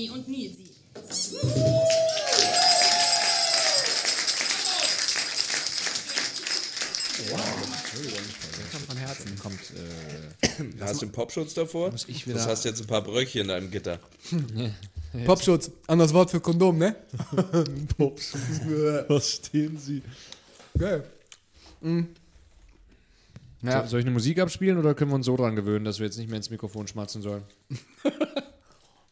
gegen Willi mit Danny, Danny und Nilsi. Von Herzen. Kommt, äh, Hast du einen Popschutz davor? muss ich Du wieder. hast jetzt ein paar Bröckchen in deinem Gitter. Popschutz, anderes Wort für Kondom, ne? Verstehen Sie? Geil. Mhm. Ja, Soll ich eine Musik abspielen oder können wir uns so dran gewöhnen, dass wir jetzt nicht mehr ins Mikrofon schmatzen sollen?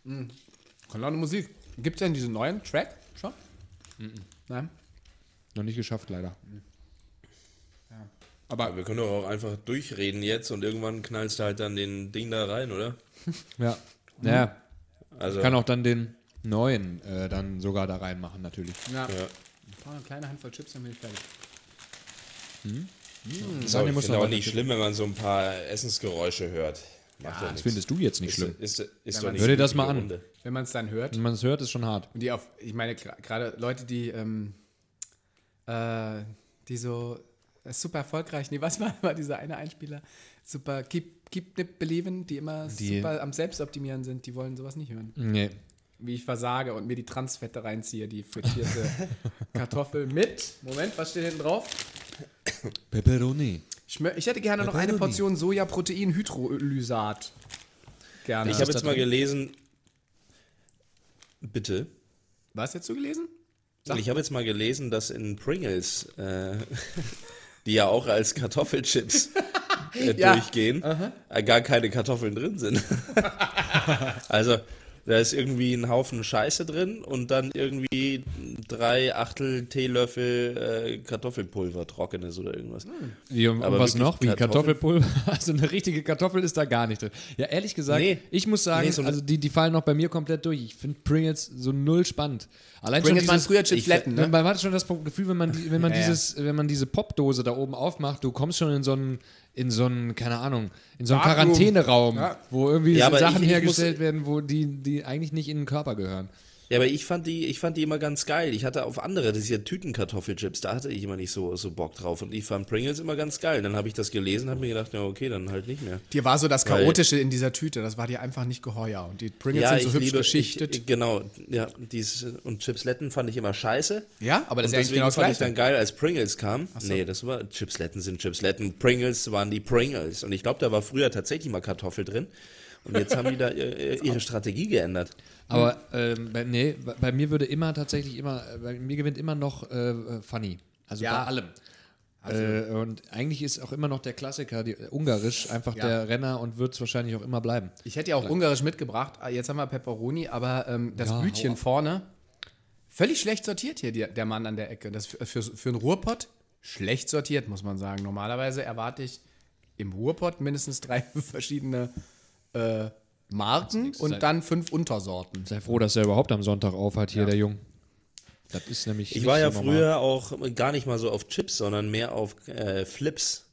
kann auch eine Musik. Gibt es denn diesen neuen Track schon? Nein. Noch nicht geschafft, leider. Aber wir können doch auch einfach durchreden jetzt und irgendwann knallst du halt dann den Ding da rein, oder? Ja. Ja. Also, Kann auch dann den neuen äh, dann sogar da reinmachen, natürlich. Ja. ja. Oh, eine kleine Handvoll Chips, dann bin ich fertig. Ich muss finde noch auch weiter nicht schlimm, wenn man so ein paar Essensgeräusche hört. Macht ja, Das nichts. findest du jetzt nicht Ist, schlimm. ist, ist, doch nicht Hör dir das mal an. Runde. Wenn man es dann hört. Wenn man es hört, ist schon hart. Und die auf, ich meine, gerade Leute, die, ähm, äh, die so äh, super erfolgreich, nee, was war, war dieser eine Einspieler? Super, keep, keep Nip Believin', die immer Die- super am Selbstoptimieren sind, die wollen sowas nicht hören. Nee. Wie ich versage und mir die Transfette reinziehe, die frittierte Kartoffel mit, Moment, was steht hinten drauf? Pepperoni. Ich, ich hätte gerne noch eine. Portion Sojaprotein-Hydrolysat. Gerne. Ich habe jetzt mal gelesen. Bitte? Was jetzt so gelesen? Sag. Ich habe jetzt mal gelesen, dass in Pringles, äh, die ja auch als Kartoffelchips äh, Ja. durchgehen, äh, gar keine Kartoffeln drin sind. also da ist irgendwie ein Haufen Scheiße drin und dann irgendwie drei Achtel Teelöffel äh, Kartoffelpulver, trockenes oder irgendwas. Wie, und Aber was noch? Wie? Kartoffelpulver? Also eine richtige Kartoffel ist da gar nicht drin. Ja, ehrlich gesagt, Nee. ich muss sagen, Nee, so also die, die fallen noch bei mir komplett durch. Ich finde Pringles so null spannend. Allein Pringles schon dieses, früher Chipsletten, Man, ne? man hat schon das Gefühl, wenn man, die, wenn man Ja, ja. dieses, wenn man diese Popdose da oben aufmacht, du kommst schon in so einen, in so einen, keine Ahnung, in so einen. Quarantäneraum, Ja. wo irgendwie Ja, so Sachen ich- ich hergestellt werden, wo die, die eigentlich nicht in den Körper gehören. Ja, aber ich fand die, ich fand die immer ganz geil. Ich hatte auf andere, das ja Tütenkartoffelchips, da hatte ich immer nicht so, so Bock drauf. Und ich fand Pringles immer ganz geil. Dann habe ich das gelesen, habe mir gedacht, ja okay, dann halt nicht mehr. Dir war so das Weil- Chaotische in dieser Tüte, das war dir einfach nicht geheuer. Und die Pringles ja, sind so hübsch liebe, geschichtet. Ich, genau, ja, dies, und Chipsletten fand ich immer scheiße. ja, aber das Und ist deswegen genau das fand ich dann geil, als Pringles kam. so. Nee, das war, Chipsletten sind Chipsletten. Pringles waren die Pringles. Und ich glaube, da war früher tatsächlich mal Kartoffel drin. Und jetzt haben die da äh, ihre Strategie geändert. Aber ähm, bei, nee, bei, mir würde immer tatsächlich immer, äh, bei mir gewinnt immer noch äh, äh, Funny. Also Ja. bei allem. Äh, und eigentlich ist auch immer noch der Klassiker, die, äh, Ungarisch, einfach Ja. der Renner und wird es wahrscheinlich auch immer bleiben. Ich hätte ja auch Ungarisch mitgebracht. Ah, Jetzt haben wir Pepperoni, aber ähm, das Ja, Bütchen vorne, völlig schlecht sortiert hier, der, der Mann an der Ecke. Das für, für, für einen Ruhrpott schlecht sortiert, muss man sagen. Normalerweise erwarte ich im Ruhrpott mindestens drei verschiedene äh, Marken und dann fünf Untersorten. Sei froh, dass er überhaupt am Sonntag auf hat, hier der Jung. Das ist nämlich. Ich war ja so früher auch gar nicht mal so auf Chips, sondern mehr auf äh, Flips.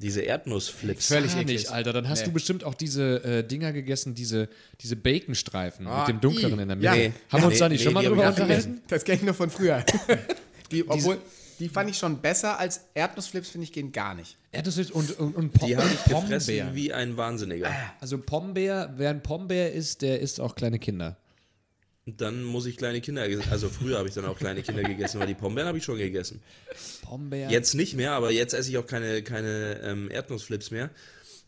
Diese Erdnussflips. Völlig eklig. nicht, Alter. Dann hast Nee. du bestimmt auch diese äh, Dinger gegessen, diese, diese Baconstreifen Ah, mit dem dunkleren i. in der Ja. Mitte. Nee. Haben wir uns Nee, da nicht nee, schon mal drüber unterhalten? Das kenne ich nur von früher. die, obwohl, die fand ich schon besser als Erdnussflips, finde ich, gehen gar nicht. Erdnussflips und, und, und Pom Die habe ich gefressen Pombeer. wie ein Wahnsinniger. Also Pombeer, wer ein Pombeer isst, der isst auch kleine Kinder. Und dann muss ich kleine Kinder, also früher habe ich dann auch kleine Kinder gegessen, weil die Pombeeren habe ich schon gegessen. Pombeer. Jetzt nicht mehr, aber jetzt esse ich auch keine, keine ähm, Erdnussflips mehr.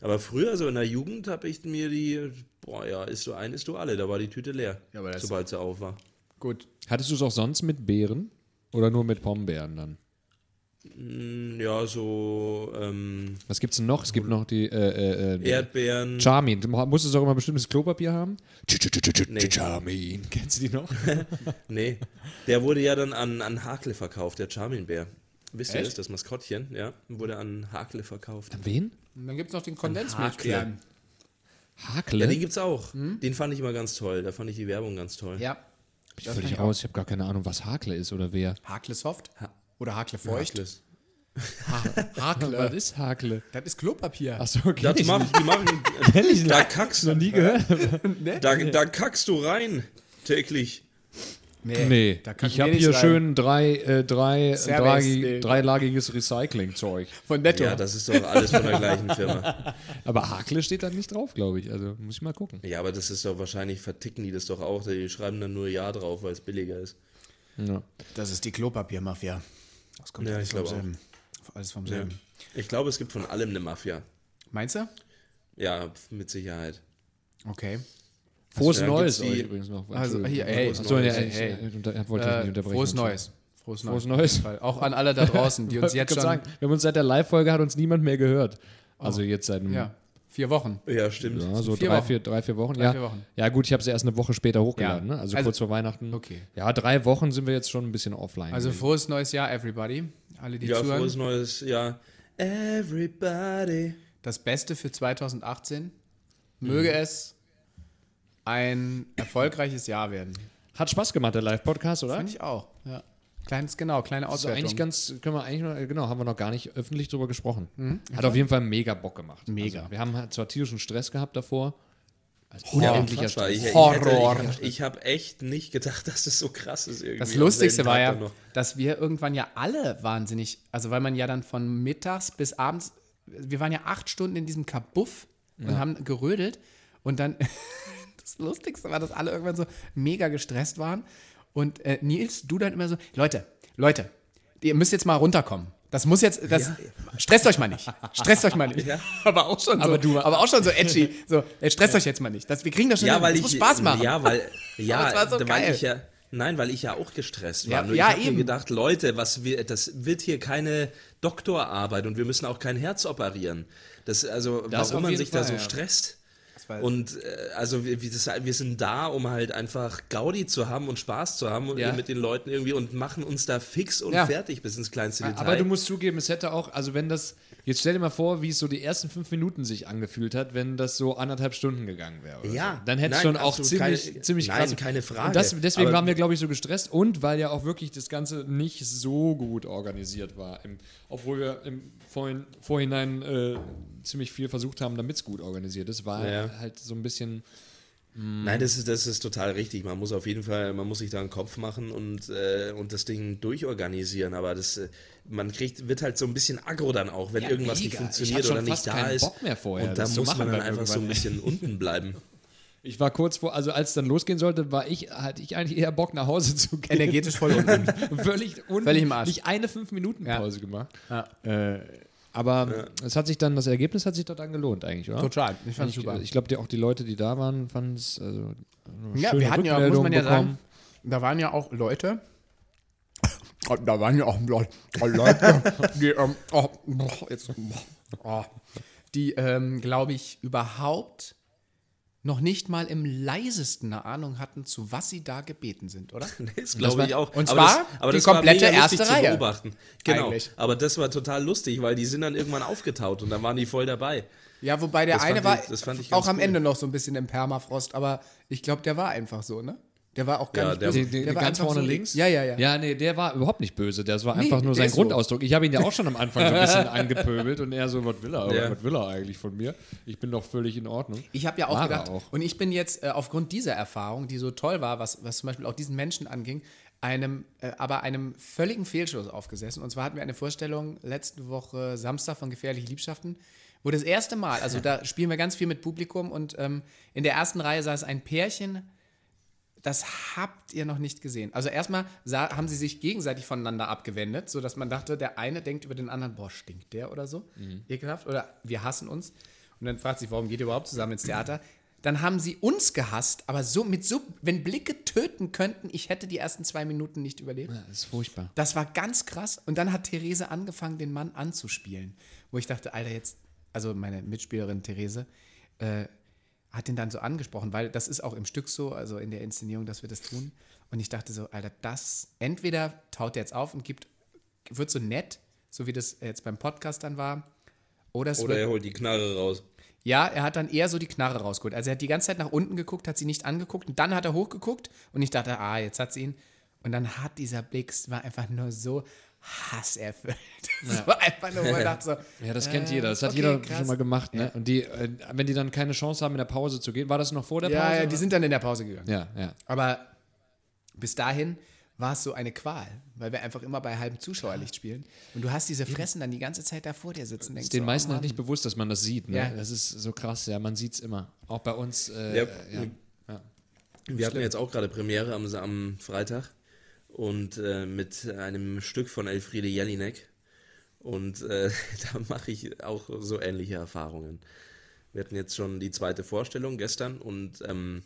Aber früher, so in der Jugend, habe ich mir die, boah ja, isst du ein, isst du alle, da war die Tüte leer, Ja, aber das- sobald sie auf war. Gut. Hattest du es auch sonst mit Beeren? Oder nur mit Pombeeren dann? Mm, Ja, so ähm, Was gibt's denn noch? Es gibt noch die äh, äh, äh, Erdbeeren. Charmin. Du musstest auch immer bestimmtes Klopapier haben? Nee. Charmin. Kennst du die noch? Nee, der wurde ja dann an, an Hakle verkauft, der Charmin-Bär. Wisst ihr Echt? das, das Maskottchen, ja, wurde an Hakle verkauft. Wen? Und dann gibt es noch den. Kondensmilchkern. Hakle? Ja, den gibt's auch. Den fand ich immer ganz toll. Da fand ich die Werbung ganz toll. Ja. ich völlig raus. Ich habe gar keine Ahnung, was Hakle ist oder wer. Hakle Soft oder Hakle Feucht. Hakles. Was Hakle. ist Hakle? Das ist Klopapier. Achso, okay. Das machen, die machen, Kenn ich da kackst noch du, nie gehört. da, da kackst du rein täglich. Nee, da kann ich habe hier rein. schön drei, äh, drei, Service, drei, nee. dreilagiges Recycling-Zeug. Von Netto. Ja, das ist doch alles von der gleichen Firma. Aber Hakle steht da nicht drauf, glaube ich. Also muss ich mal gucken. Ja, aber das ist doch wahrscheinlich, verticken die das doch auch. Die schreiben dann nur Ja drauf, weil es billiger ist. Ja. Das ist die Klopapiermafia. Das kommt Ja, alles ich vom glaube auch. selben. Alles vom Ja. selben. Ich glaube, es gibt von allem eine Mafia. Meinst du? Ja, mit Sicherheit. Okay. Frohes Neues die- euch übrigens noch. Also, hier, hey, Achso, ja, hey, ich, hey. äh, unter- wollte ich nicht Äh, unterbrechen. frohes Neues. Frohes Neues. Frohes Neues. Auch an alle da draußen, die uns jetzt schon. sagen, wir haben uns seit der Live-Folge hat uns niemand mehr gehört. Also jetzt seit einem, Ja, vier Wochen. Ja, stimmt. ja, so Vier drei, Wochen. vier, drei, vier Wochen. Drei, ja. vier Wochen. ja gut, ich habe sie erst eine Woche später hochgeladen. Ja. Ne? Also, Also- kurz vor Weihnachten. Okay. Ja, drei Wochen sind wir jetzt schon ein bisschen offline. Also gewesen. frohes neues Jahr, everybody. Alle, die Ja, zuhören. frohes neues Jahr. Everybody. Das Beste für 2018. Möge Mhm. es ein erfolgreiches Jahr werden. Hat Spaß gemacht, der Live-Podcast, oder? Fand ich auch. Ja. Kleines, genau, kleine Also Auswertung. eigentlich ganz, können wir eigentlich, mal- genau, haben wir noch gar nicht öffentlich drüber gesprochen. Hat auf jeden Fall mega Bock gemacht. Mega. Also, wir haben halt zwar tierischen Stress gehabt davor. Also Ja, unendlicher. Stress. Ich, ich, Horror. ich, ich habe echt nicht gedacht, dass das so krass ist irgendwie. Das Am Lustigste war ja, dass wir irgendwann ja alle wahnsinnig, also weil man ja dann von mittags bis abends, wir waren ja acht Stunden in diesem Kabuff und haben gerödelt und dann, das Lustigste war, dass alle irgendwann so mega gestresst waren und äh, Nils, du dann immer so, Leute, Leute, ihr müsst jetzt mal runterkommen. Das muss jetzt, das, stresst euch mal nicht. Stresst euch mal nicht. Aber auch schon so, Aber du- aber auch schon so edgy. So, stresst euch jetzt mal nicht. Das, wir kriegen das schon Ja, hin. weil das ich. muss Spaß machen. Ja, weil. Ja, so weil geil. ich ja. Nein, weil ich ja auch gestresst war. Ja, Nur ja, ich habe mir gedacht, Leute, was wir, das wird hier keine Doktorarbeit und wir müssen auch kein Herz operieren. Das, also, Das warum man sich da Fall, so ja. stresst. War- Und äh, also wir, wir, sind da, um halt einfach Gaudi zu haben und Spaß zu haben und Ja. mit den Leuten irgendwie und machen uns da fix und Ja. fertig bis ins kleinste Detail. Aber du musst zugeben, es hätte auch, also wenn das, jetzt stell dir mal vor, wie es so die ersten fünf Minuten sich angefühlt hat, wenn das so anderthalb Stunden gegangen wäre. Ja. So. Dann hätte es schon auch ziemlich, keine- ziemlich nein, krass. keine Frage. Und das, deswegen Aber- waren wir, glaube ich, so gestresst und weil ja auch wirklich das Ganze nicht so gut organisiert war. Im, obwohl wir im Vorhin, Vorhinein äh, ziemlich viel versucht haben, damit es gut organisiert ist, war Ja. halt so ein bisschen. Nein, das ist, das ist total richtig. Man muss auf jeden Fall, man muss sich da einen Kopf machen und, äh, und das Ding durchorganisieren. Aber das, äh, man kriegt, wird halt so ein bisschen aggro dann auch, wenn Ja, irgendwas mega. nicht Ich funktioniert oder nicht da keinen ist. Bock mehr vorher, und da muss machen man dann einfach so ein bisschen unten bleiben. Ich war kurz vor, also als es dann losgehen sollte, war ich, hatte ich eigentlich eher Bock nach Hause zu gehen. Energetisch voll unten. völlig, un Völlig im Arsch. Nicht eine 5-Minuten-Pause Ja. gemacht. Ja. Äh, aber es hat sich dann, das Ergebnis hat sich doch dann gelohnt eigentlich, oder? Total. Ich fand es Ich, super. ich glaube, auch die Leute, die da waren, fanden es. Also, Ja, wir hatten ja, muss man ja bekommen. sagen, da waren ja auch Leute, da waren ja auch Le- Leute, die, ähm, oh, jetzt, oh, die, ähm, glaube ich, überhaupt noch nicht mal im leisesten eine Ahnung hatten, zu was sie da gebeten sind, oder? Das glaube war- ich auch. und aber zwar das, aber die das war komplette lustig erste zu Reihe. beobachten. Genau. Eigentlich. Aber das war total lustig, weil die sind dann irgendwann aufgetaut und dann waren die voll dabei. Ja, wobei der Das eine war ich- das fand ich auch am cool. Ende noch so ein bisschen im Permafrost, aber ich glaube, der war einfach so, ne? Der war auch gar Ja, nicht der- böse. Die, die, der war ganz vorne so, links? Ja, ja, ja. Ja, nee, der war überhaupt nicht böse. Das war Nee, einfach nur der sein so. Grundausdruck. Ich habe ihn ja auch schon am Anfang so ein bisschen angepöbelt und er so, was will er? Ja. Was will er eigentlich von mir? Ich bin doch völlig in Ordnung. Ich habe ja auch War gedacht, auch. und ich bin jetzt äh, aufgrund dieser Erfahrung, die so toll war, was, was zum Beispiel auch diesen Menschen anging, einem, äh, aber einem völligen Fehlschluss aufgesessen. Und zwar hatten wir eine Vorstellung letzte Woche Samstag von Gefährliche Liebschaften, wo das erste Mal, also da spielen wir ganz viel mit Publikum und ähm, in der ersten Reihe saß ein Pärchen, das habt ihr noch nicht gesehen. Also erstmal sah, haben sie sich gegenseitig voneinander abgewendet, sodass man dachte, der eine denkt über den anderen, boah, stinkt der oder so, ekelhaft, oder wir hassen uns. Und dann fragt sich, warum geht ihr überhaupt zusammen ins Theater? Dann haben sie uns gehasst, aber so mit so, wenn Blicke töten könnten, ich hätte die ersten zwei Minuten nicht überlebt. Das ist furchtbar. Das war ganz krass. Und dann hat Therese angefangen, den Mann anzuspielen. Wo ich dachte, Alter, jetzt, also meine Mitspielerin Therese, äh, hat den dann so angesprochen, weil das ist auch im Stück so, also in der Inszenierung, dass wir das tun. Und ich dachte so, Alter, das, entweder taut er jetzt auf und gibt, wird so nett, so wie das jetzt beim Podcast dann war, oder es Oder wird, er holt die Knarre raus. ja, er hat dann eher so die Knarre rausgeholt. Also er hat die ganze Zeit nach unten geguckt, hat sie nicht angeguckt und dann hat er hochgeguckt und ich dachte, ah, jetzt hat sie ihn. Und dann hat dieser Blick, es war einfach nur so hasserfüllt. Das war einfach nur, wo er dachte so, Ja, das kennt äh, jeder. Das hat okay, jeder krass. schon mal gemacht. Ne? Und die, äh, wenn die dann keine Chance haben, in der Pause zu gehen, war das noch vor der Pause? Ja, ja, die oder? sind dann in der Pause gegangen. ja, ja. Aber bis dahin war es so eine Qual, weil wir einfach immer bei halbem Zuschauerlicht spielen. Und du hast diese Fressen dann die ganze Zeit da vor dir sitzen. Denkst Ist den so, meisten oh halt nicht bewusst, dass man das sieht. Ne? Ja. Das ist so krass, ja, man sieht es immer. Auch bei uns. Äh, Ja. ja. Ja. Wir hatten jetzt auch gerade Premiere am, am Freitag und äh, mit einem Stück von Elfriede Jelinek. Und äh, da mache ich auch so ähnliche Erfahrungen. Wir hatten jetzt schon die zweite Vorstellung gestern und ähm,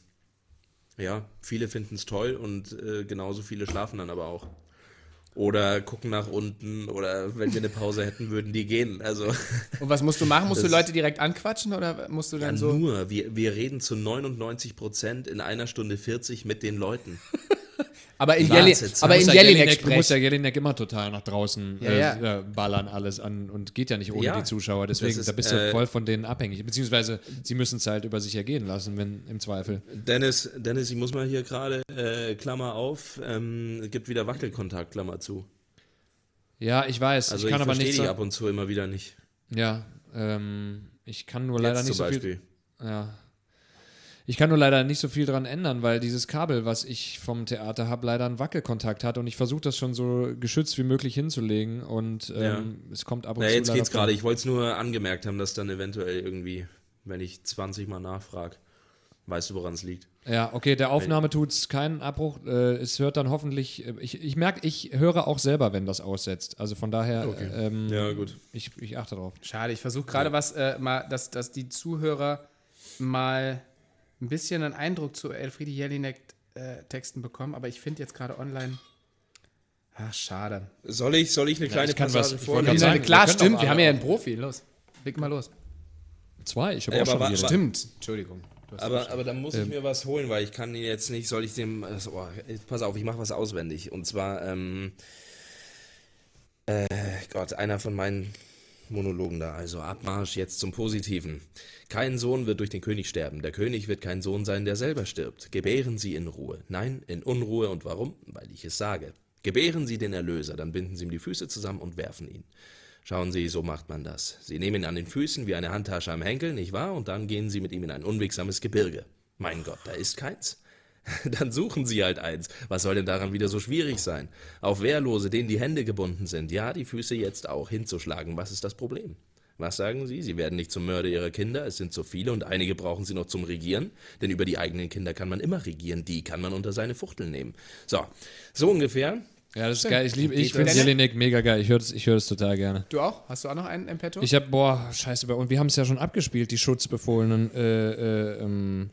ja, viele finden es toll und äh, genauso viele schlafen dann aber auch. Oder gucken nach unten oder wenn wir eine Pause hätten, würden die gehen. Also Und was musst du machen? Musst du Leute direkt anquatschen oder musst du ja, dann so. nur, wir, wir reden zu 99 Prozent in einer Stunde 40 mit den Leuten. Aber in. Jelli, aber in Jelinek Jelinek- Du musst ja. Jelinek immer total nach draußen Ja, äh, ja. äh, ballern alles an und geht ja nicht ohne Ja, die Zuschauer. Deswegen, ist, da bist du äh, voll von denen abhängig. Beziehungsweise sie müssen es halt über sich ergehen lassen, wenn im Zweifel. Dennis, Dennis, ich muss mal hier gerade, äh, Klammer auf, ähm, es gibt wieder Wackelkontakt, Klammer zu. Ja, ich weiß. Also ich ich, kann aber verstehe nicht so, ab und zu immer wieder nicht. Ja, ähm, ich kann nur leider Jetzt nicht zum so viel. Beispiel. Ja. Ich kann nur leider nicht so viel dran ändern, weil dieses Kabel, was ich vom Theater habe, leider einen Wackelkontakt hat und ich versuche das schon so geschützt wie möglich hinzulegen und ähm, Ja. es kommt ab und Ja, zu jetzt geht's gerade. Ich wollte es nur angemerkt haben, dass dann eventuell irgendwie, wenn ich 20 Mal nachfrage, weißt du, woran es liegt. Ja, okay, der Aufnahme tut es keinen Abbruch. Äh, es hört dann hoffentlich, äh, ich, ich merke, ich höre auch selber, wenn das aussetzt. Also von daher, ähm, Ja, gut. ich, ich achte drauf. Schade, ich versuche gerade was, äh, mal, dass, dass die Zuhörer mal ein bisschen einen Eindruck zu Elfriede Jelinek-Texten bekommen, aber ich finde jetzt gerade online. Ach, schade. Soll ich, soll ich eine kleine ich kann Passage vorlesen? sagen, Klar, stimmt, wir haben ja einen Profi. Los, leg mal los. Zwei, ich habe Ja, auch aber schon wa- jede. wa- Stimmt, Entschuldigung. Aber, aber dann muss ich mir was holen, weil ich kann ihn jetzt nicht, soll ich dem, also, oh, pass auf, ich mache was auswendig. Und zwar, ähm, äh, Gott, einer von meinen Monologen da, also Abmarsch jetzt zum Positiven. Kein Sohn wird durch den König sterben. Der König wird kein Sohn sein, der selber stirbt. Gebären Sie in Ruhe. Nein, in Unruhe. Und warum? Weil ich es sage. Gebären Sie den Erlöser, dann binden Sie ihm die Füße zusammen und werfen ihn. Schauen Sie, so macht man das. Sie nehmen ihn an den Füßen wie eine Handtasche am Henkel, nicht wahr? Und dann gehen Sie mit ihm in ein unwegsames Gebirge. Mein Gott, da ist keins. Dann suchen Sie halt eins. Was soll denn daran wieder so schwierig sein? Auf Wehrlose, denen die Hände gebunden sind, ja, die Füße jetzt auch hinzuschlagen. Was ist das Problem? Was sagen Sie? Sie werden nicht zum Mörder Ihrer Kinder, es sind so viele und einige brauchen Sie noch zum Regieren, denn über die eigenen Kinder kann man immer regieren, die kann man unter seine Fuchtel nehmen. So, so ungefähr. Ja, das ist geil. Ich liebe, ich finde? Jelinek mega geil. Ich höre das, ich höre das total gerne. Du auch? Hast du auch noch einen im Petto? Ich habe, boah, scheiße, und wir haben es ja schon abgespielt, die Schutzbefohlenen. Äh, äh, ähm,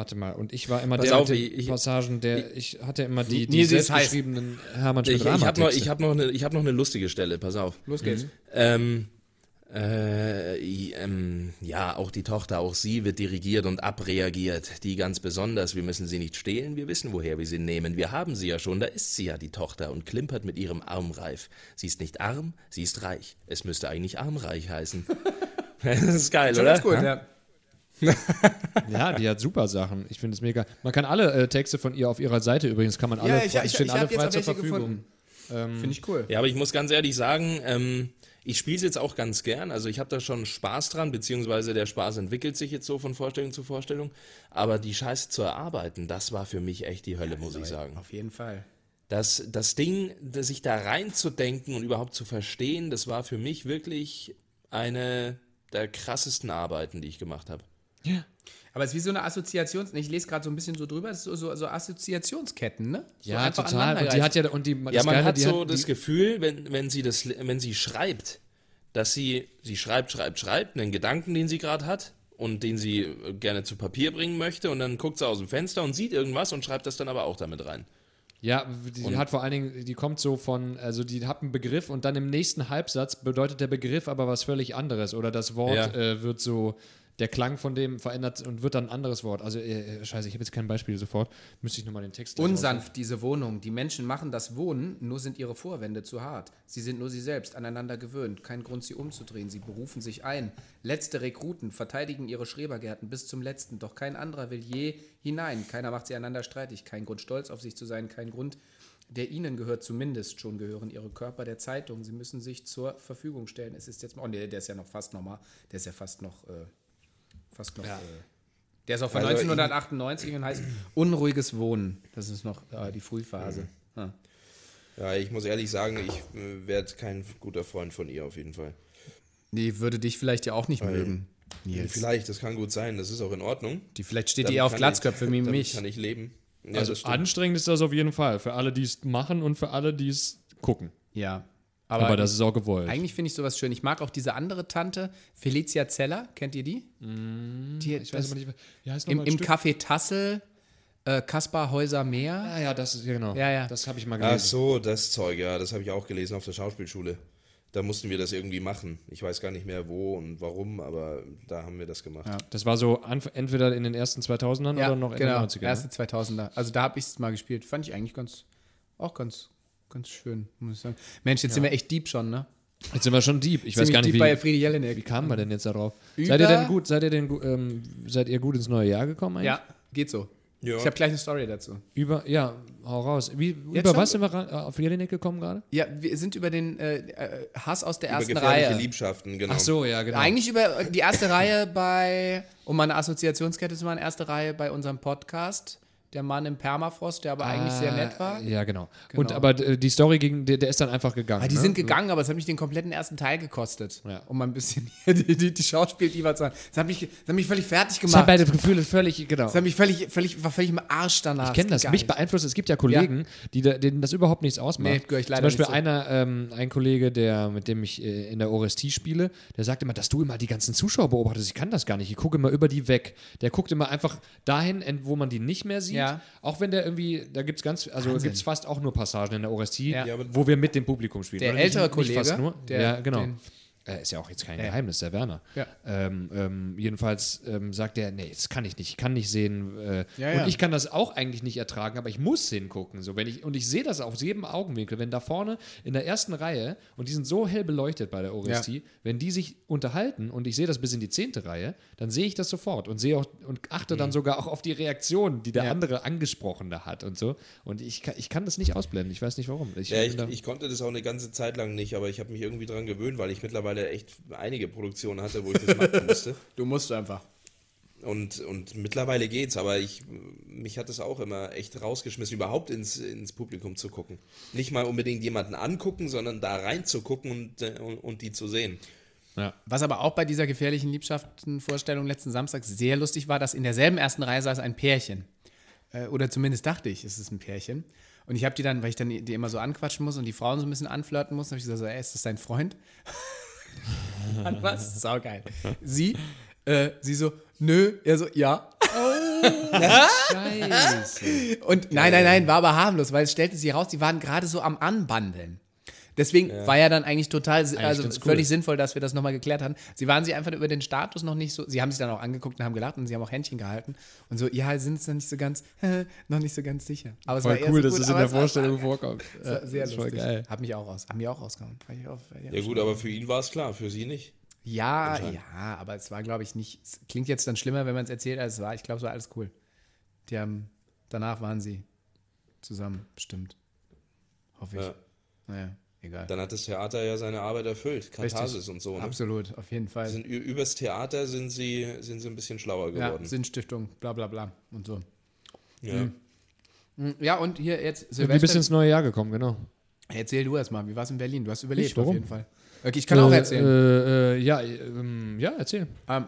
warte mal, und ich war immer Pass der auf, mit den ich- ich- Passagen, der, ich hatte immer die, die ist selbstgeschriebenen Hermann Ich, ich habe noch, ich hab noch, eine, ich hab noch eine lustige Stelle, pass auf. Los geht's. Ähm, äh, ähm, ja, auch die Tochter, auch sie wird dirigiert und abreagiert. Die ganz besonders. Wir müssen sie nicht stehlen, wir wissen, woher wir sie nehmen. Wir haben sie ja schon, da ist sie ja, die Tochter, und klimpert mit ihrem Armreif. Sie ist nicht arm, sie ist reich. Es müsste eigentlich armreich heißen. das ist geil, Schon oder? ganz gut, ja. Ja, die hat super Sachen. Ich finde es mega. Man kann alle äh, Texte von ihr auf ihrer Seite übrigens, kann man alle, Ja, ich, frei- ich, stehen ich, alle frei zur Verfügung. gefunden. Finde ich cool. Ja, aber ich muss ganz ehrlich sagen, ähm, ich spiele es jetzt auch ganz gern. Also ich habe da schon Spaß dran, beziehungsweise der Spaß entwickelt sich jetzt so von Vorstellung zu Vorstellung. Aber die Scheiße zu erarbeiten, das war für mich echt die Hölle, muss ich sagen. Auf jeden Fall. Das, das Ding, das sich da reinzudenken und überhaupt zu verstehen, das war für mich wirklich eine der krassesten Arbeiten, die ich gemacht habe. Aber es ist wie so eine Assoziations... Ich lese gerade so ein bisschen so drüber, es ist so, so, so Assoziationsketten, ne? So Ja, total. Und die hat ja, und die, Ja, das man Geile, hat die so hat, das die, Gefühl, wenn, wenn, sie das, wenn sie schreibt, dass sie, sie schreibt, schreibt, schreibt, einen Gedanken, den sie gerade hat und den sie äh, gerne zu Papier bringen möchte und dann guckt sie aus dem Fenster und sieht irgendwas und schreibt das dann aber auch damit rein. Ja, die hat vor allen Dingen, die kommt so von, also die hat einen Begriff und dann im nächsten Halbsatz bedeutet der Begriff aber was völlig anderes oder das Wort Ja. äh, wird so, der Klang von dem verändert und wird dann ein anderes Wort. Also, äh, scheiße, ich habe jetzt kein Beispiel sofort. Müsste ich nochmal den Text Unsanft diese Wohnung. Die Menschen machen das Wohnen, nur sind ihre Vorwände zu hart. Sie sind nur sie selbst, aneinander gewöhnt. Kein Grund, sie umzudrehen. Sie berufen sich ein. Letzte Rekruten verteidigen ihre Schrebergärten bis zum letzten. Doch kein anderer will je hinein. Keiner macht sie einander streitig. Kein Grund, stolz auf sich zu sein. Kein Grund, der ihnen gehört zumindest. Schon gehören ihre Körper der Zeitung. Sie müssen sich zur Verfügung stellen. Es ist jetzt, oh nee, der ist ja noch fast nochmal, der ist ja fast noch, äh, fast noch, Ja. äh, Der ist auch von Also, 1998 und heißt Unruhiges Wohnen. Das ist noch äh, die Frühphase. Ja. Ja, ich muss ehrlich sagen, ich äh, werde kein guter Freund von ihr auf jeden Fall. Die würde dich vielleicht ja auch nicht Weil- mögen. Nils. Vielleicht, das kann gut sein, das ist auch in Ordnung. Die, vielleicht steht Damit die auf Glatzköpfe wie mich. kann ich leben. Ja, also anstrengend ist das auf jeden Fall. Für alle, die es machen und für alle, die es gucken. Ja. Aber, Aber, das ist auch gewollt. eigentlich finde ich sowas schön. Ich mag auch diese andere Tante, Felicia Zeller. Kennt ihr die? die Mm, ich weiß aber nicht, wie heißt noch Im, mal im? Café Tassel, äh, Kaspar Häuser Meer. Ah ja, das ist ja genau. Ja, ja. Das habe ich mal gelesen. Ach so, das Zeug, ja, das habe ich auch gelesen auf der Schauspielschule. Da mussten wir das irgendwie machen. Ich weiß gar nicht mehr wo und warum, aber da haben wir das gemacht. Das war so entweder in den ersten 2000ern Ja, oder noch in genau, den 90ern. erste ne? 2000er. Also da habe ich es mal gespielt. Fand ich eigentlich ganz, auch ganz, ganz schön, muss ich sagen. Mensch, jetzt sind wir echt deep schon, ne? Jetzt sind wir schon deep. Ich weiß gar nicht, deep bei wie, Friedi Jelinek. wie kamen wir denn jetzt darauf? Über- Seid ihr denn gut, seid ihr denn ähm, seid ihr gut ins neue Jahr gekommen eigentlich? Ja, geht so. Ja. Ich habe gleich eine Story dazu. Über, ja, hau raus. Wie, über was sind wir ran- äh, auf Jelinek gekommen gerade? Ja, wir sind über den äh, äh, Hass aus der Über ersten gefährliche Reihe. Liebschaften, genau. Ach so, ja, genau. Eigentlich über die erste Reihe bei, um mal eine Assoziationskette zu machen, erste Reihe bei unserem Podcast. Der Mann im Permafrost, der aber eigentlich sehr nett war. Ah, Ja, genau. Und aber äh, die Story ging, der, der ist dann einfach gegangen. Ah, die ne? sind gegangen, aber es hat mich den kompletten ersten Teil gekostet. Ja. Um mal ein bisschen hier die, die, die Schauspiel-Diva zu haben. Das hat, mich, das hat mich völlig fertig Das hat gemacht. beide Gefühle völlig, genau. Das hat mich völlig, völlig, war völlig im Arsch danach. Ich kenne das. Mich beeinflusst. Es gibt ja Kollegen, die da, denen das überhaupt nichts ausmacht. Nee, gehör ich leider Zum Beispiel zu. einer, ähm, ein Kollege, der, mit dem ich äh, in der Orestie spiele, der sagt immer, dass du immer die ganzen Zuschauer beobachtest. Ich kann das gar nicht. Ich gucke immer über die weg. Der guckt immer einfach dahin, wo man die nicht mehr sieht. Ja. Auch wenn der irgendwie, da gibt es ganz, also gibt es fast auch nur Passagen in der Orestie, Ja. Ja, wo wir mit dem Publikum spielen. Der Oder nicht- ältere nicht Kollege, Fast nur. der- ja, genau. den- Äh, ist ja auch jetzt kein. Geheimnis, der Werner. Ja. Ähm, ähm, jedenfalls ähm, sagt er, nee, das kann ich nicht, ich kann nicht sehen. Äh, Ja, und ja. ich kann das auch eigentlich nicht ertragen, aber ich muss hingucken. So, wenn ich, und ich sehe das aus jedem Augenwinkel, wenn da vorne in der ersten Reihe, und die sind so hell beleuchtet bei der Orestie, wenn die sich unterhalten und ich sehe das bis in die zehnte Reihe, dann sehe ich das sofort und sehe auch und achte dann sogar auch auf die Reaktion, die der Mhm. Ja. andere Angesprochene hat und so. Und ich kann, ich kann das nicht ausblenden. Ich weiß nicht warum. Ich, ich, ich konnte das auch eine ganze Zeit lang nicht, aber ich habe mich irgendwie dran gewöhnt, weil ich mittlerweile echt einige Produktionen hatte, wo ich das machen musste. Du musst einfach. Und, und mittlerweile geht's, aber ich, mich hat es auch immer echt rausgeschmissen, überhaupt ins, ins Publikum zu gucken. Nicht mal unbedingt jemanden angucken, sondern da reinzugucken und, äh, und, und die zu sehen. ja. Was aber auch bei dieser gefährlichen Liebschaften-Vorstellung letzten Samstag sehr lustig war, dass in derselben ersten Reihe saß ein Pärchen. Äh, oder zumindest dachte ich, es ist ein Pärchen. Und ich habe die dann, weil ich dann die immer so anquatschen muss und die Frauen so ein bisschen anflirten muss, habe ich gesagt, so, ey, ist das dein Freund? Mann, was? Saugeil. Sie, äh, sie so, nö. Er so, ja. Scheiße. Und nein, nein, nein, war aber harmlos, weil es stellte sich heraus, die waren gerade so am Anbandeln. Deswegen war ja dann eigentlich total, also ganz cool. völlig sinnvoll, dass wir das nochmal geklärt haben. Sie waren sich einfach über den Status noch nicht so, sie haben sich dann auch angeguckt und haben gelacht und sie haben auch Händchen gehalten und so, ja, sind es noch nicht so ganz, noch nicht so ganz sicher. Aber es Voll war cool, so dass gut, das in der es war- Vorstellung vorkommt. es war sehr das lustig. geil. Hat mich auch raus, haben mich auch rausgehauen. Ja gut, aber für ihn war es klar, für sie nicht. Ja, ja, aber es war, glaube ich, nicht. Es klingt jetzt dann schlimmer, wenn man es erzählt, als es war. Ich glaube, es war alles cool. Die haben, danach waren sie zusammen, bestimmt. Hoffe ich. Ja. Naja, egal. Dann hat das Theater ja seine Arbeit erfüllt, Katharsis und so. Ne? Absolut, auf jeden Fall. Sind, übers Theater sind sie, sind sie ein bisschen schlauer ja, geworden. Sinnstiftung, bla bla bla und so. Ja. Hm, Ja, und hier jetzt Wie bist Silvester. du ins neue Jahr gekommen, genau. Erzähl du erst mal, wie war es in Berlin? Du hast überlebt Ich? Warum? auf jeden Fall. Okay, ich kann auch Äh, erzählen. Äh, äh, ja, ähm, ja, erzähl. Ähm,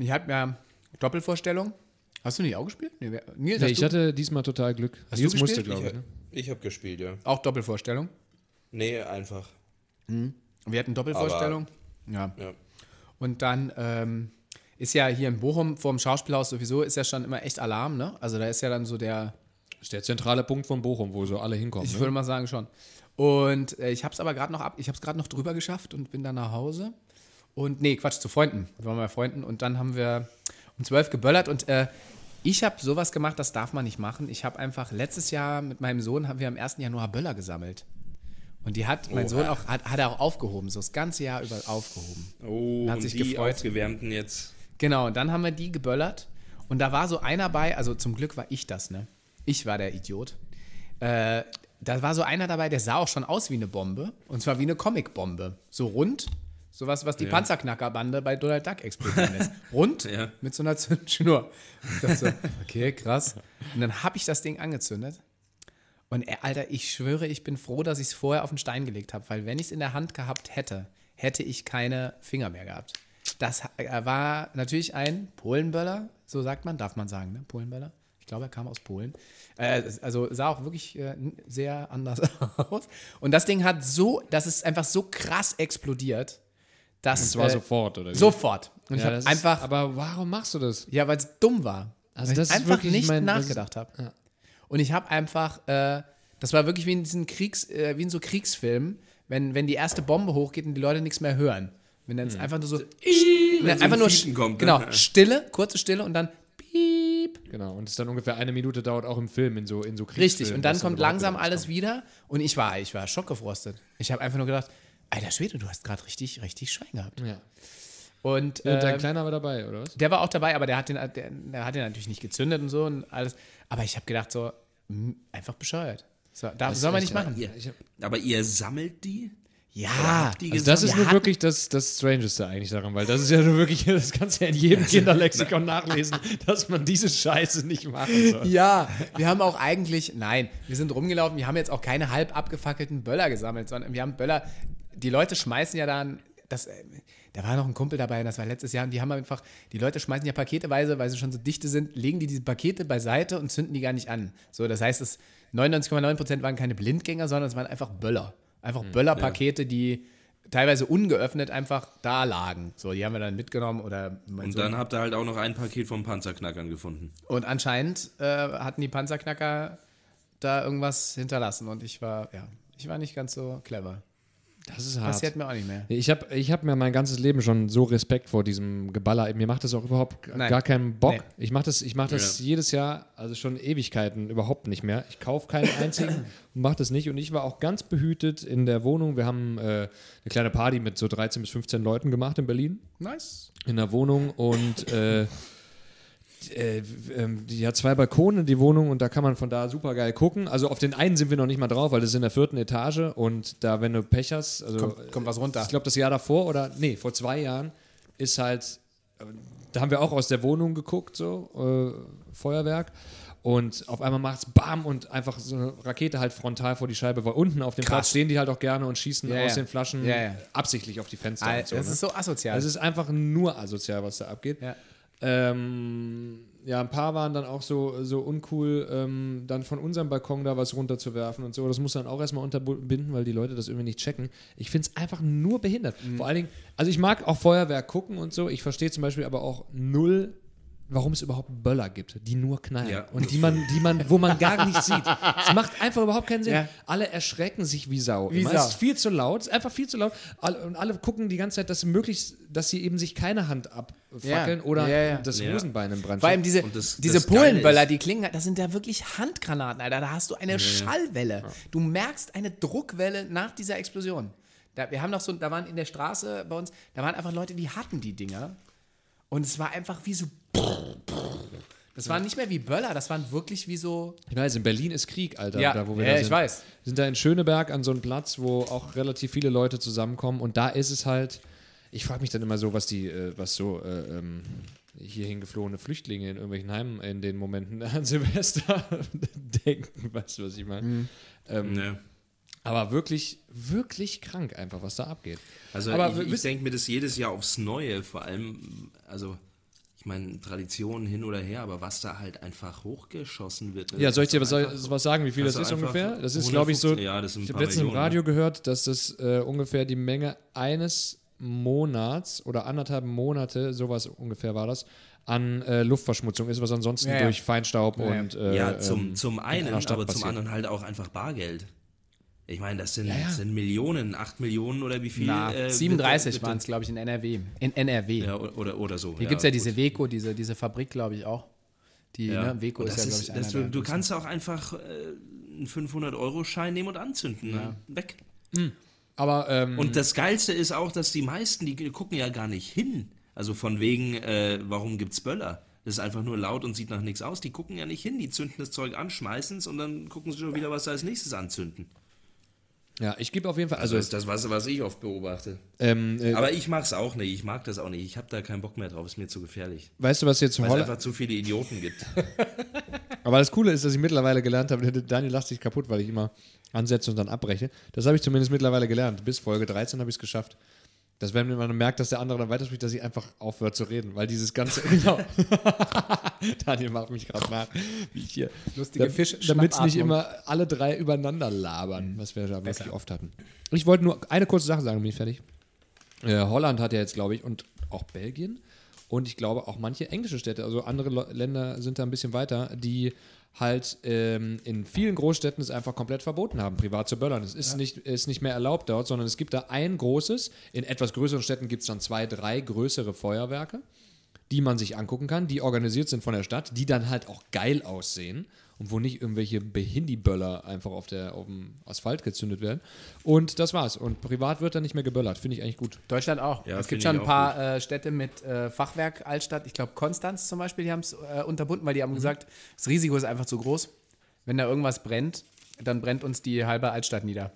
ich habe ja Doppelvorstellung. Hast du nicht auch gespielt? Nee, Nils, Nee, ich du hatte diesmal total Glück. Hast Nils du musste, gespielt? glaube ich. Ne? Ich habe gespielt, ja. auch Doppelvorstellung? Nee, einfach. Wir hatten Doppelvorstellung. ja. Ja. Und dann ähm, ist ja hier in Bochum vor dem Schauspielhaus sowieso ist ja schon immer echt Alarm, ne? Also da ist ja dann so der, Das ist der zentrale Punkt von Bochum, wo so alle hinkommen. ich ne? würde mal sagen schon. Und äh, ich habe es aber gerade noch ab, ich habe es gerade noch drüber geschafft und bin dann nach Hause. Und nee, Quatsch, zu Freunden. Wir waren bei Freunden und dann haben wir um zwölf geböllert und äh, ich habe sowas gemacht, das darf man nicht machen. Ich habe einfach letztes Jahr mit meinem Sohn haben wir am 1. Januar Böller gesammelt. Und die hat mein Oha. Sohn auch, hat, hat er auch aufgehoben, so das ganze Jahr über aufgehoben. Oh, Hat und sich die gefreut. aufgewärmten jetzt. Genau, und dann haben wir die geböllert. Und da war so einer bei, also zum Glück war ich das, ne? Ich war der Idiot. Äh, da war so einer dabei, der sah auch schon aus wie eine Bombe. Und zwar wie eine Comicbombe. So rund, Sowas, was die Panzerknackerbande bei Donald Duck explodieren lässt. Rund Ja. mit so einer Zündschnur. Ich dachte so, okay, krass. Und dann habe ich das Ding angezündet. Und äh, Alter, ich schwöre, ich bin froh, dass ich es vorher auf den Stein gelegt habe, weil wenn ich es in der Hand gehabt hätte, hätte ich keine Finger mehr gehabt. Das äh, war natürlich ein Polenböller, so sagt man, darf man sagen, ne? Polenböller. Ich glaube, er kam aus Polen. Äh, also sah auch wirklich äh, sehr anders aus. Und das Ding hat so, das ist einfach so krass explodiert, dass. Das war äh, sofort, oder? wie? Sofort. Und ich Ja, habe das ist- einfach. Aber warum machst du das? Ja, weil es dumm war. Also weil das ich ist einfach wirklich, nicht ich mein, nachgedacht habe. Und ich habe einfach, äh, das war wirklich wie in diesen Kriegs, äh, wie in so Kriegsfilmen, wenn, wenn die erste Bombe hochgeht und die Leute nichts mehr hören. Wenn dann Hm. einfach nur so, so einfach ein nur kommt, ne? genau, Ja. Stille, kurze Stille und dann piep. Genau, und es dann ungefähr eine Minute dauert auch im Film, in so, in so Richtig, Kriegsfilmen, und dann kommt langsam alles kommt. wieder und ich war, ich war schockgefrostet. Ich habe einfach nur gedacht, alter Schwede, du hast gerade richtig, richtig Schwein gehabt. Ja. Und, Und dein äh, Kleiner war dabei, oder was? Der war auch dabei, aber der hat den, der, der hat den natürlich nicht gezündet und so und alles. Aber ich habe gedacht, so, mh, einfach bescheuert. So, darf, soll man nicht machen. Ihr, aber ihr sammelt die? Ja, Die Also das ist nur wirklich das, das Strangeste eigentlich daran, weil das ist ja nur wirklich, das kannst du ja in jedem Kinderlexikon nachlesen, dass man diese Scheiße nicht machen soll. ja, wir haben auch eigentlich, nein, wir sind rumgelaufen, wir haben jetzt auch keine halb abgefackelten Böller gesammelt, sondern wir haben Böller, die Leute schmeißen ja dann, das, äh, da war noch ein Kumpel dabei, das war letztes Jahr, und die haben einfach, die Leute schmeißen ja paketeweise, weil sie schon so dichte sind, legen die diese Pakete beiseite und zünden die gar nicht an. So, das heißt, es 99,9% waren keine Blindgänger, sondern es waren einfach Böller. Einfach Böllerpakete, die teilweise ungeöffnet einfach da lagen. So, die haben wir dann mitgenommen oder Und Sohn- dann habt ihr halt auch noch ein Paket vom Panzerknackern gefunden. Und anscheinend äh, hatten die Panzerknacker da irgendwas hinterlassen und ich war, ja, ich war nicht ganz so clever. Das ist hart. Passiert mir auch nicht mehr. Ich habe ich hab mir mein ganzes Leben schon so Respekt vor diesem Geballer. Mir macht das auch überhaupt Nein. gar keinen Bock. Nee. Ich mache das, ich mach das Ja. jedes Jahr, also schon Ewigkeiten, überhaupt nicht mehr. Ich kaufe keinen einzigen und mache das nicht. Und ich war auch ganz behütet in der Wohnung. Wir haben äh, eine kleine Party mit so 13 bis 15 Leuten gemacht in Berlin. Nice. in der Wohnung und äh, äh, ähm, die hat zwei Balkone, die Wohnung, und da kann man von da super geil gucken. Also auf den einen sind wir noch nicht mal drauf, weil das ist in der vierten Etage und da, wenn du Pech hast, also Kommt, kommt was runter. ich glaube, das Jahr davor oder nee, vor zwei Jahren ist halt, äh, da haben wir auch aus der Wohnung geguckt, so äh, Feuerwerk. Und auf einmal macht's BAM und einfach so eine Rakete halt frontal vor die Scheibe, weil unten auf dem Krass. Platz stehen die halt auch gerne und schießen Ja, aus ja. den Flaschen Ja, absichtlich auf die Fenster. Al- und so, das ne? ist so asozial. Es ist einfach nur asozial, was da abgeht. Ähm, ja, ein paar waren dann auch so, so uncool, ähm, dann von unserem Balkon da was runterzuwerfen und so. Das muss dann auch erstmal unterbinden, weil die Leute das irgendwie nicht checken. Ich finde es einfach nur behindert. Mhm. Vor allen Dingen, also ich mag auch Feuerwerk gucken und so. Ich verstehe zum Beispiel aber auch null, warum es überhaupt Böller gibt, die nur knallen Ja. und die man, die man, wo man gar nicht sieht. Es macht einfach überhaupt keinen Sinn. Ja. Alle erschrecken sich wie Sau. Wie. Sau. Es ist viel zu laut, es ist einfach viel zu laut. Und alle gucken die ganze Zeit, dass sie möglichst, dass sie eben sich keine Hand abfackeln Ja. oder das. Hosenbein im Brand Vor allem diese, das- diese das Polenböller, die klingen, das sind ja wirklich Handgranaten, Alter. Da hast du eine Schallwelle. Du merkst eine Druckwelle nach dieser Explosion. Da, wir haben noch so, da waren in der Straße bei uns, da waren einfach Leute, die hatten die Dinger. Und es war einfach wie so. Das waren nicht mehr wie Böller, das waren wirklich wie so. Ich weiß, in Berlin ist Krieg, Alter. Ja, da, wo wir ja, da ich sind. weiß. Wir sind da in Schöneberg an so einem Platz, wo auch relativ viele Leute zusammenkommen. Und da ist es halt, ich frage mich dann immer so, was die, äh, was so äh, ähm, hierhin geflohene Flüchtlinge in irgendwelchen Heimen in den Momenten an Silvester denken. Weißt du, was ich meine? Mhm. Ähm, Ne. Aber wirklich, wirklich krank einfach, was da abgeht. Also Aber ich, ich denke mir das jedes Jahr aufs Neue, vor allem, also ich meine, Traditionen hin oder her, aber was da halt einfach hochgeschossen wird. ne, Ja, soll ich dir was, einfach- soll, was sagen, wie viel das ist ungefähr? Das ist, glaube ich, so. 150 ja, das sind ein ich habe letztens im Radio gehört, dass das äh, ungefähr die Menge eines Monats oder anderthalb Monate, sowas ungefähr war das, an äh, Luftverschmutzung ist, was ansonsten Ja, ja. durch Feinstaub Ja, ja. und. Äh, Ja, zum, ähm, zum in einen, aber zum passiert. anderen halt auch einfach Bargeld. Ich meine, das sind, Ja, ja. das sind Millionen, acht Millionen oder wie viel? Na, äh, 37 wird- waren es, glaube ich, in NRW. In NRW. Ja, oder, oder, so. Hier gibt es ja diese Weco, diese, diese Fabrik, glaube ich, auch. Die, Ja. ne, Weco ist ja, glaube ich, einer du, du kannst auch einfach äh, einen 500-Euro-Schein nehmen und anzünden. Ne? Weg. Aber ähm, Und das Geilste ist auch, dass die meisten, die gucken ja gar nicht hin. Also von wegen, äh, warum gibt's Böller? Das ist einfach nur laut und sieht nach nichts aus. Die gucken ja nicht hin. Die zünden das Zeug an, schmeißen es und dann gucken sie schon wieder, was sie als nächstes anzünden. Ja, ich gebe auf jeden Fall, also, Also das ist das, was, was ich oft beobachte. ähm, äh, Aber ich mag's auch nicht. Ich mag das auch nicht. Ich habe da keinen Bock mehr drauf. Ist mir zu gefährlich. weißt du, was jetzt Weil es Holland. einfach zu viele Idioten gibt. Aber das Coole ist, dass ich mittlerweile gelernt habe, Daniel lacht sich kaputt, weil ich immer ansetze und dann abbreche. Das habe ich zumindest mittlerweile gelernt. Bis Folge 13 habe ich es geschafft. Dass wenn man merkt, dass der andere dann weiterspricht, dass ich einfach aufhört zu reden, weil dieses ganze. Genau. Daniel macht mich gerade nach, wie ich hier. Lustige Da- Fisch- Damit es nicht immer alle drei übereinander labern, was wir da wirklich oft hatten. Ich wollte nur eine kurze Sache sagen, bin ich fertig. Äh, Holland hat ja jetzt, glaube ich, und auch Belgien und ich glaube auch manche englische Städte, also andere Länder sind da ein bisschen weiter, die halt ähm, in vielen Großstädten es einfach komplett verboten haben, privat zu böllern. Es ist, nicht, ist nicht mehr erlaubt dort, sondern es gibt da ein großes, in etwas größeren Städten gibt es dann zwei, drei größere Feuerwerke, die man sich angucken kann, die organisiert sind von der Stadt, die dann halt auch geil aussehen und wo nicht irgendwelche Behindi-Böller einfach auf, der, auf dem Asphalt gezündet werden. Und das war's. Und privat wird dann nicht mehr geböllert. Finde ich eigentlich gut. Deutschland auch. Ja, es gibt schon ein paar äh, Städte mit äh, Fachwerk, Altstadt. Ich glaube, Konstanz zum Beispiel, die haben es äh, unterbunden, weil die haben gesagt, das Risiko ist einfach zu groß. Wenn da irgendwas brennt, dann brennt uns die halbe Altstadt nieder.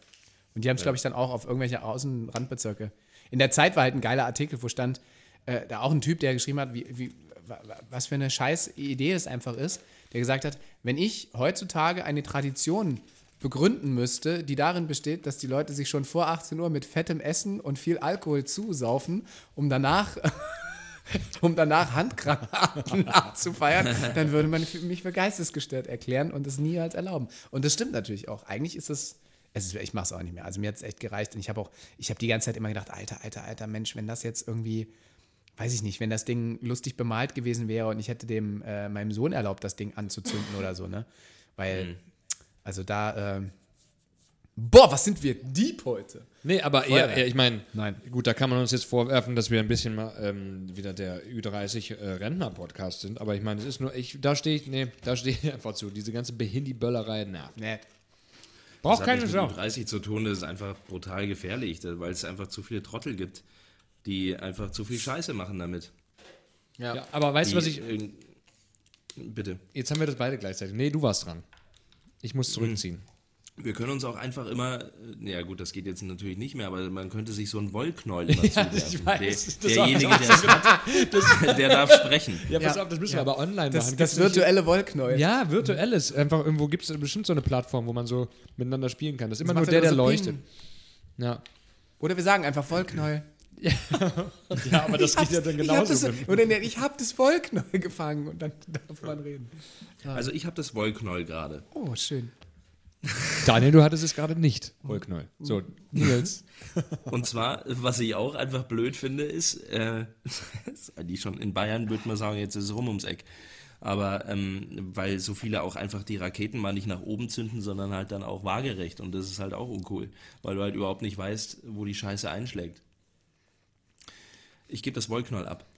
Und die haben es, glaube ich, dann auch auf irgendwelche Außenrandbezirke. In der Zeit war halt ein geiler Artikel, wo stand, äh, da auch ein Typ, der geschrieben hat, wie, wie, wa- wa- was für eine scheiß Idee es einfach ist, der gesagt hat, wenn ich heutzutage eine Tradition begründen müsste, die darin besteht, dass die Leute sich schon vor 18 Uhr mit fettem Essen und viel Alkohol zusaufen, um danach, um danach Handgranaten abzufeiern, dann würde man mich für geistesgestört erklären und es niemals erlauben. Und das stimmt natürlich auch. Eigentlich ist es, es ist, ich mache es auch nicht mehr. Also mir hat es echt gereicht und ich habe auch, ich habe die ganze Zeit immer gedacht, alter, alter, alter Mensch, wenn das jetzt irgendwie weiß ich nicht, wenn das Ding lustig bemalt gewesen wäre und ich hätte dem äh, meinem Sohn erlaubt, das Ding anzuzünden oder so, ne? Weil, also da, ähm, boah, was sind wir deep heute? Nee, aber Feuerwerk. ja, ich meine, Nein. gut, da kann man uns jetzt vorwerfen, dass wir ein bisschen mal ähm, wieder der Ü30 äh, Rentner-Podcast sind. Aber ich meine, es ist nur, ich, da stehe ich, nee, da stehe ich einfach zu. Diese ganze Behindi-Böllerei, na. Nee. Braucht Das hat keine nichts Sau. mit 30 zu tun, das ist einfach brutal gefährlich, weil es einfach zu viele Trottel gibt, die einfach zu viel Scheiße machen damit. Ja, aber weißt du, was ich. irgend- Bitte. Jetzt haben wir das beide gleichzeitig. Nee, du warst dran. Ich muss zurückziehen. Wir können uns auch einfach immer, äh, ja gut, das geht jetzt natürlich nicht mehr, aber man könnte sich so einen Wollknäuel immer zuwerfen. ich weiß, das der, derjenige, der es hat, der darf sprechen. Ja, pass Ja. auf, das müssen wir aber online Das, machen. das nicht- virtuelle Wollknäuel. Ja, virtuelles. Einfach irgendwo gibt es bestimmt so eine Plattform, wo man so miteinander spielen kann. Das ist immer Das nur der, der so leuchtet. Ping. Ja. Oder wir sagen einfach Wollknäuel. ja, aber das geht ja dann Ich hab das, genauso. oder nee, ich habe das Wollknäuel gefangen und dann darf man reden. Also ich habe das Wollknäuel gerade. Oh, schön. Daniel, du hattest es gerade nicht. Wollknäuel. So, Nils. Und zwar, was ich auch einfach blöd finde, ist, äh, eigentlich schon in Bayern würde man sagen, jetzt ist es rum ums Eck. Aber ähm, weil so viele auch einfach die Raketen mal nicht nach oben zünden, sondern halt dann auch waagerecht. Und das ist halt auch uncool, weil du halt überhaupt nicht weißt, wo die Scheiße einschlägt. Ich gebe das Wollknäuel ab.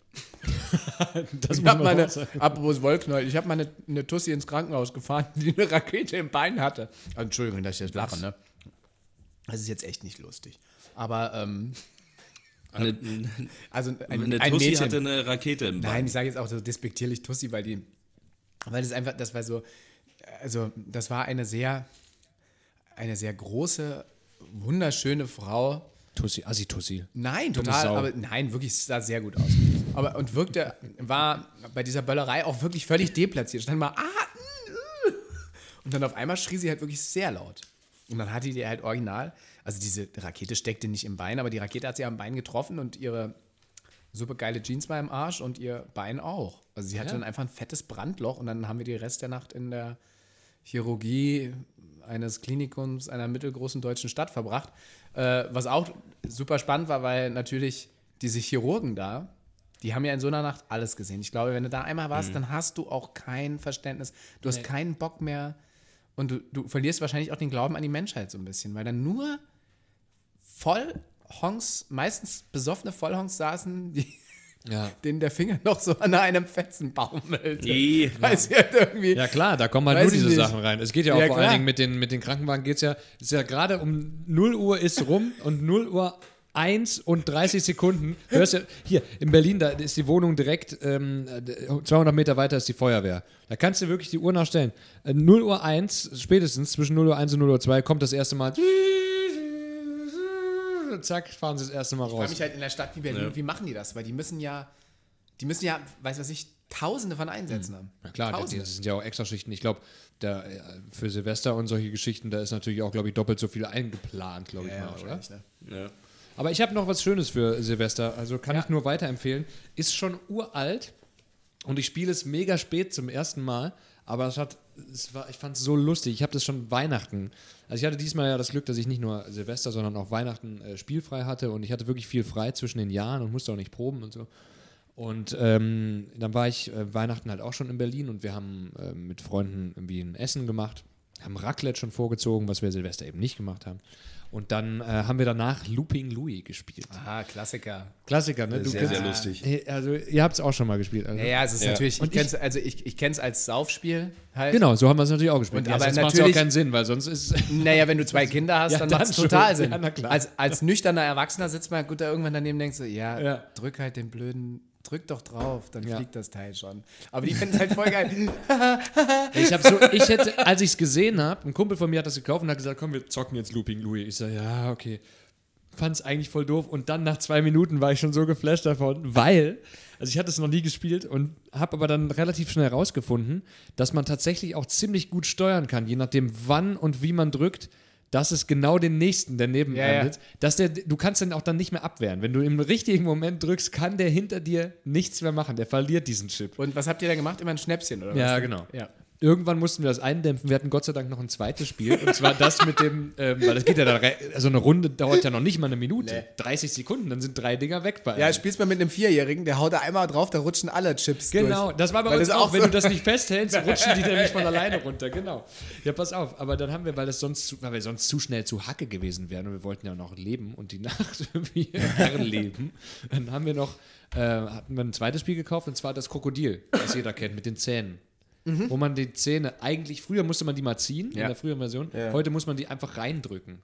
Das Ich habe meine, apropos Wollknäuel, ich habe meine eine Tussi ins Krankenhaus gefahren, die eine Rakete im Bein hatte. Entschuldigung, dass ich jetzt lache, ne? Das ist jetzt echt nicht lustig. Aber, ähm, Eine, also ein, eine ein Tussi Mädchen. hatte eine Rakete im Bein. Nein, ich sage jetzt auch so despektierlich Tussi, weil die, weil das einfach, das war so, also das war eine sehr, eine sehr große, wunderschöne Frau. Tussi, Assi-Tussi. Nein, Dumme total, aber nein, wirklich, sah sehr gut aus. Aber und wirkte, war bei dieser Böllerei auch wirklich völlig deplatziert. Stand mal, ah, mm, mm. und dann auf einmal schrie sie halt wirklich sehr laut. Und dann hatte die halt original, also diese Rakete steckte nicht im Bein, aber die Rakete hat sie am Bein getroffen und ihre super geile Jeans war im Arsch und ihr Bein auch. Also sie hatte Ja. dann einfach ein fettes Brandloch und dann haben wir die Rest der Nacht in der Chirurgie eines Klinikums einer mittelgroßen deutschen Stadt verbracht. Äh, was auch super spannend war, weil natürlich diese Chirurgen da, die haben ja in so einer Nacht alles gesehen. Ich glaube, wenn du da einmal warst, dann hast du auch kein Verständnis. Du hast keinen Bock mehr und du, du verlierst wahrscheinlich auch den Glauben an die Menschheit so ein bisschen, weil dann nur Vollhongs, meistens besoffene Vollhongs saßen, die, Ja. denen der Finger noch so an einem fetzen baumelte. Nee. Weil sie halt irgendwie. Ja klar, da kommen halt Weiß nur diese nicht. Sachen rein. Es geht ja auch Ja, vor klar. allen Dingen mit den, mit den Krankenwagen geht's ja, ist ja gerade um 0 Uhr ist rum und 0 Uhr 1 und 30 Sekunden. Hörst ja, hier, in Berlin, da ist die Wohnung direkt ähm, 200 Meter weiter ist die Feuerwehr. Da kannst du wirklich die Uhr nachstellen. Äh, 0 Uhr 1, spätestens zwischen 0 Uhr 1 und 0 Uhr 2 kommt das erste Mal und zack, fahren sie das erste Mal Ich frage raus. mich halt in der Stadt wie Berlin, Ja. wie machen die das? Weil die müssen ja, die müssen ja, weiß was ich, Tausende von Einsätzen haben. Ja, klar, Tausende. das sind ja auch Extraschichten. Ich glaube, da äh, für Silvester und solche Geschichten, da ist natürlich auch, glaube ich, doppelt so viel eingeplant, glaube ich Ja, mal, oder? ne? Ja. Aber ich habe noch was Schönes für Silvester, also kann Ja. ich nur weiterempfehlen. Ist schon uralt und ich spiele es mega spät zum ersten Mal, aber es hat, es war, ich fand es so lustig. Ich habe das schon Weihnachten. Also ich hatte diesmal ja das Glück, dass ich nicht nur Silvester, sondern auch Weihnachten äh, spielfrei hatte und ich hatte wirklich viel frei zwischen den Jahren und musste auch nicht proben und so. Und ähm, dann war ich äh, Weihnachten halt auch schon in Berlin und wir haben äh, mit Freunden irgendwie ein Essen gemacht, haben Raclette schon vorgezogen, was wir Silvester eben nicht gemacht haben. Und dann äh, haben wir danach Looping Louis gespielt. Ah, Klassiker. Klassiker, ne? Du Sehr, kennst- sehr lustig. Also, ihr habt es auch schon mal gespielt. Also. Ja, ja, es ist Ja. natürlich, ich Und ich- kenn's, also ich, ich kenn's als Saufspiel halt. Genau, so haben wir es natürlich auch gespielt. Und ja, aber sonst macht es auch natürlich- keinen Sinn, weil sonst ist Naja, wenn du zwei Kinder hast, Ja, dann dann macht es total Ja, Sinn. na klar. Als, als nüchterner Erwachsener sitzt man gut da irgendwann daneben und denkst so, ja, Ja. drück halt den blöden, drück doch drauf, dann Ja. fliegt das Teil schon. Aber die finden es halt voll geil. Ich habe so, ich hätte, als ich es gesehen habe, ein Kumpel von mir hat das gekauft und hat gesagt, komm, wir zocken jetzt Looping Louis. Ich sage, ja, okay. Fand es eigentlich voll doof und dann nach zwei Minuten war ich schon so geflasht davon, weil, also ich hatte es noch nie gespielt und habe aber dann relativ schnell rausgefunden, dass man tatsächlich auch ziemlich gut steuern kann, je nachdem wann und wie man drückt, dass es genau den nächsten, der neben Ja, einem ja. dass der, du kannst den auch dann nicht mehr abwehren. Wenn du im richtigen Moment drückst, kann der hinter dir nichts mehr machen. Der verliert diesen Chip. Und was habt ihr da gemacht? Immer ein Schnäpschen, oder Ja, was? genau. Ja. Irgendwann mussten wir das eindämpfen. Wir hatten Gott sei Dank noch ein zweites Spiel. Und zwar das mit dem, ähm, weil das geht ja re- also eine Runde dauert ja noch nicht mal eine Minute. Nee. 30 Sekunden, dann sind drei Dinger weg bei Ja, einem. spielst mal mit einem Vierjährigen, der haut da einmal drauf, da rutschen alle Chips Genau, durch. das war bei Weil uns auch. auch Wenn so- du das nicht festhältst, rutschen die nämlich von alleine runter. Genau. Ja, pass auf. Aber dann haben wir, weil das sonst, weil wir sonst zu schnell zu Hacke gewesen wären und wir wollten ja noch leben und die Nacht irgendwie leben, dann haben wir noch, äh, hatten wir ein zweites Spiel gekauft und zwar das Krokodil, das jeder kennt, mit den Zähnen. Wo man die Zähne, eigentlich, früher musste man die mal ziehen, in Ja. der früheren Version. Heute muss man die einfach reindrücken.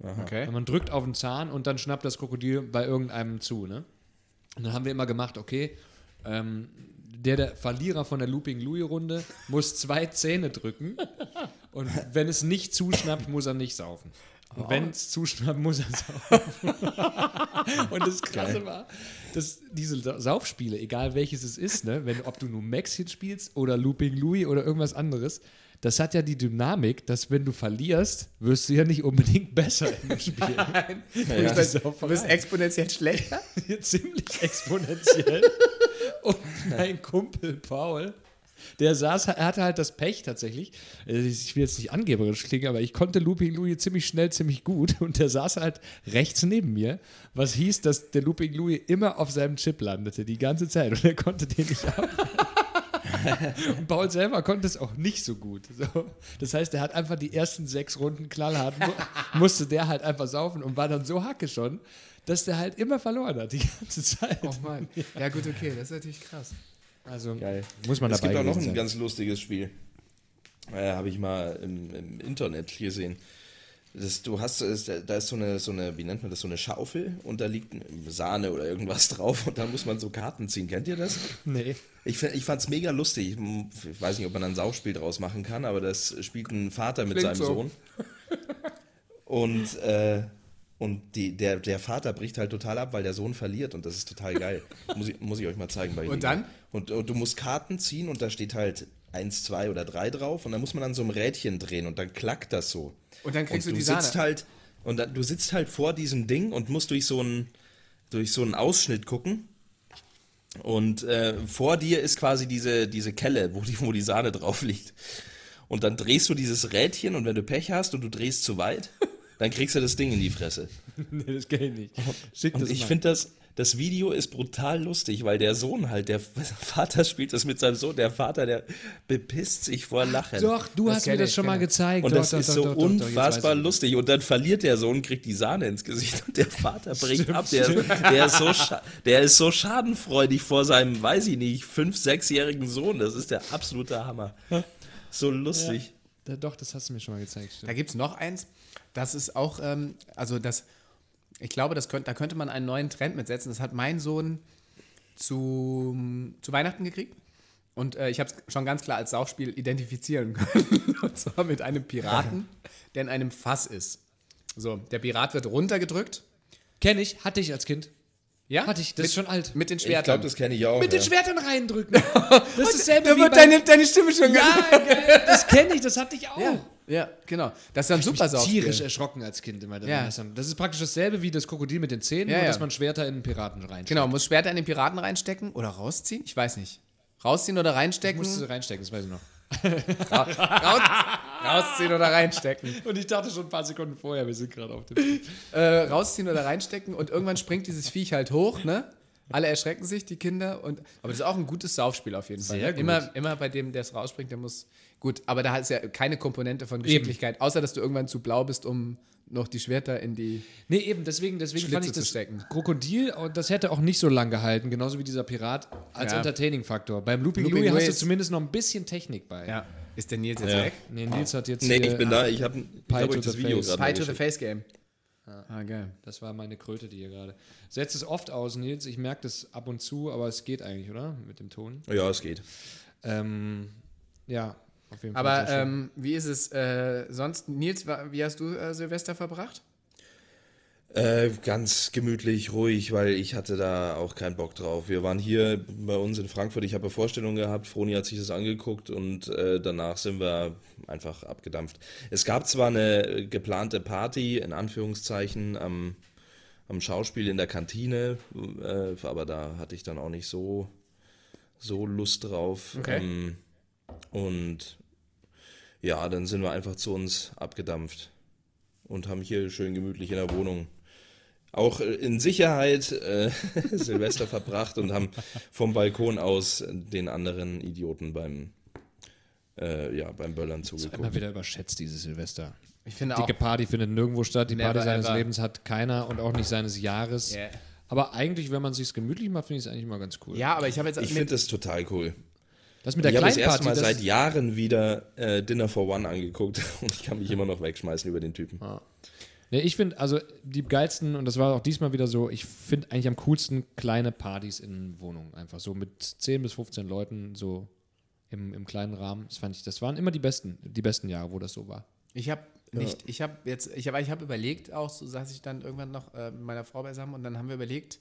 Okay. Und man drückt auf den Zahn und dann schnappt das Krokodil bei irgendeinem zu. Ne? Und dann haben wir immer gemacht, okay, ähm, der, der Verlierer von der Looping Louis-Runde muss zwei Zähne drücken. Und wenn es nicht zuschnappt, muss er nicht saufen. Und wenn es zuschnappt, muss er saufen. und das Krasse war, dass diese Sa- Saufspiele, egal welches es ist, ne, wenn, ob du nur Maxchen spielst oder Looping Louis oder irgendwas anderes, das hat ja die Dynamik, dass wenn du verlierst, wirst du ja nicht unbedingt besser im Spiel. Du bist, Ja. halt- du bist exponentiell schlechter. ziemlich exponentiell. Und mein Kumpel Paul, der saß, er hatte halt das Pech tatsächlich. Also Ich will jetzt nicht angeberisch klingen, aber ich konnte Looping Louis ziemlich schnell, ziemlich gut. Und der saß halt rechts neben mir, was hieß, dass der Looping Louis immer auf seinem Chip landete, die ganze Zeit. Und er konnte den nicht ab. Und Paul selber konnte es auch nicht so gut. So. Das heißt, er hat einfach die ersten sechs Runden knallhart, mu musste der halt einfach saufen und war dann so hacke schon, dass der halt immer verloren hat, die ganze Zeit. Oh Mann. Ja, gut, okay, das ist natürlich krass. Also Geil. muss man Es dabei gibt auch noch ein sein. ganz lustiges Spiel. Äh, Habe ich mal im, im Internet gesehen. Das, du hast, es- da ist so eine, so eine, wie nennt man das, so eine Schaufel und da liegt Sahne oder irgendwas drauf und da muss man so Karten ziehen. Kennt ihr das? Nee. Ich, ich fand es mega lustig. Ich weiß nicht, ob man ein Saufspiel draus machen kann, aber das spielt ein Vater mit Klingt seinem so. Sohn. Und, äh, und die, der, der Vater bricht halt total ab, weil der Sohn verliert und das ist total geil. muss, ich, muss ich euch mal zeigen. Bei Und dann? Und, und du musst Karten ziehen und da steht halt 1, 2 oder 3 drauf und dann muss man an so einem Rädchen drehen und dann klackt das so. Und dann kriegst und du die sitzt Sahne. halt und dann, du sitzt halt vor diesem Ding und musst durch so einen durch so einen Ausschnitt gucken. Und äh, vor dir ist quasi diese, diese Kelle, wo die, wo die Sahne drauf liegt. Und dann drehst du dieses Rädchen und wenn du Pech hast und du drehst zu weit, dann kriegst du das Ding in die Fresse. nee, das kenn ich nicht. Schick Und das ich finde das, das Video ist brutal lustig, weil der Sohn halt, der Vater spielt das mit seinem Sohn, der Vater, der bepisst sich vor Lachen. Doch, du Das hast mir das schon mal ich. gezeigt. Und doch, das doch, ist doch, so doch, unfassbar lustig. Und dann verliert der Sohn, kriegt die Sahne ins Gesicht und der Vater bricht Stimmt, ab. Der, der, ist so der ist so schadenfreudig vor seinem, weiß ich nicht, fünf-, sechsjährigen Sohn. Das ist der absolute Hammer. So lustig. Ja, doch, das hast du mir schon mal gezeigt. Da Stimmt. gibt es noch eins, das ist auch, ähm, also das, ich glaube, das könnt, da könnte man einen neuen Trend mitsetzen. Das hat mein Sohn zu, zu Weihnachten gekriegt. Und äh, ich habe es schon ganz klar als Saufspiel identifizieren können. Und zwar mit einem Piraten, der in einem Fass ist. So, der Pirat wird runtergedrückt Kenne ich, hatte ich als Kind. Ja? Hatte ich, das mit, ist schon alt. Mit den Ich Schwertern. glaube, das kenne ich auch. Mit ja. den Schwertern reindrücken. Das ist dasselbe da wird bei- deine, deine Stimme schon Ja, geil, das kenne ich, das hatte ich auch. ja, ja, genau. Das ist dann Ich super bin Saufspiel. tierisch erschrocken als Kind immer. Ja. Das Das ist praktisch dasselbe wie das Krokodil mit den Zähnen, Ja, nur ja. dass man Schwerter in einen Piraten reinsteckt. Genau, muss Schwerter in den Piraten reinstecken oder rausziehen? Ich weiß nicht. Rausziehen oder Ich reinstecken? musste sie reinstecken, das weiß ich noch. Raus, rausziehen oder reinstecken. Und ich dachte schon ein paar Sekunden vorher, wir sind gerade auf dem. Äh, rausziehen oder reinstecken und irgendwann springt dieses Viech halt hoch, ne? Alle erschrecken sich, die Kinder. Und, aber das ist auch ein gutes Saufspiel auf jeden Fall. Sehr ne? gut. Immer, immer bei dem, der es rausspringt, der muss. Gut, aber da ist ja keine Komponente von Geschicklichkeit, außer dass du irgendwann zu blau bist, um noch die Schwerter in die. Nee, eben, deswegen, deswegen Schlitze fand ich das stecken. Krokodil, und das hätte auch nicht so lang gehalten, genauso wie dieser Pirat, als Ja. Entertaining-Faktor. Beim Looping, Looping Louis hast du zumindest noch ein bisschen Technik bei. Ja. Ist der Nils jetzt Ja. weg? Nee, Nils hat jetzt. Nee, hier- ich bin da. Ich habe hab to euch das the Video face. gerade Pie to the. Face Game. Ah, geil. Das war meine Kröte, die hier gerade. Setzt es oft aus, Nils. Ich merke das ab und zu, aber es geht eigentlich, oder? Mit dem Ton. Ja, es geht. Ähm, ja, auf jeden Fall. Aber ähm, wie ist es äh, sonst? Nils, wie hast du äh, Silvester verbracht? Äh, ganz gemütlich, ruhig, weil ich hatte da auch keinen Bock drauf. Wir waren hier bei uns in Frankfurt, ich habe eine Vorstellung gehabt, Froni hat sich das angeguckt und äh, danach sind wir einfach abgedampft. Es gab zwar eine geplante Party, in Anführungszeichen, am, am Schauspiel in der Kantine, äh, aber da hatte ich dann auch nicht so, so Lust drauf. Okay. Ähm, und ja, dann sind wir einfach zu uns abgedampft und haben hier schön gemütlich in der Wohnung auch äh, in Sicherheit äh, Silvester verbracht und haben vom Balkon aus den anderen Idioten beim, äh, ja, beim Böllern Immer zugeguckt. wieder überschätzt, dieses Silvester. Ich finde auch. Dicke Party findet nirgendwo statt. Die Party seines ever. Lebens hat keiner und auch nicht seines Jahres. Yeah. Aber eigentlich, wenn man es sich gemütlich macht, finde ich es eigentlich mal ganz cool. Ja, aber ich habe jetzt Ich finde das total cool. Das mit der Ich habe das erste Mal das, seit Jahren wieder äh, Dinner for One angeguckt und ich kann mich immer noch wegschmeißen über den Typen. Ja, ich finde, also die geilsten, und das war auch diesmal wieder so, ich finde eigentlich am coolsten kleine Partys in Wohnungen. Einfach so mit 10 bis 15 Leuten, so im, im kleinen Rahmen. Das fand ich, das waren immer die besten, die besten Jahre, wo das so war. Ich habe nicht, ich habe jetzt, ich habe ich hab überlegt, auch so saß ich dann irgendwann noch äh, mit meiner Frau beisammen und dann haben wir überlegt,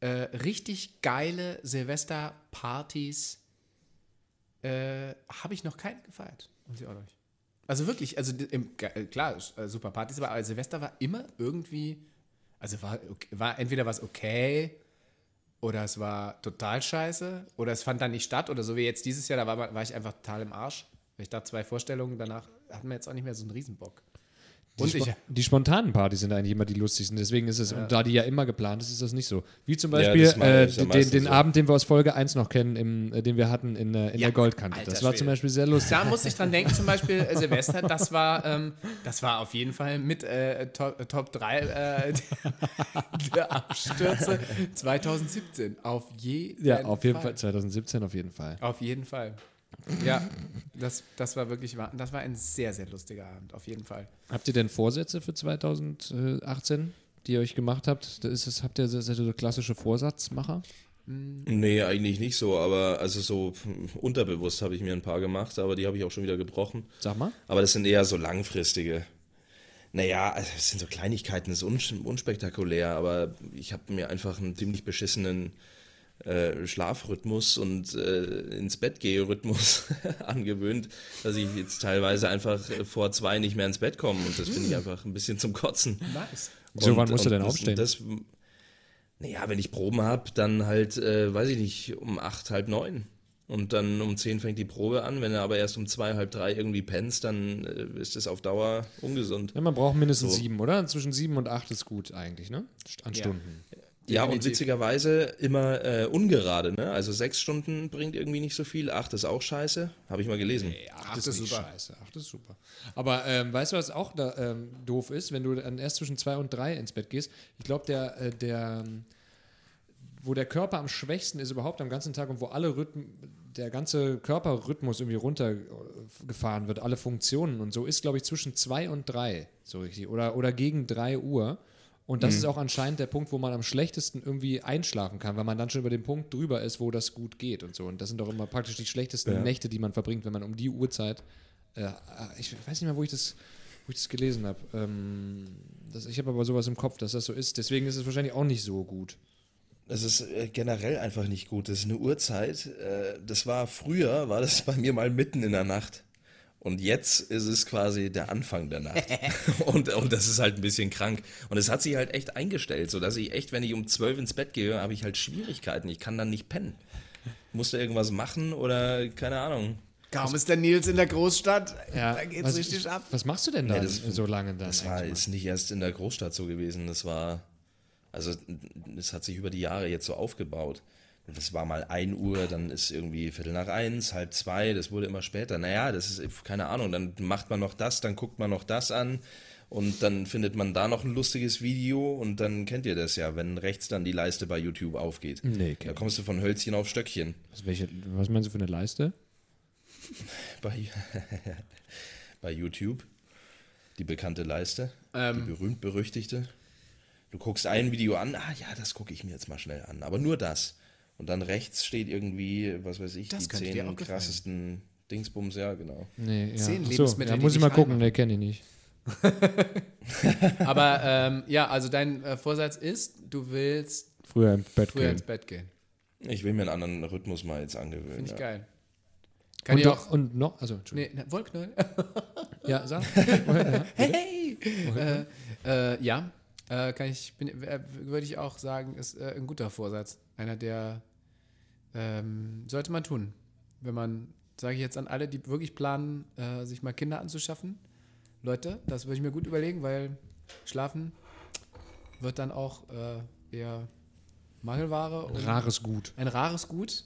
äh, richtig geile Silvesterpartys äh, habe ich noch keine gefeiert. Muss ich auch nicht. Also wirklich, also im, äh, klar, äh, super Partys, aber Silvester war immer irgendwie, also war, war entweder was okay oder es war total scheiße oder es fand dann nicht statt oder so wie jetzt dieses Jahr, da war, war ich einfach total im Arsch. Ich da zwei Vorstellungen danach hatten wir jetzt auch nicht mehr so einen Riesenbock. Die, Und ich, die spontanen Partys sind eigentlich immer die lustigsten. Deswegen ist es, und da die ja immer geplant ist, ist das nicht so. Wie zum Ja, Beispiel äh, ja den, meistens den so. Abend, den wir aus Folge 1 noch kennen, im, äh, den wir hatten in, äh, in Ja, der Goldkante. alter das war zum. Beispiel sehr lustig. da musste ich dran denken, zum Beispiel äh, Silvester, das war, ähm, das war auf jeden Fall mit äh, Top, äh, Top 3 äh, der Abstürze 2017. Auf jeden Ja, auf jeden Fall. 2017 auf jeden Fall. Auf jeden Fall. Ja, das, das war wirklich, wahr- das war ein sehr, sehr lustiger Abend, auf jeden Fall. Habt ihr denn Vorsätze für 2018, die ihr euch gemacht habt? Da Ist es, habt ihr seid ihr so klassische Vorsatzmacher? Nee, eigentlich nicht so, aber also so unterbewusst habe ich mir ein paar gemacht, aber die habe ich auch schon wieder gebrochen. Sag mal. Aber das sind eher so langfristige. Naja, also es sind so Kleinigkeiten, das ist unspektakulär, aber ich habe mir einfach einen ziemlich beschissenen äh, Schlafrhythmus und äh, ins Bett gehe Rhythmus angewöhnt, dass ich jetzt teilweise einfach äh, vor zwei nicht mehr ins Bett komme und das finde ich einfach ein bisschen zum Kotzen. Nice. So, wann musst du denn das- aufstehen? Das, naja, wenn ich Proben habe, dann halt, äh, weiß ich nicht, um acht, halb neun. Und dann um zehn fängt die Probe an. Wenn du aber erst um zwei, halb drei irgendwie pennst, dann äh, ist das auf Dauer ungesund. Ja, man braucht mindestens So. sieben, oder? Zwischen sieben und acht ist gut eigentlich, ne? An Ja. Stunden. Ja, und witzigerweise immer äh, ungerade, ne? Also sechs Stunden bringt irgendwie nicht so viel, acht ist auch scheiße. Habe ich mal gelesen. Acht, Acht ist, ist super. scheiße. Acht ist super. Aber ähm, weißt du, was auch da, ähm, doof ist, wenn du dann erst zwischen zwei und drei ins Bett gehst? Ich glaube, der, äh, der, ähm, wo der Körper am schwächsten ist überhaupt am ganzen Tag und wo alle Rhythmen, der ganze Körperrhythmus irgendwie runtergefahren wird, alle Funktionen und so, ist, glaube ich, zwischen zwei und drei, so richtig. Oder, oder gegen drei Uhr. Und das ist auch anscheinend der Punkt, wo man am schlechtesten irgendwie einschlafen kann, weil man dann schon über den Punkt drüber ist, wo das gut geht und so. Und das sind doch immer praktisch die schlechtesten Ja. Nächte, die man verbringt, wenn man um die Uhrzeit, äh, ich weiß nicht mehr, wo ich das wo ich das gelesen habe. Ähm, das, ich habe aber sowas im Kopf, dass das so ist. Deswegen ist es wahrscheinlich auch nicht so gut. Es ist äh, generell einfach nicht gut. Das ist eine Uhrzeit. Äh, das war früher, war das bei mir mal mitten in der Nacht. Und jetzt ist es quasi der Anfang der Nacht. und, und das ist halt ein bisschen krank. Und es hat sich halt echt eingestellt, sodass ich echt, wenn ich um 12 ins Bett gehe, habe ich halt Schwierigkeiten. Ich kann dann nicht pennen. Musste irgendwas machen oder keine Ahnung. Kaum ist der Nils in der Großstadt, Ja, da geht's was, richtig ab. Was machst du denn da Nee, das- so lange dann? Das war ist nicht erst in der Großstadt so gewesen. Das war, also es hat sich über die Jahre jetzt so aufgebaut. Das war mal 1 Uhr, dann ist irgendwie Viertel nach eins, halb zwei, das wurde immer später. Naja, das ist, keine Ahnung, dann macht man noch das, dann guckt man noch das an und dann findet man da noch ein lustiges Video und dann kennt ihr das ja, wenn rechts dann die Leiste bei YouTube aufgeht. Nee, Da kommst du von Hölzchen auf Stöckchen. was, welche, was meinst du für eine Leiste? Bei, bei YouTube. Die bekannte Leiste. Ähm. die berühmt-berüchtigte. Du guckst ein Video an, ah ja, das gucke ich mir jetzt mal schnell an. Aber nur das. Und dann rechts steht irgendwie, was weiß ich, Das die zehn auch gefallen. krassesten Dingsbums, ja, genau. Nee, ja. Zehn Ach Lebensmittel, ja, die muss ich mal gucken, ne, kenne ich nicht. Aber ähm, ja, also dein äh, Vorsatz ist, du willst Früher im Bett früher gehen. ins Bett gehen. Ich will mir einen anderen Rhythmus mal jetzt angewöhnen. Finde ich Ja. geil. Kann Und, ich doch, auch. und noch, also, Entschuldigung. Nee, ne, Wollknäuel. Ja, sag. Hey! Äh, äh, ja, äh, kann ich, bin, äh, würde ich auch sagen, ist äh, ein guter Vorsatz. Einer, der ähm, sollte man tun. Wenn man, sage ich jetzt an alle, die wirklich planen, äh, sich mal Kinder anzuschaffen. Leute, das würde ich mir gut überlegen, weil Schlafen wird dann auch äh, eher Mangelware. und- Rares Gut. ein rares Gut.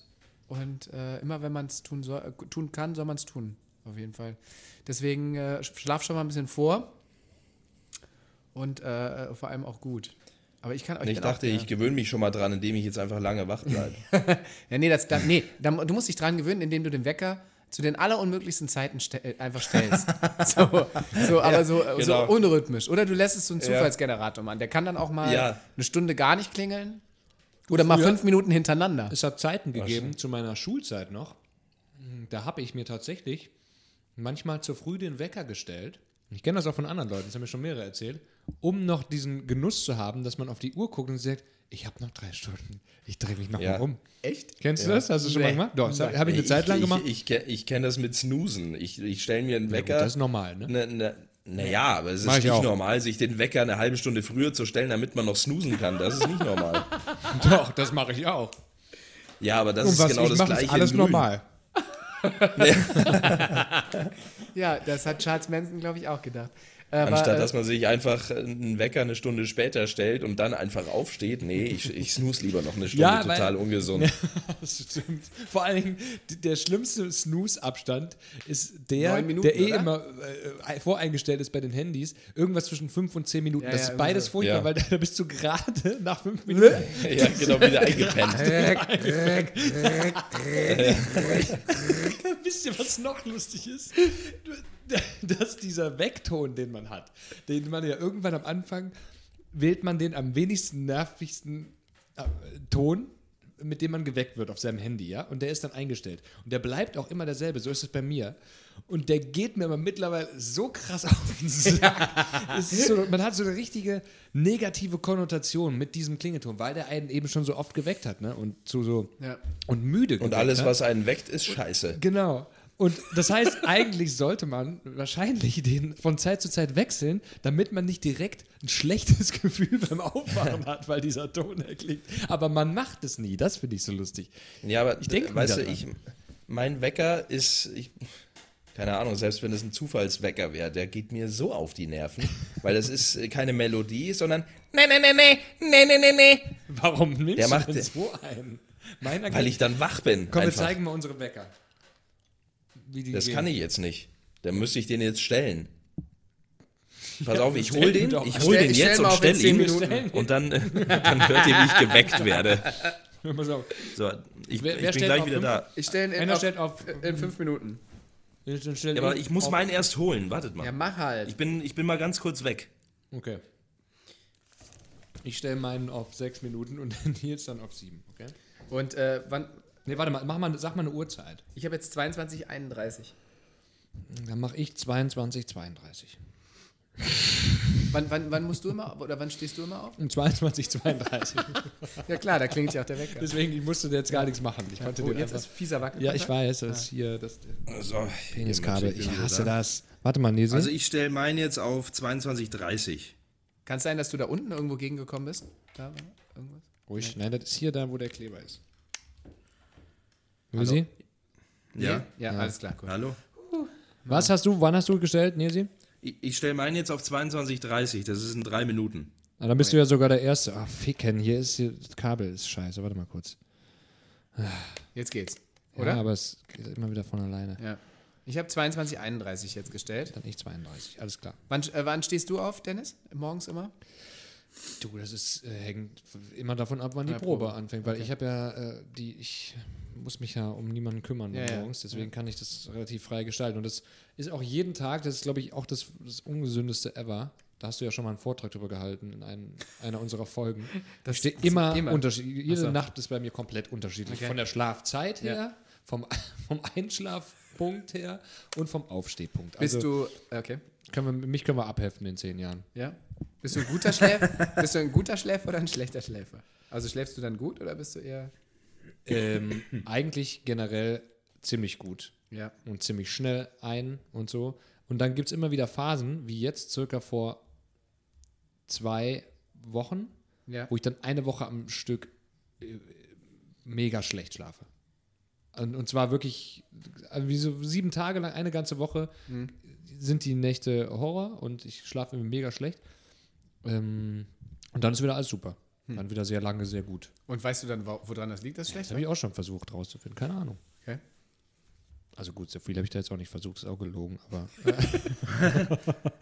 Und äh, immer wenn man es tun, soll, äh, tun kann, soll man es tun. Auf jeden Fall. Deswegen äh, schlaf schon mal ein bisschen vor. Und äh, vor allem auch gut. Aber ich kann euch ich dann auch dachte, der- ich gewöhne mich schon mal dran, indem ich jetzt einfach lange wach bleibe. Ja, nee, das, da, nee da, du musst dich dran gewöhnen, indem du den Wecker zu den allerunmöglichsten Zeiten ste äh, einfach stellst. so, so, aber so, genau. so unrhythmisch. Oder du lässt es so einen Zufallsgenerator machen. Der kann dann auch mal Ja. eine Stunde gar nicht klingeln. Oder mal früher- fünf Minuten hintereinander. Es hat Zeiten gegeben, zu meiner Schulzeit noch. Da habe ich mir tatsächlich manchmal zu früh den Wecker gestellt. Ich kenne das auch von anderen Leuten, das haben mir schon mehrere erzählt, um noch diesen Genuss zu haben, dass man auf die Uhr guckt und sagt, ich habe noch drei Stunden, ich drehe mich noch Ja. mal rum. Echt? Kennst du das? Hast du schon mal Nee. gemacht? Doch, das habe hab ich eine Zeit lang gemacht. Ich, ich, ich, ich kenne das mit Snoosen. Ich, ich stelle mir einen Ja, gut, Wecker. das ist normal, ne? Ne, ne, naja, aber es Mach ist ich nicht auch. normal, sich den Wecker eine halbe Stunde früher zu stellen, damit man noch snoosen kann. Das ist nicht normal. Doch, das mache ich auch. Ja, aber das Und ist genau ich das mache, gleiche. ist alles normal. Ja, das hat Charles Manson, glaube ich, auch gedacht. Aber, Anstatt äh, dass man sich einfach einen Wecker eine Stunde später stellt und dann einfach aufsteht. Nee, ich, ich snooze lieber noch eine Stunde, Ja, weil- total ungesund. Das stimmt. Vor allen Dingen, der schlimmste Snooze-Abstand ist der, Minuten, der eh oder? immer äh, voreingestellt ist bei den Handys. Irgendwas zwischen fünf und zehn Minuten. Ja, das ja, ist beides so. furchtbar, Ja. weil da bist du gerade nach fünf Minuten. ja, genau, wieder eingepennt. Wisst ihr, was noch lustig ist? Dass dieser Weckton, den man hat, den man ja irgendwann am Anfang wählt man den am wenigsten nervigsten äh, Ton, mit dem man geweckt wird auf seinem Handy, ja? Und der ist dann eingestellt. Und der bleibt auch immer derselbe, so ist es bei mir. Und der geht mir aber mittlerweile so krass auf den Sack. es ist so, man hat so eine richtige negative Konnotation mit diesem Klingelton, weil der einen eben schon so oft geweckt hat, ne? Und so, so Ja. und müde Und alles, hat. was einen weckt, ist scheiße. Genau. Und das heißt, eigentlich sollte man wahrscheinlich den von Zeit zu Zeit wechseln, damit man nicht direkt ein schlechtes Gefühl beim Aufwachen hat, weil dieser Ton erklingt. Aber man macht es nie. Das finde ich so lustig. Ja, aber Ich denk weißt du, ich, mein Wecker ist, ich, keine Ahnung, selbst wenn es ein Zufallswecker wäre, der geht mir so auf die Nerven, weil das ist keine Melodie, sondern ne, ne, ne, ne, ne, ne, ne, ne, Warum nimmst Der du macht den- so einen? Meiner weil ich dann wach bin. Komm, wir einfach. zeigen mal unsere Wecker. Wie die Das gehen. kann ich jetzt nicht. Dann müsste ich den jetzt stellen. Pass auf, ich hol den, ich hol den jetzt mal und auf in stell zehn ihn Minuten. und dann, dann hört ihr, wie ich geweckt werde. Pass auf. So, ich, Wer- ich wer bin gleich wieder fünf? da. Ich stelle ihn auf, stellt auf- in fünf Minuten. Dann stell Ja, aber ich muss meinen erst holen. Wartet mal. Ja, mach halt. Ich bin, ich bin mal ganz kurz weg. Okay. Ich stelle meinen auf sechs Minuten und den Nils dann auf sieben. Okay? Und äh, wann? Nee, warte mal, mach mal, sag mal eine Uhrzeit. Ich habe jetzt 22:31. Dann mache ich 22, 32. Wann, wann, wann musst du immer oder wann stehst du immer auf? Um 22, 32. Ja klar, da klingelt ja auch der Wecker. Deswegen ich musste jetzt gar nichts machen. Ich konnte Oh, den jetzt einfach. ist fieser Wackel. Ja, ich weiß, das ist hier das Also, Peniskabel. Ich hasse das. Warte mal, Nesi. Also ich stelle meinen jetzt auf 22,30. Kann es sein, dass du da unten irgendwo gegengekommen bist? Da war irgendwas? Ruhig. Nein, das ist hier da, wo der Kleber ist. Nesi? Ja? Ja, alles klar. Gut. Hallo? Was hast du, wann hast du gestellt, Nesi? Ich, ich stelle meinen jetzt auf 22,30. Das ist in drei Minuten. Ah, dann bist du ja sogar der Erste. Ach, ficken, hier ist hier, das Kabel ist scheiße. Warte mal kurz. Jetzt geht's. Oder? Ja, aber es geht immer wieder von alleine. Ja. Ich habe 22,31 jetzt gestellt. Dann ich 32, alles klar. Wann, äh, wann stehst du auf, Dennis? Morgens immer? Du, das ist, äh, hängt immer davon ab, wann die Ja, Probe, Probe. anfängt. Weil ich habe ja äh, die, ich muss mich ja um niemanden kümmern Ja, ja. morgens, deswegen kann ich das relativ frei gestalten. Und das ist auch jeden Tag, das ist, glaube ich, auch das, das ungesündeste ever. Da hast du ja schon mal einen Vortrag drüber gehalten in einem, einer unserer Folgen. Das steht immer, immer. unterschiedlich. Jede so. Nacht ist bei mir komplett unterschiedlich. Okay. Von der Schlafzeit Ja. her, vom, vom Einschlafpunkt her und vom Aufstehpunkt. Bist also du. Okay. können wir, mich können wir abheften in zehn Jahren. Ja. Bist du ein guter Schläfer? bist du ein guter Schläfer oder ein schlechter Schläfer? Also schläfst du dann gut oder bist du eher. Ähm, eigentlich generell ziemlich gut. Ja. und ziemlich schnell ein und so. Und dann gibt es immer wieder Phasen, wie jetzt circa vor zwei Wochen, Ja. wo ich dann eine Woche am Stück äh, mega schlecht schlafe. Und, und zwar wirklich, also wie so sieben Tage lang, eine ganze Woche sind die Nächte Horror und ich schlafe immer mega schlecht. Ähm, und dann ist wieder alles super. Dann wieder sehr lange, sehr gut. Und weißt du dann, wo- woran das liegt, das Das schlecht? habe ich auch schon versucht rauszufinden. Keine Ahnung. Okay. Also gut, so viel habe ich da jetzt auch nicht versucht, ist auch gelogen, aber.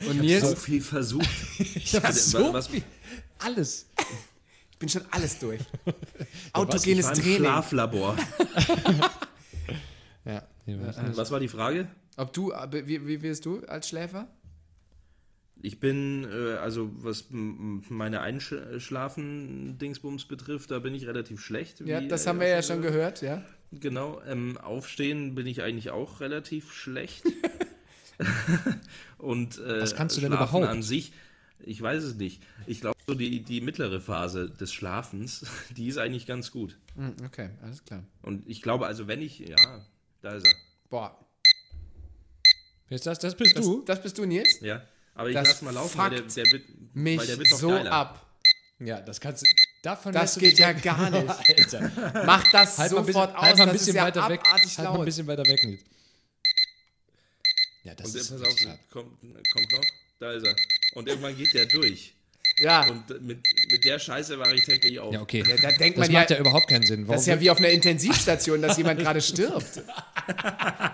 Und Nils, So viel versucht. Ich habe so was alles. ich bin schon alles durch. Ich Autogenes im Training. Schlaflabor. Ja, ich. Was war die Frage? Ob du, äh, wie, wie bist du als Schläfer? Ich bin, äh, also was meine Einschlafen-Dingsbums betrifft, da bin ich relativ schlecht. Ja, wie, das äh, haben wir ja schon gehört, ja. Genau, ähm, aufstehen bin ich eigentlich auch relativ schlecht. Und äh, Was kannst du denn Schlafen überhaupt? an sich, ich weiß es nicht. Ich glaube, so die, die mittlere Phase des Schlafens, die ist eigentlich ganz gut. Hm, Okay, alles klar. Und ich glaube, also wenn ich, ja, da ist er. Boah, Wer ist das? Das bist das, du? das bist du, Nils? Ja, aber ich Das lass mal laufen, weil der, der wird, Mich weil der wird noch so geiler. ab. Ja, das kannst du. Davon Das geht ja gar nicht. Alter. Mach das Halt ein bisschen, sofort aus, halt mal ein bisschen ist ja weiter weg. Halt mal ein bisschen weiter weg, Nils. Ja, das Und der, ist pass auf, kommt, kommt noch, da ist er. Und irgendwann geht der durch. Ja, Und mit, mit der Scheiße wache ich täglich auf. Ja, okay. ja da denkt Das man ja, macht ja überhaupt keinen Sinn. Warum das ist ja wie auf einer Intensivstation, dass jemand gerade stirbt.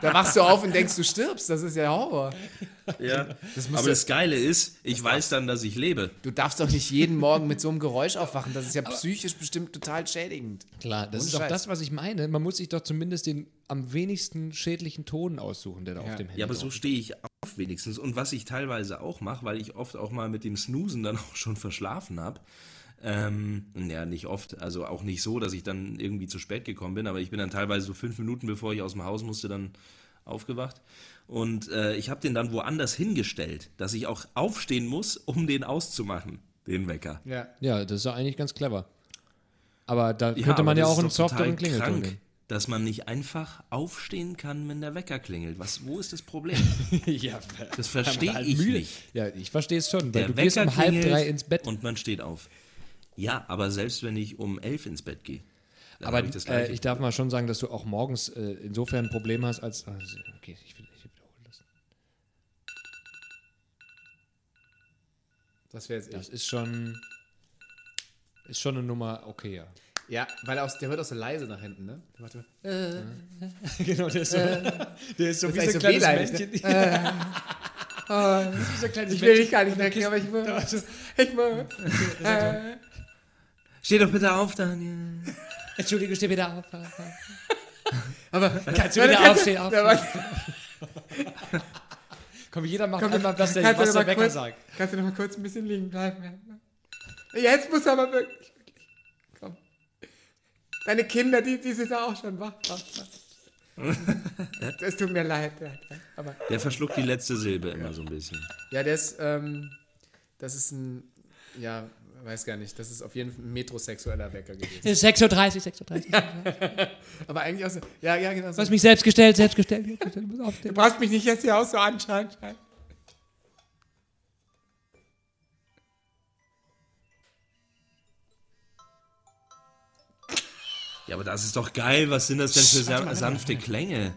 Da wachst du auf und denkst, du stirbst. Das ist ja Horror. Ja. musst Aber das Geile ist, ich weiß dann, dass ich lebe. Du darfst doch nicht jeden Morgen mit so einem Geräusch aufwachen. Das ist ja psychisch bestimmt total schädigend. Klar, das Ohne ist doch Scheiß. das, was ich meine. Man muss sich doch zumindest den am wenigsten schädlichen Ton aussuchen, der da Ja. auf dem Handy Ja, aber so stehe ich auf wenigstens. Und was ich teilweise auch mache, weil ich oft auch mal mit dem Snoosen dann auch schon verschlafen habe. Ähm, ja, nicht oft, also auch nicht so, dass ich dann irgendwie zu spät gekommen bin, aber ich bin dann teilweise so fünf Minuten, bevor ich aus dem Haus musste, dann aufgewacht. Und äh, ich habe den dann woanders hingestellt, dass ich auch aufstehen muss, um den auszumachen, den Wecker. Ja. Ja, das ist ja eigentlich ganz clever. Aber da Ja, könnte man ja auch einen softeren Klingelton nehmen. Dass man nicht einfach aufstehen kann, wenn der Wecker klingelt. Was, wo ist das Problem? ja, Das verstehe halt ich müde. nicht. Ja, ich verstehe es schon, weil Der du gehst Wecker um halb drei ins Bett. Und man steht auf. Ja, aber selbst wenn ich um elf ins Bett gehe, Aber ich das äh, ich darf mal schon sagen, dass du auch morgens äh, insofern ein Problem hast, als. ah, Okay, ich, will, ich wiederhole das. Das wäre jetzt Das ist schon. Ist schon eine Nummer okay, ja. Ja, weil aus, der wird auch so leise nach hinten, ne? Der macht so, genau, der ist so, der ist so Das wie ist so ein kleines Männchen. oh, wie so ein kleines ich will dich Männchen. gar nicht wecken, aber ich will. Ich will. Äh, Steh doch bitte auf, Daniel. Entschuldige, steh wieder auf. aber Kannst du wieder kannst aufstehen? Auf. Warte, Komm, jeder macht komm, einmal, was der, kannst du was der kurz- sagt. Kannst du noch mal kurz ein bisschen liegen bleiben? Jetzt muss aber wirklich. Deine Kinder, die, die sind da auch schon wach. Es tut mir leid. Aber Der verschluckt die letzte Silbe immer so ein bisschen. ja, der ist, ähm, das ist ein, ja, weiß gar nicht, das ist auf jeden Fall ein metrosexueller Wecker gewesen. 6.30 Uhr, 6.30 Uhr. Aber eigentlich auch so, ja, ja, genau Du so. hast mich selbst gestellt, selbst gestellt. Du. Du brauchst mich nicht jetzt hier auch so anschauen. Ja, aber das ist doch geil. Was sind das denn für sa sanfte Klänge?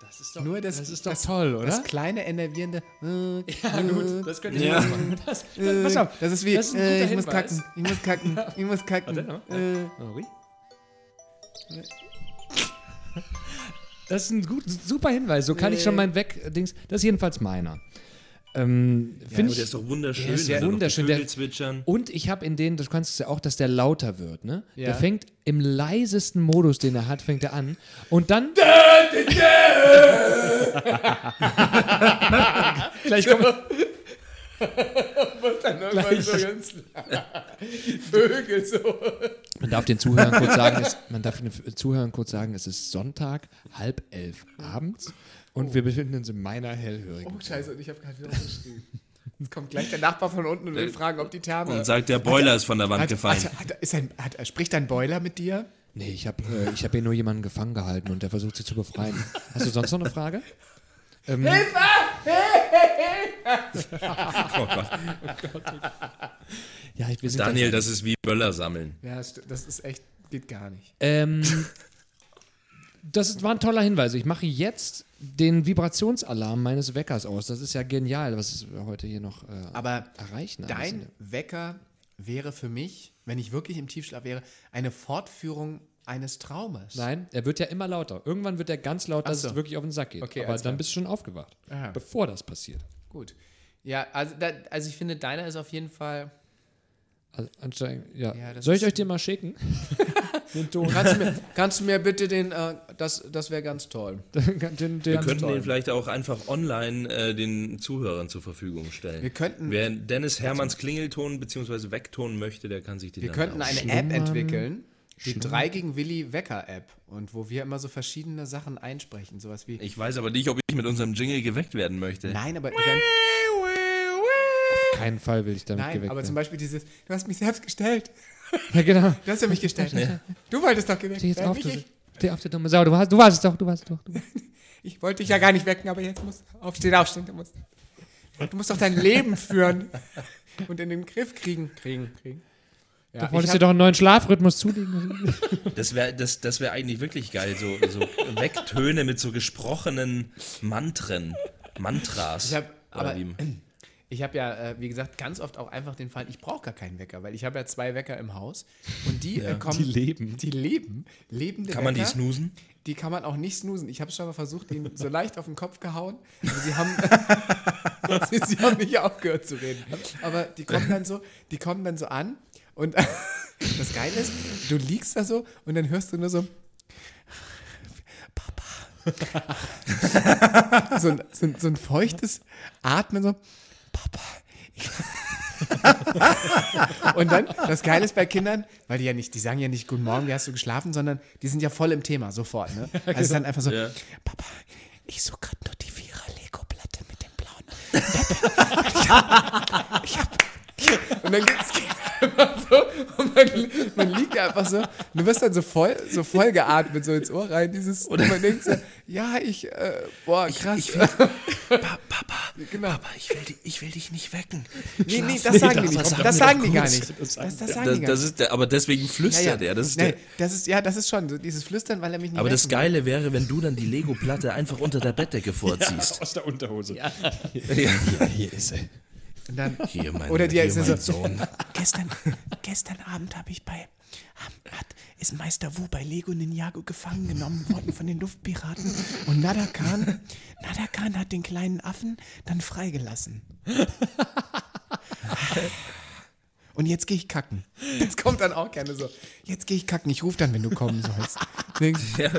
Das ist doch, Nur das, das ist doch toll, oder? Das kleine enervierende. Äh, ja, gut, das könnte ich Ja. auch machen. Das, äh, pass auf, das ist wie, das ist ein äh, guter ich muss Hinweis. kacken, ich muss kacken, ich muss kacken. Warte, äh, Oh. Das ist ein gut, super Hinweis. So kann ich schon mein Weg-Dings. Das ist jedenfalls meiner. Ähm, Ja, Finde aber der ist doch wunderschön. Der ist ja wunderschön. Der- zwitschern. Und ich habe in denen, das kannst du ja auch, dass der lauter wird, ne? Ja. Der fängt im leisesten Modus, den er hat, fängt er an. Und dann. Gleich kommt. dann irgendwann so ganz die Vögel so. Man darf den Zuhörern kurz sagen, es, man darf den Zuhörern kurz sagen, es ist Sonntag, halb elf abends und wir befinden uns in meiner hellhörigen. Oh, scheiße, und ich habe gerade wieder aufgeschrieben. Jetzt kommt gleich der Nachbar von unten und will fragen, ob die Therme... Und sagt, der Boiler ist von der Wand hat, gefallen. hat, hat, ist ein, hat, spricht dein Boiler mit dir? Nee, ich habe äh, ich hab hier nur jemanden gefangen gehalten und der versucht sie zu befreien. Hast du sonst noch eine Frage? Ähm, Oh Gott. ja, ich, wir sind Daniel, ja, das ist wie Böller sammeln. Ja, das, st- das ist echt, geht gar nicht. ähm, das ist, war ein toller Hinweis. Ich mache jetzt den Vibrationsalarm meines Weckers aus. Das ist ja genial, was wir heute hier noch äh, Aber erreichen. dein Wecker wäre für mich, wenn ich wirklich im Tiefschlaf wäre, eine Fortführung eines Traumes. Nein, er wird ja immer lauter. Irgendwann wird er ganz laut, dass so. es wirklich auf den Sack geht. Okay, Aber dann klar. bist du schon aufgewacht, Aha. bevor das passiert. Gut. Ja, also, da, also ich finde, deiner ist auf jeden Fall. Also, anstrengend, ja. Ja, Soll ich euch den mal schicken? den Ton. Kannst du mir, kannst du mir bitte den, äh, das, das wäre ganz toll. den, den, Wir den könnten den vielleicht auch einfach online äh, den Zuhörern zur Verfügung stellen. Wir könnten- Wer Dennis Hermanns Klingelton bzw. Weckton möchte, der kann sich den Wir dann könnten eine. App entwickeln, die 3 gegen Willi Wecker App und wo wir immer so verschiedene Sachen einsprechen, sowas wie Ich weiß aber nicht, ob ich mit unserem Jingle geweckt werden möchte. Nein, aber keinen Fall will ich damit nein, geweckt aber zum werden. Beispiel dieses du hast mich selbst gestellt. Ja, genau. Du hast ja mich gestellt. Du wolltest doch geweckt Steh jetzt werden, auf, du, steh auf, du dumme Sau. Du warst, du warst es doch, du warst es doch. Du warst. Ich wollte dich ja gar nicht wecken, aber jetzt musst du aufstehen, aufstehen. Du musst, du musst doch dein Leben führen und in den Griff kriegen. Kriegen, kriegen. Ja, Du wolltest dir doch einen neuen Schlafrhythmus zulegen. Das wäre das, das wär eigentlich wirklich geil, so, so Wecktöne mit so gesprochenen Mantren, Mantras. Ich hab, Oder aber wie- ich habe ja, äh, wie gesagt, ganz oft auch einfach den Fall, ich brauche gar keinen Wecker, weil ich habe ja zwei Wecker im Haus und die äh, kommen. Die leben. Die leben. Lebende Kann man die Wecker, snoosen? Die kann man auch nicht snoosen. Ich habe schon mal versucht, ihnen so leicht auf den Kopf gehauen, aber sie haben, sie, sie haben nicht aufgehört zu reden. Aber die kommen dann so, die kommen dann so an und das Geile ist, du liegst da so und dann hörst du nur so, Papa. so, ein, so, ein, so ein feuchtes Atmen, so, Papa. Und dann, das Geile ist bei Kindern, weil die ja nicht, die sagen ja nicht Guten Morgen, wie hast du geschlafen, sondern die sind ja voll im Thema, sofort. Ne? Also es ist dann einfach so, Ja. Papa, ich suche gerade nur die Vierer-Lego-Platte mit dem blauen. Ich hab, ich hab, und dann geht's geht einfach so, und man, man liegt einfach so, du wirst dann so voll, so voll geatmet, so ins Ohr rein, dieses, und man denkt so, ja, ich, äh, boah, krass. Ich will, Pa- Papa, Genau. Papa, ich will, di- ich will dich nicht wecken. nee, nee, das sagen die nicht. sagen Das sagen die gar nicht. Das, das sagen Das, die gar das nicht. ist der, aber deswegen flüstert er. Das ist nee, das ist, ja, das ist schon so dieses Flüstern, weil er mich nicht aber das wecken will. Geile wäre, wenn du dann die Lego-Platte einfach unter der Bettdecke vorziehst. Aus der Unterhose. Ja. Hier ist er. Dann, Hier, mein, Oder die hier, ist so- Sohn. gestern, gestern Abend habe ich bei, hat, ist Meister Wu bei Lego Ninjago gefangen genommen worden von den Luftpiraten und Nada Khan, Nada Khan hat den kleinen Affen dann freigelassen. Und jetzt gehe ich kacken. Das kommt dann auch gerne so. Jetzt gehe ich kacken. Ich rufe dann, wenn du kommen sollst.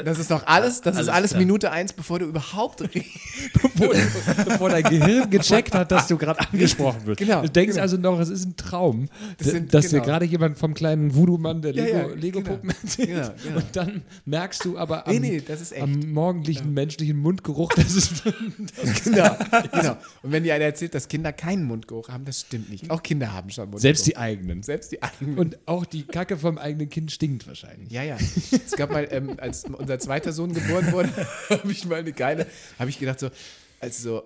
Das ist doch alles, das ist alles alles klar. Minute eins, bevor du überhaupt bevor, bevor dein Gehirn gecheckt hat, dass du gerade angesprochen wirst. Genau, Du denkst genau. also noch, es ist ein Traum, Das sind- dass dir genau. gerade jemand vom kleinen Voodoo-Mann der Ja, Lego, ja, Lego-Puppen genau. erzählt. Genau, genau. Und dann merkst du aber am, Nee, nee, das am morgendlichen menschlichen Mundgeruch, das ist genau, genau. Und wenn dir einer erzählt, dass Kinder keinen Mundgeruch haben, das stimmt nicht. Auch Kinder haben schon Mundgeruch. selbst die eigenen. Selbst die eigenen. Und auch die Kacke vom eigenen Kind stinkt wahrscheinlich. Ja, ja. Es gab mal, ähm, als unser zweiter Sohn geboren wurde, habe ich mal eine geile, habe ich gedacht so, als so,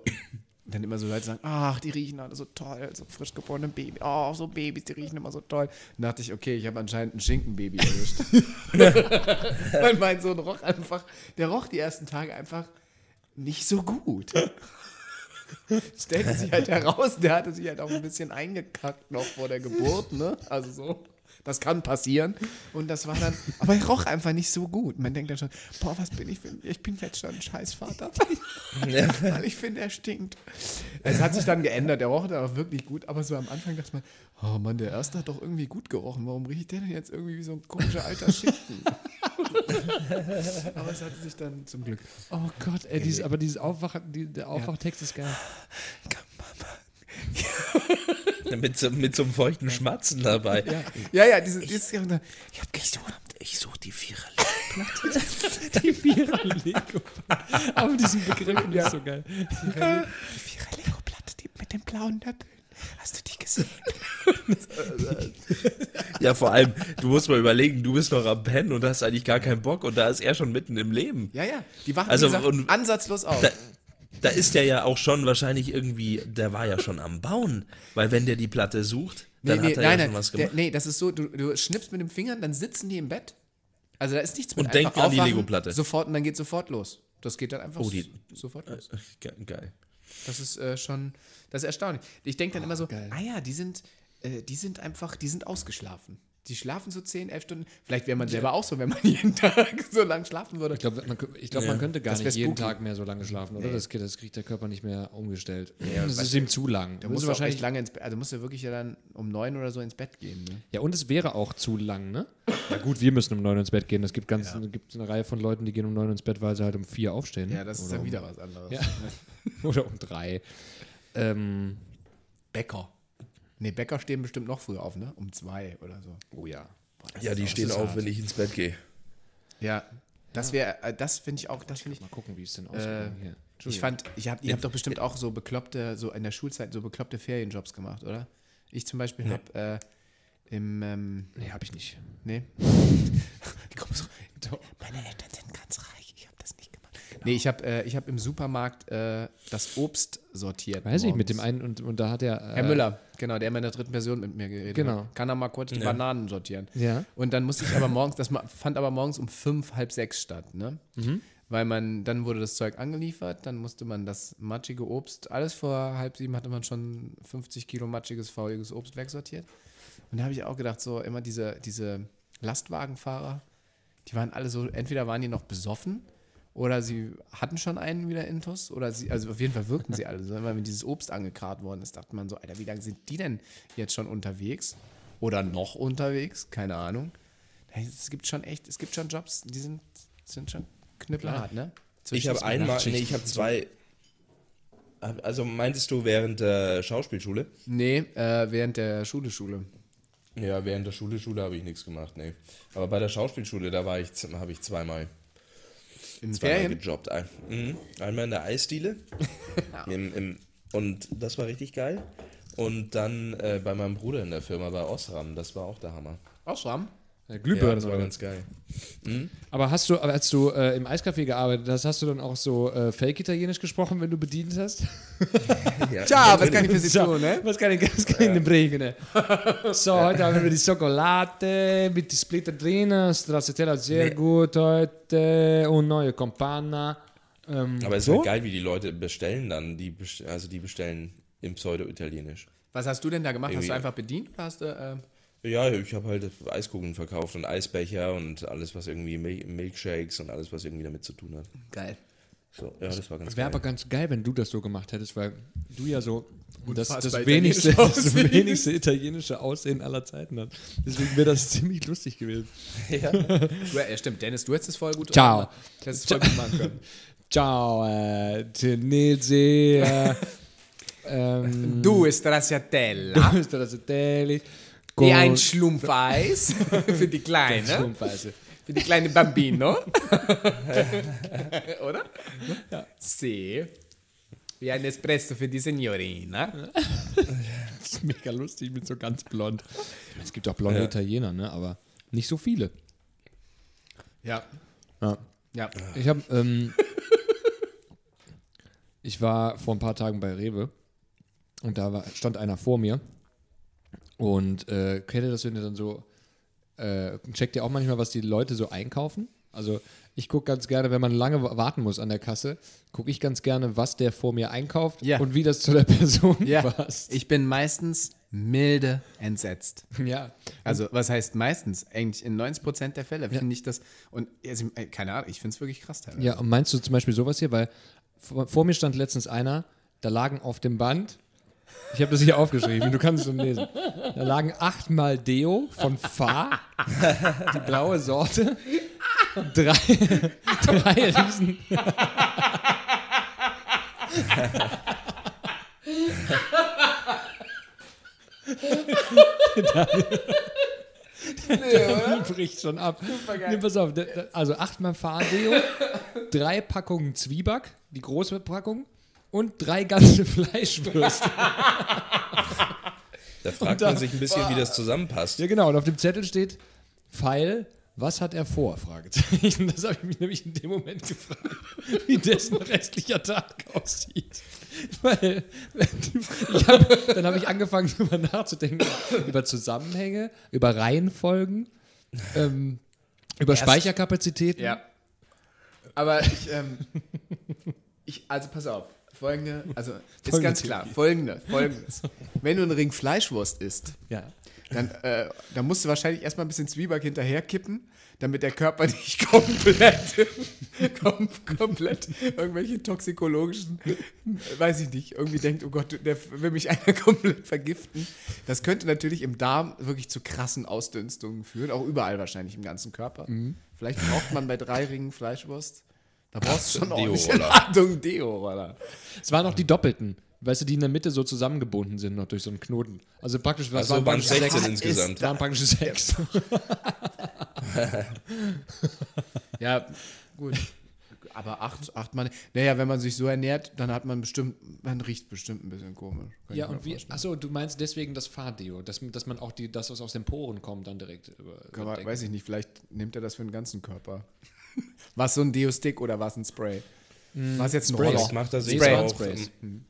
dann immer so Leute sagen, ach, die riechen alle so toll, so frisch geborene Baby, oh, so Babys, die riechen immer so toll. Dann dachte ich, okay, ich habe anscheinend ein Schinkenbaby erwischt. Weil mein Sohn roch einfach, der roch die ersten Tage einfach nicht so gut. Stellte sich halt heraus, der hatte sich halt auch ein bisschen eingekackt noch vor der Geburt, ne? Also so. Das kann passieren. Und das war dann, aber er roch einfach nicht so gut. Man denkt dann schon, boah, was bin ich für ein, ich bin jetzt schon ein Scheißvater. Weil ich finde, er stinkt. Es hat sich dann geändert, er roch dann auch wirklich gut, aber so am Anfang dachte man, oh Mann, der erste hat doch irgendwie gut gerochen. Warum riecht der denn jetzt irgendwie wie so ein komischer alter Schinken? aber es hatte sich dann zum Glück. Oh Gott, ey, dieses, aber dieses Aufwach, die, der Aufwachtext ist geil. mit, so, mit so einem feuchten Schmatzen dabei. Ja, ja, diese, dieses, ich hab Ich suche ich such die Vierer. Die Vierer Lego. Aber diesen Begriff finde ich so geil. Die Vierer Lego-Platte, die mit den blauen Nöppeln. Hast du die gesehen? Ja, vor allem, du musst mal überlegen, du bist noch am Pennen und hast eigentlich gar keinen Bock und da ist er schon mitten im Leben. Ja, ja. Die wachen Also, gesagt, ansatzlos auf. Da, da ist der ja auch schon wahrscheinlich irgendwie, der war ja schon am Bauen, weil wenn der die Platte sucht, dann hat er ja schon was der, gemacht. nee, das ist so, du, du schnippst mit den Fingern, dann sitzen die im Bett. Also da ist nichts mit Und denkt an die Lego-Platte. Sofort und dann geht sofort los. Das geht dann einfach Oh, die- sofort los. Ge- Geil. Das ist äh, schon, das ist erstaunlich. Ich denke dann immer so, geil. ah ja, die sind, äh, die sind einfach, die sind ausgeschlafen. Die schlafen so 10, 11 Stunden. Vielleicht wäre man selber auch so, wenn man jeden Tag so lang schlafen würde. Ich glaube, man, ich glaub, man könnte gar nicht jeden. Tag mehr so lange schlafen, oder? Das, das kriegt der Körper nicht mehr umgestellt. Ja, das ist ihm zu lang. Da musst du wahrscheinlich lange ins Bett, also musst du wirklich ja dann um 9 oder so ins Bett gehen. Ne? Ja, und es wäre auch zu lang, ne? Ja gut, wir müssen um neun ins Bett gehen. Es gibt ganz, gibt eine Reihe von Leuten, die gehen um neun ins Bett, weil sie halt um vier aufstehen. Ja, das ist oder dann um, wieder was anderes. Ja. Oder um drei. Ähm, Bäcker. Nee, Bäcker stehen bestimmt noch früher auf, ne? Um 2 oder so. oh ja. Ja, die stehen auf, hart. wenn ich ins Bett gehe. Ja, das wäre, äh, das finde ich auch, das finde ich. Mal gucken, wie es denn Äh, ausgegangen hier. ich fand, ich hab, ihr habt doch bestimmt auch so bekloppte, so in der Schulzeit so bekloppte Ferienjobs gemacht, oder? Ich zum Beispiel habe äh, im, ähm, Nee, hab ich nicht. nee. Die kommen so, meine Eltern sind ganz reich, habe gemacht. Nee, ich habe äh, ich hab im Supermarkt äh, das Obst sortiert. Weiß ich, mit dem morgens. einen und, und da hat er. Äh, Herr Müller, genau, der immer in der dritten Person mit mir geredet Genau. hat. Kann er mal kurz die Ja. Bananen sortieren. Ja. Und dann musste ich aber morgens, das fand aber morgens um fünf, halb sechs statt, ne? Weil man, dann wurde das Zeug angeliefert, dann musste man das matschige Obst, alles vor halb sieben hatte man schon 50 Kilo matschiges, fauliges Obst wegsortiert. Und da habe ich auch gedacht, so immer diese, diese Lastwagenfahrer, die waren alle so, entweder waren die noch besoffen oder sie hatten schon einen wieder intus oder sie, also auf jeden Fall wirkten sie alle so. Immer wenn dieses Obst angekarrt worden ist, dachte man so, Alter, wie lange sind die denn jetzt schon unterwegs? Oder noch unterwegs? Keine Ahnung. Es gibt schon echt, es gibt schon Jobs, die sind, sind schon knüppelhart, ne? Ich habe einmal, nee, ich habe zwei. Also meintest du während der Schauspielschule? Nee, äh, während der Schule, Schule. Ja, während der Schule, Schule habe ich nichts gemacht, nee. Aber bei der Schauspielschule, da war ich, habe ich zweimal, In zweimal Ferien? gejobbt. Ein, mhm. Einmal in der Eisdiele. im, im, und das war richtig geil. Und dann äh, bei meinem Bruder in der Firma bei Osram, das war auch der Hammer. Ausschramm? Ja, Glühbirnen das war oder? ganz geil. Aber hast du, als du äh, im Eiscafé gearbeitet hast, hast du dann auch so äh, Fake-Italienisch gesprochen, wenn du bedient hast? Ja, Tja, was kann ich für Sie tun, ne? Was kann ich, was kann ich denn bringen? So, heute haben wir die Schokolade mit die Splitter drin, Stracciatella sehr Nee. gut heute und neue Campana. Ähm, Aber es ist so? halt geil, wie die Leute bestellen dann. Die also die bestellen im Pseudo-Italienisch. Was hast du denn da gemacht? Hast du Irgendwie- einfach bedient oder hast du, äh, Ja, ich habe halt Eiskugeln verkauft und Eisbecher und alles, was irgendwie Mil Milkshakes und alles, was irgendwie damit zu tun hat. Geil. So, ja, das war ganz Wäre aber ganz geil, wenn du das so gemacht hättest, weil du ja so das, das, wenigste, das wenigste italienische Aussehen aller Zeiten hast. Deswegen wäre das ziemlich lustig gewesen. Du, ja, stimmt, Dennis, du hättest es voll gut Ciao. Du hättest es voll gut machen können. Ciao, äh, Tenese, äh, ähm, Du Stracciatella. du Stracciatelli, Wie ein Schlumpfeis für die Kleine. Schlumpfeise. Für die kleine Bambino. Oder? Ja. Sì. Wie ein Espresso für die Signorina. Das ist mega lustig mit so ganz blond. Es gibt auch blonde Ja. Italiener, ne? aber nicht so viele. Ja. Ja. Ja. Ich habe, ähm, ich war vor ein paar Tagen bei Rewe und da war, stand einer vor mir und äh, kennt ihr das, wenn ihr dann so, äh, checkt ihr auch manchmal, was die Leute so einkaufen? Also ich gucke ganz gerne, wenn man lange wa- warten muss an der Kasse, gucke ich ganz gerne, was der vor mir einkauft Ja. und wie das zu der Person Ja. passt. Ich bin meistens milde entsetzt. ja. Also, was heißt meistens? Eigentlich in 90% der Fälle finde ich das. Und also, keine Ahnung, ich finde es wirklich krass teilweise. Ja, und meinst du zum Beispiel sowas hier? Weil vor, vor mir stand letztens einer, da lagen auf dem Band, ich habe das hier aufgeschrieben, du kannst es schon lesen, da lagen achtmal Deo von Fa, die blaue Sorte, drei, drei Riesen. Der bricht schon ab. Nee, pass auf, da- da- also achtmal Fahrdeo, drei Packungen Zwieback, die große Packung, und drei ganze Fleischwürste. Da fragt da- man sich ein bisschen, wie das zusammenpasst. Ja, genau, und auf dem Zettel steht Pfeil, was hat er vor? Fragezeichen. Das habe ich mich nämlich in dem Moment gefragt, wie dessen restlicher Tag aussieht. Weil ich hab, dann habe ich angefangen, darüber nachzudenken, über Zusammenhänge, über Reihenfolgen, ähm, über Speicherkapazitäten. Ja. Aber ich, ähm, ich, also pass auf, folgende, also ist Folgende ganz klar, folgende, folgendes. Wenn du einen Ring Fleischwurst isst, Ja. dann, äh, dann musst du wahrscheinlich erstmal ein bisschen Zwieback hinterher kippen, damit der Körper nicht komplett, kom komplett irgendwelche toxikologischen, weiß ich nicht, irgendwie denkt, oh Gott, der will mich einer komplett vergiften. Das könnte natürlich im Darm wirklich zu krassen Ausdünstungen führen, auch überall wahrscheinlich im ganzen Körper. Vielleicht braucht man bei drei Ringen Fleischwurst, da brauchst du schon Deo-Roller. Ladung Deo-Roller. Es waren auch die Doppelten. Weißt du, die in der Mitte so zusammengebunden sind, noch durch so einen Knoten. Also praktisch, was Also waren praktisch 16 sechs. insgesamt. Es waren praktisch sechs. Ja, gut. Aber acht, acht Mal. Naja, wenn man sich so ernährt, dann hat man bestimmt, man riecht bestimmt ein bisschen komisch. Kann Ja, und wie, achso, du meinst deswegen das Fahrdeo, dass, dass man auch die, das, was aus den Poren kommt, dann direkt über. Kann man, weiß ich nicht, vielleicht nimmt er das für den ganzen Körper. War es so ein Deo-Stick oder war es ein Spray? War es jetzt ein Spray. Roller? Vielleicht macht sich Spray. auch, Sprays. ähm,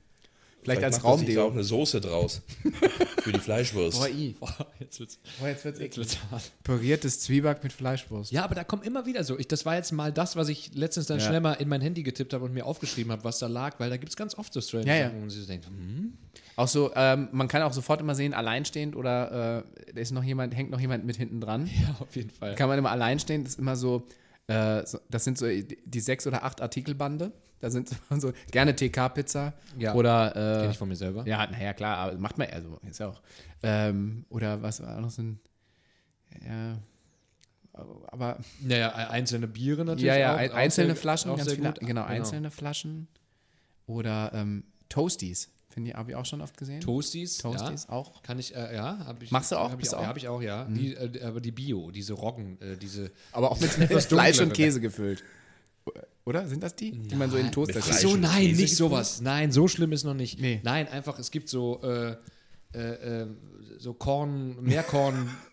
Vielleicht als macht er sich auch Raumdeo. eine Soße draus. Für die Fleischwurst. Boah, i. Boah, jetzt wird's, Boah, jetzt wird's jetzt eklig. wird's hart. Püriertes Zwieback mit Fleischwurst. Ja, aber da kommt immer wieder so. Ich, das war jetzt mal das, was ich letztens dann Ja. schnell mal in mein Handy getippt habe und mir aufgeschrieben habe, was da lag, weil da gibt es ganz oft so strange Ja, ja. Sachen, wo man sich so denkt, hm, Auch so, ähm, man kann auch sofort immer sehen, alleinstehend oder äh, da ist noch jemand, hängt noch jemand mit hinten dran. ja, auf jeden Fall. Kann man immer allein stehen, das ist immer so, äh, das sind so die die sechs oder acht Artikelbande. Da sind so gerne TK-Pizza Ja. oder Kenn äh, ich von mir selber. ja, naja, klar, aber macht man also ist ja auch. Ähm, oder was war noch so ein ja, aber Naja, einzelne Biere natürlich. ja, ja, auch, ein, auch einzelne sehr- Flaschen, auch ganz sehr viele, gut. genau, einzelne Flaschen oder ähm, Toasties, finde ich, habe ich auch schon oft gesehen. Toasties. Toasties ja. auch. Kann ich, äh, ja. Hab ich, Machst du auch? Hab ich auch, du ja, auch? habe ich auch, ja. Die, äh, aber die Bio, diese Roggen, äh, diese. Aber auch mit Etwas Fleisch und. Käse gefüllt. Oder sind das die, die man so in den Toaster schiebt? So, nein, Käse nicht sowas. Nein, so schlimm ist noch nicht. Nee. Nein, einfach, es gibt so, äh, äh, äh, so Korn, Meerkorn.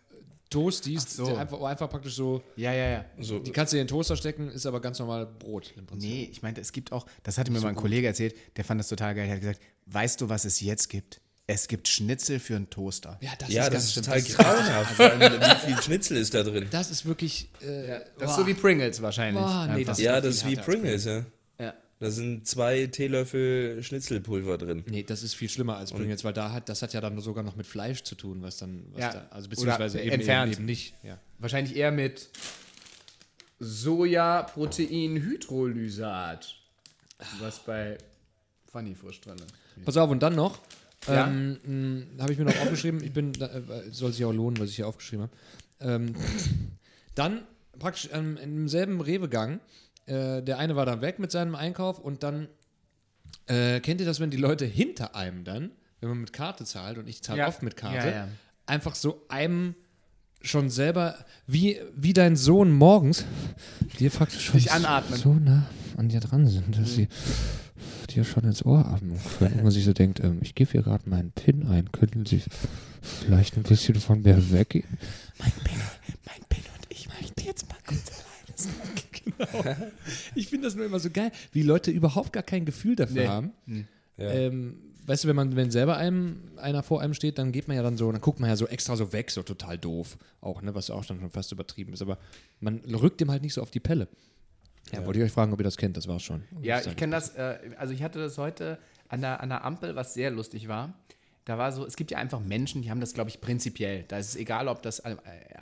Toasties, so. einfach, einfach praktisch so, Ja, ja, ja. So, die kannst du in den Toaster stecken, ist aber ganz normal Brot im Prinzip. Nee, ich meinte, es gibt auch, das hatte mir mal ein Kollege erzählt, der fand das total geil. Der hat gesagt, weißt du, was es jetzt gibt? Es gibt Schnitzel für einen Toaster. Ja, das ja, ist das ganz ist total Das ist- grauenhaft. Vor allem, Wie viel Schnitzel ist da drin? Das ist wirklich. Äh, Das ist boah. so wie Pringles wahrscheinlich. Boah, nee, das- Ja, das ist wie Pringles, ja. ja. Da sind zwei Teelöffel Schnitzelpulver drin. Nee, das ist viel schlimmer als Pringles, weil da hat, das hat ja dann sogar noch mit Fleisch zu tun, was dann, was Ja. da, also beziehungsweise Oder eben, entfernt. Eben, eben nicht. Ja. Wahrscheinlich eher mit Sojaprotein-Hydrolysat. Was bei Funny Frisch drin. Pass auf, und dann noch, Ja? ähm, habe ich mir noch aufgeschrieben, ich bin, da, äh, soll sich auch lohnen, was ich hier aufgeschrieben habe. Ähm, dann praktisch ähm, im selben Rewe-Gang, äh, der eine war dann weg mit seinem Einkauf und dann, äh, kennt ihr das, wenn die Leute hinter einem dann, wenn man mit Karte zahlt und ich zahle Ja. oft mit Karte, Ja, einfach so einem schon selber, wie, wie dein Sohn morgens, dir praktisch schon Dich anatmen. so nah an dir dran sind, dass sie dir schon ins Ohr atmen können. Und man sich so denkt, ähm, ich gebe hier gerade meinen PIN ein, könnten Sie vielleicht ein bisschen von mir weggehen? Mein Pin, mein Pin und ich möchten jetzt mal kurz alleine sein. Ich finde das nur immer so geil, wie Leute überhaupt gar kein Gefühl dafür Nee. haben. Ja. Ähm, weißt du, wenn man, wenn selber einem einer vor einem steht, dann geht man ja dann so, dann guckt man ja so extra so weg, so total doof. Auch, ne, was auch dann schon fast übertrieben ist. Aber man rückt dem halt nicht so auf die Pelle. Ja, wollte ich euch fragen, ob ihr das kennt, das war's schon. Ja, ich kenne das. Äh, also ich hatte das heute an der, an der Ampel, was sehr lustig war. Da war so, es gibt ja einfach Menschen, die haben das, glaube ich, prinzipiell. Da ist es egal, ob das, äh,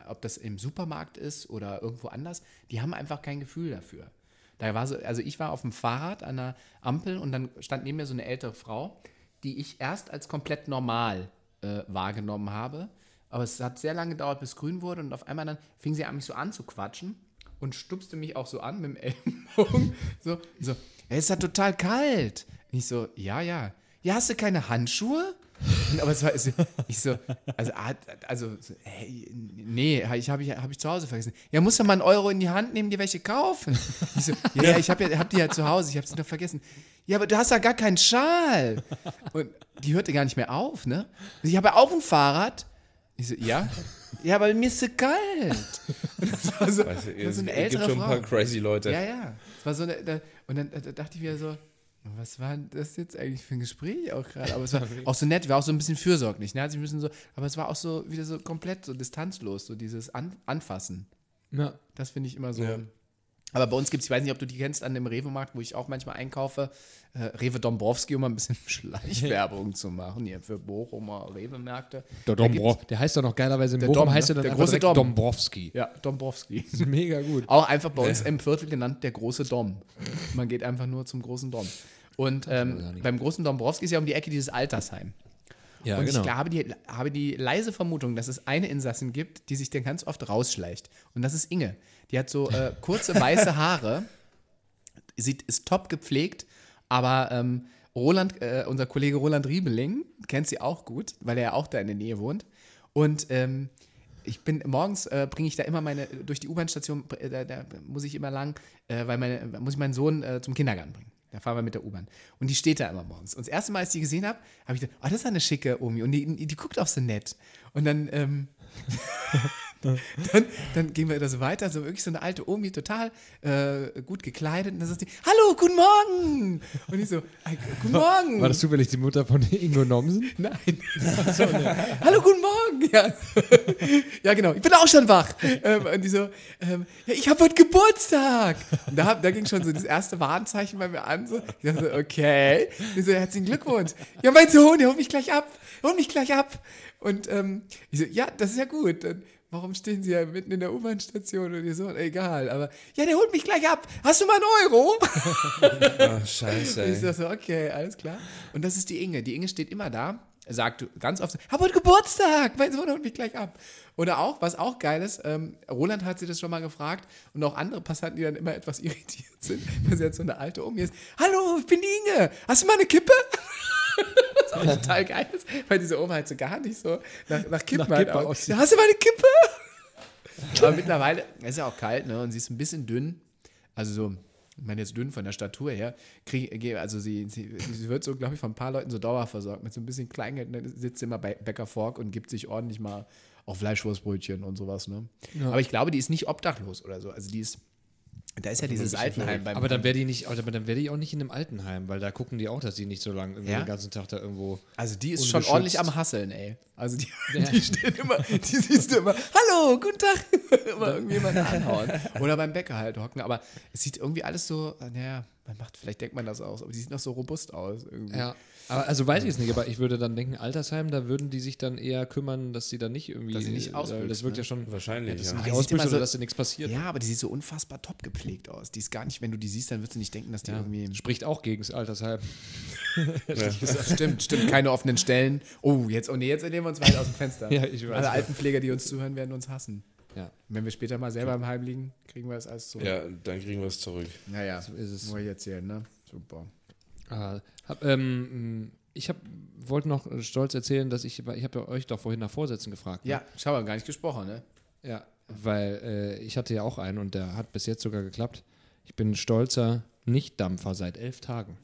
ob das im Supermarkt ist oder irgendwo anders. Die haben einfach kein Gefühl dafür. Da war so, also ich war auf dem Fahrrad an der Ampel und dann stand neben mir so eine ältere Frau, die ich erst als komplett normal äh, wahrgenommen habe. Aber es hat sehr lange gedauert, bis grün wurde und auf einmal dann fing sie an, mich so anzuquatschen und stupste mich auch so an mit dem Ellenbogen. So, so "Ey, es ist ja total kalt. Und ich so, ja, ja. Ja, hast du keine Handschuhe? Aber es war, ich so, also, also so, hey, nee, ich habe ich, hab ich zu Hause vergessen. Ja, musst du mal einen Euro in die Hand nehmen, dir welche kaufen. Ich so, ja, ja, ich habe ja, hab die ja zu Hause, ich habe sie nur vergessen. Ja, aber du hast ja gar keinen Schal. Und die hörte gar nicht mehr auf, ne? Ich habe ja auch ein Fahrrad. Ich so, ja? Ja, aber mir ist so kalt. Und das war so, Weißt du, das so eine es gibt schon ein paar crazy Leute. Ja, ja. Es war so eine, da, und dann da, da dachte ich wieder so, was war denn das jetzt eigentlich für ein Gespräch auch gerade? Aber es war auch so nett, war auch so ein bisschen fürsorglich. Ne? Also, müssen so, aber es war auch so wieder so komplett so distanzlos, so dieses An Anfassen. Ja. Das finde ich immer so. Ja. Aber bei uns gibt es, ich weiß nicht, ob du die kennst, an dem Rewe-Markt, wo ich auch manchmal einkaufe, äh, Rewe Dombrowski, um mal ein bisschen Schleichwerbung zu machen, hier für Bochumer Rewe-Märkte. Der, Dombro, der heißt doch noch geilerweise in Der Bochum, Dom, ne? heißt er dann Der große Dom. Dombrowski. Ja, Dombrowski. Das ist mega gut. Auch einfach bei uns im Viertel genannt der große Dom. Man geht einfach nur zum großen Dom. Und ähm, beim großen Dombrowski ist ja um die Ecke dieses Altersheim. Ja, und genau. ich habe die, habe die leise Vermutung, dass es eine Insassin gibt, die sich dann ganz oft rausschleicht. Und das ist Inge. Die hat so äh, kurze weiße Haare, sieht, ist top gepflegt, aber ähm, Roland, äh, unser Kollege Roland Riebeling, kennt sie auch gut, weil er ja auch da in der Nähe wohnt. Und ähm, ich bin morgens äh, bringe ich da immer meine durch die U-Bahn-Station, äh, da, da muss ich immer lang, äh, weil meine, muss ich meinen Sohn äh, zum Kindergarten bringen. Da fahren wir mit der U-Bahn. Und die steht da immer morgens. Und das erste Mal, als ich die gesehen habe, habe ich gedacht, oh, das ist eine schicke Omi. Und die, die, die guckt auch so nett. Und dann, ähm, dann, dann gehen wir da so weiter, so wirklich so eine alte Omi, total äh, gut gekleidet. Und dann sagt sie, hallo, guten Morgen. Und ich so, "Äh, guten Morgen. War das zufällig die Mutter von Ingo Nomsen? Nein. Hallo, guten Morgen. Ja. ja, genau. Ich bin auch schon wach. Ähm, und die so, ähm, ja, ich habe heute Geburtstag. Und da, da ging schon so das erste Warnzeichen bei mir an. So. Ich dachte so, okay. Die so, herzlichen Glückwunsch. Ja, mein Sohn, der holt mich gleich ab. Holt mich gleich ab. Und ähm, ich so, ja, das ist ja gut. Dann, warum stehen Sie ja mitten in der U-Bahn-Station? Und ihr so, egal. Aber, ja, der holt mich gleich ab. Hast du mal einen Euro? Ach, scheiße. Ich Ey. sag so, okay, alles klar. Und das ist die Inge. Die Inge steht immer da, sagt ganz oft, hab heute Geburtstag, mein Sohn holt mich gleich ab. Oder auch, was auch geil ist, ähm, Roland hat sie das schon mal gefragt und auch andere Passanten, die dann immer etwas irritiert sind, weil sie jetzt so eine alte Omi ist. Hallo, ich bin die Inge. Hast du mal eine Kippe? Was auch total geil ist, weil diese Oma halt so gar nicht so nach, nach Kippen Nach halt Kippe aussieht. Ja, hast du mal eine Kippe? Aber mittlerweile, ist ja auch kalt, ne? Und sie ist ein bisschen dünn. Also so, ich meine jetzt dünn von der Statur her. Krieg, also sie, sie, sie wird so, glaube ich, von ein paar Leuten so dauerversorgt. Mit so ein bisschen Kleingeld ne? sitzt sie immer bei Bäcker Fork und gibt sich ordentlich mal auch Fleischwurstbrötchen und sowas, ne? Aber ich glaube, die ist nicht obdachlos oder so. Also die ist, da ist ja dieses Altenheim beim Aber dann wäre die nicht, aber dann wäre die auch nicht in einem Altenheim, weil da gucken die auch, dass die nicht so lange Ja? den ganzen Tag da irgendwo. Also die ist schon ordentlich am Hasseln, ey. Also die, die steht immer, die siehst du immer, hallo, guten Tag, immer irgendjemand anhauen. Oder beim Bäcker halt hocken. Aber es sieht irgendwie alles so, naja, man macht, vielleicht denkt man das aus, aber die sieht noch so robust aus. Irgendwie. Ja, aber also weiß ich es nicht, aber ich würde dann denken, Altersheim, da würden die sich dann eher kümmern, dass sie dann nicht irgendwie. Dass sie nicht äh, ausbüchst, Das wirkt ne? ja schon. Wahrscheinlich, dass ja. sie nicht oder so- dass dir nichts passiert. Ja, aber die sieht so unfassbar top gepflegt aus. Die ist gar nicht, wenn du die siehst, dann würdest du nicht denken, dass die irgendwie. Spricht auch gegen das Altersheim. stimmt, stimmt, keine offenen Stellen. Oh, jetzt, oh nee, jetzt nehmen wir uns weit aus dem Fenster. Ja, ich weiß. Alle Altenpfleger, die uns zuhören, werden uns hassen. Ja, Wenn wir später mal selber im Heim liegen, kriegen wir das alles zurück. Ja, dann kriegen wir es zurück. Naja, so ist es. Muss ich erzählen, ne? Super. Ah, hab, ähm, ich hab, wollte noch stolz erzählen, dass ich, ich habe ja euch doch vorhin nach Vorsätzen gefragt. ne? Ja, schau mal, gar nicht gesprochen, ne? Ja, weil äh, ich hatte ja auch einen und der hat bis jetzt sogar geklappt. Ich bin stolzer Nicht-Dampfer seit elf Tagen.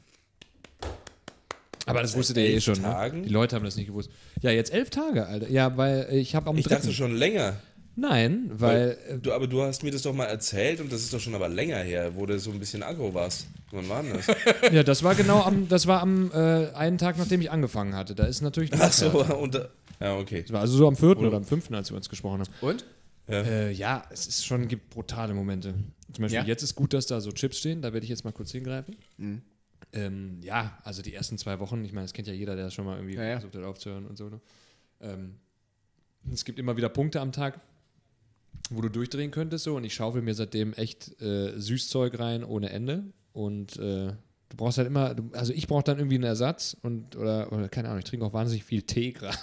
Aber das wusstet ihr eh schon, ne? Die Leute haben das nicht gewusst. Ja, jetzt elf Tage, Alter. Ja, weil ich habe am Ich dritten. dachte schon länger. Nein, weil, äh, Du, aber du hast mir das doch mal erzählt und das ist doch schon aber länger her, wo du so ein bisschen aggro warst. Wann war denn das? äh, ja, das war genau am, das war am äh, einen Tag, nachdem ich angefangen hatte. Da ist natürlich. Ach so, und, da- ja, okay. Das war also so am vierten oder am fünften, als wir uns gesprochen haben. Und? Äh, ja, es ist schon, gibt brutale Momente. Zum Beispiel Ja? jetzt ist gut, dass da so Chips stehen, da werde ich jetzt mal kurz hingreifen. Ähm, ja, also die ersten zwei Wochen, ich meine, das kennt ja jeder, der schon mal irgendwie Ja, ja. versucht hat aufzuhören und so. Ne? Ähm, es gibt immer wieder Punkte am Tag, wo du durchdrehen könntest so und ich schaufel mir seitdem echt äh, Süßzeug rein ohne Ende und äh, du brauchst halt immer, du, also ich brauche dann irgendwie einen Ersatz und oder, oder keine Ahnung, ich trinke auch wahnsinnig viel Tee gerade.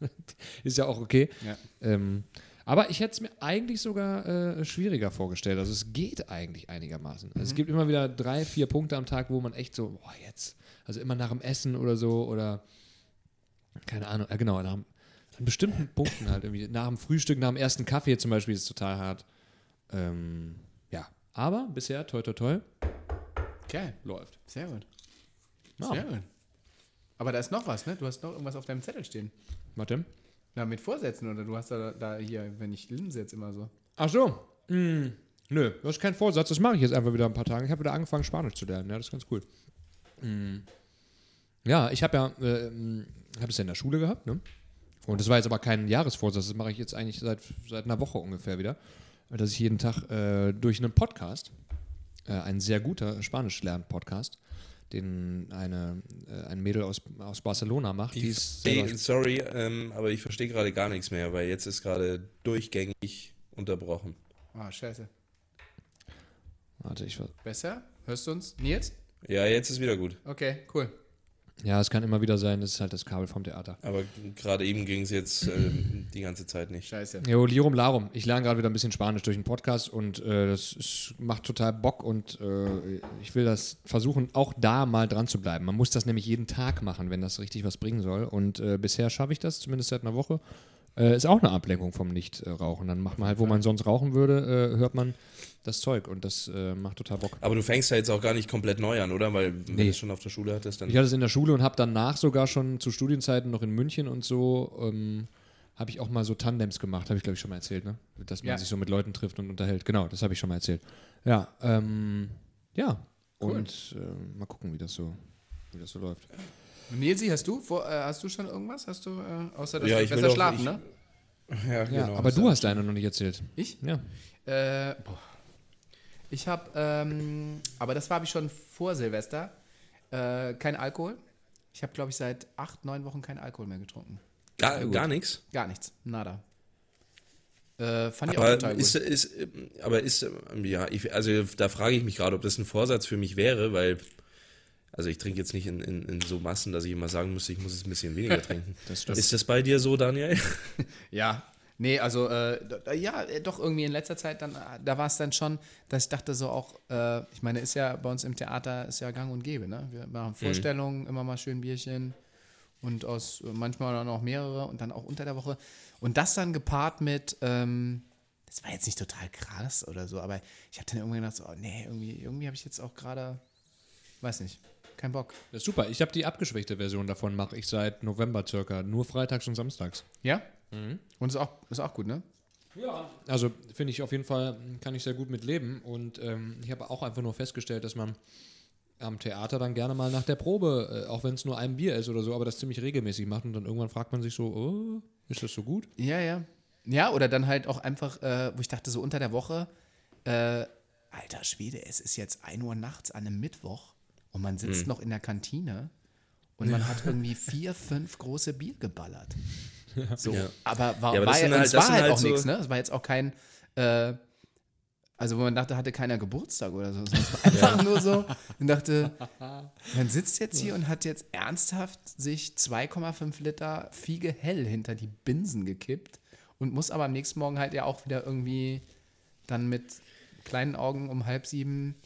Ist ja auch okay. Ja. Ähm, aber ich hätte es mir eigentlich sogar äh, schwieriger vorgestellt. Also es geht eigentlich einigermaßen. Also es gibt immer wieder drei, vier Punkte am Tag, wo man echt so, boah, jetzt, also immer nach dem Essen oder so oder keine Ahnung, ja genau, nach, dem- an bestimmten Punkten halt irgendwie. Nach dem Frühstück, nach dem ersten Kaffee zum Beispiel ist es total hart. Ähm, ja, aber bisher, toi toi toi, Geil. läuft. Sehr gut. Ja. Sehr gut. Aber da ist noch was, ne? Du hast noch irgendwas auf deinem Zettel stehen. Warte. Na, mit Vorsätzen oder du hast da, da hier, wenn ich linse jetzt immer so. Ach so. Mm, nö, das ist kein Vorsatz. Das mache ich jetzt einfach wieder ein paar Tage. Ich habe wieder angefangen, Spanisch zu lernen. Ja, das ist ganz cool. Mm. Ja, ich habe ja, äh, habe es ja in der Schule gehabt, ne? Und das war jetzt aber kein Jahresvorsatz. Das mache ich jetzt eigentlich seit, seit einer Woche ungefähr wieder. Dass ich jeden Tag äh, durch einen Podcast, äh, ein sehr guter Spanisch-Lern-Podcast, den eine, äh, ein Mädel aus, aus Barcelona macht. Die ist selber- Hey, sorry, ähm, aber ich verstehe gerade gar nichts mehr, weil jetzt ist gerade durchgängig unterbrochen. Ah, scheiße. Warte, ich ver- Besser? Hörst du uns? Nils? Ja, jetzt ist wieder gut. Okay, cool. Ja, es kann immer wieder sein, das ist halt das Kabel vom Theater. Aber gerade eben ging es jetzt ähm, die ganze Zeit nicht. Scheiße. Jo, Lirum Larum. Ich lerne gerade wieder ein bisschen Spanisch durch den Podcast und äh, das ist, macht total Bock und äh, ich will das versuchen, auch da mal dran zu bleiben. Man muss das nämlich jeden Tag machen, wenn das richtig was bringen soll. Und äh, bisher schaffe ich das, zumindest seit einer Woche. Äh, ist auch eine Ablenkung vom Nichtrauchen. Dann macht man halt, wo man sonst rauchen würde, äh, hört man das Zeug und das äh, macht total Bock. Aber du fängst ja jetzt auch gar nicht komplett neu an, oder? Weil wenn Nee. du es schon auf der Schule hattest, dann. Ich hatte es in der Schule und habe danach sogar schon zu Studienzeiten noch in München und so, ähm, habe ich auch mal so Tandems gemacht, habe ich glaube ich schon mal erzählt, ne? Dass man Ja. sich so mit Leuten trifft und unterhält. Genau, das habe ich schon mal erzählt. Ja, ähm, ja. Und äh, mal gucken, wie das so, wie das so läuft. Nilsi, hast du, vor, äh, hast du schon irgendwas? Hast du, äh, außer dass Ja, du ich will besser auch- schlafen, ich- ne? ja, Ja, aber du hast deine noch nicht erzählt. Ich? Ja. Äh, boah. Ich habe, ähm, aber das war habe ich schon vor Silvester, äh, kein Alkohol. Ich habe, glaube ich, seit acht, neun Wochen keinen Alkohol mehr getrunken. Gar, gar nichts. Gar nichts, nada. Äh, fand ich auch Aber total gut. ist, ist, ähm, aber ist, ähm, ja, ich, also da frage ich mich gerade, ob das ein Vorsatz für mich wäre, weil, also ich trinke jetzt nicht in, in, in so Massen, dass ich immer sagen müsste, ich muss es ein bisschen weniger trinken. Das. Ist das bei dir so, Daniel? Ja, nee, also äh, ja, äh, doch irgendwie in letzter Zeit, dann, äh, da war es dann schon, dass ich dachte so auch, äh, ich meine, ist ja bei uns im Theater ist ja gang und gäbe, ne? Wir machen Vorstellungen, immer mal schön Bierchen und aus äh, manchmal dann auch mehrere und dann auch unter der Woche. Und das dann gepaart mit, ähm, das war jetzt nicht total krass oder so, aber ich habe dann irgendwann gedacht, so, oh, nee, irgendwie, irgendwie habe ich jetzt auch gerade, weiß nicht, keinen Bock. Das ist super. Ich habe die abgeschwächte Version davon, mache ich seit November circa. Nur freitags und samstags. Ja? Und ist auch, ist auch gut, ne? Also finde ich auf jeden Fall, kann ich sehr gut mit leben. Und ähm, ich habe auch einfach nur festgestellt, dass man am Theater dann gerne mal nach der Probe, äh, auch wenn es nur ein Bier ist oder so, aber das ziemlich regelmäßig macht. Und dann irgendwann fragt man sich so, oh, ist das so gut? Ja, ja. Ja, oder dann halt auch einfach, äh, wo ich dachte, so unter der Woche, äh, alter Schwede, es ist jetzt 1 Uhr nachts an einem Mittwoch und man sitzt noch in der Kantine und man hat irgendwie vier, fünf große Bier geballert. So, Ja. aber war, Ja, aber war, halt- es war halt halt auch so- nichts, ne? Es war jetzt auch kein, äh, also wo man dachte, hatte keiner Geburtstag oder so. Es war einfach nur so und dachte, man sitzt jetzt hier und hat jetzt ernsthaft sich 2,5 Liter Fiege hell hinter die Binsen gekippt und muss aber am nächsten Morgen halt ja auch wieder irgendwie dann mit kleinen Augen um halb sieben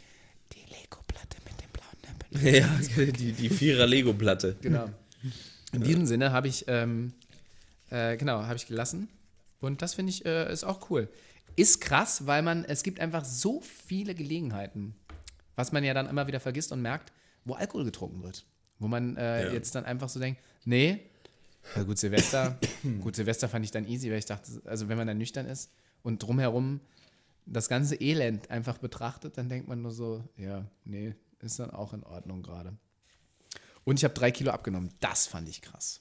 die Lego-Platte mit dem blauen Nippel. Ja, die, die Vierer-Lego-Platte. Genau. In diesem Sinne habe ich, ähm, äh, genau, habe ich gelassen. Und das finde ich, äh, ist auch cool. Ist krass, weil man, es gibt einfach so viele Gelegenheiten, was man ja dann immer wieder vergisst und merkt, wo Alkohol getrunken wird. Wo man äh, Ja. jetzt dann einfach so denkt, nee, also gut, Silvester, gut, Silvester fand ich dann easy, weil ich dachte, also wenn man dann nüchtern ist und drumherum das ganze Elend einfach betrachtet, dann denkt man nur so, ja, nee, ist dann auch in Ordnung gerade. Und ich habe drei Kilo abgenommen. Das fand ich krass.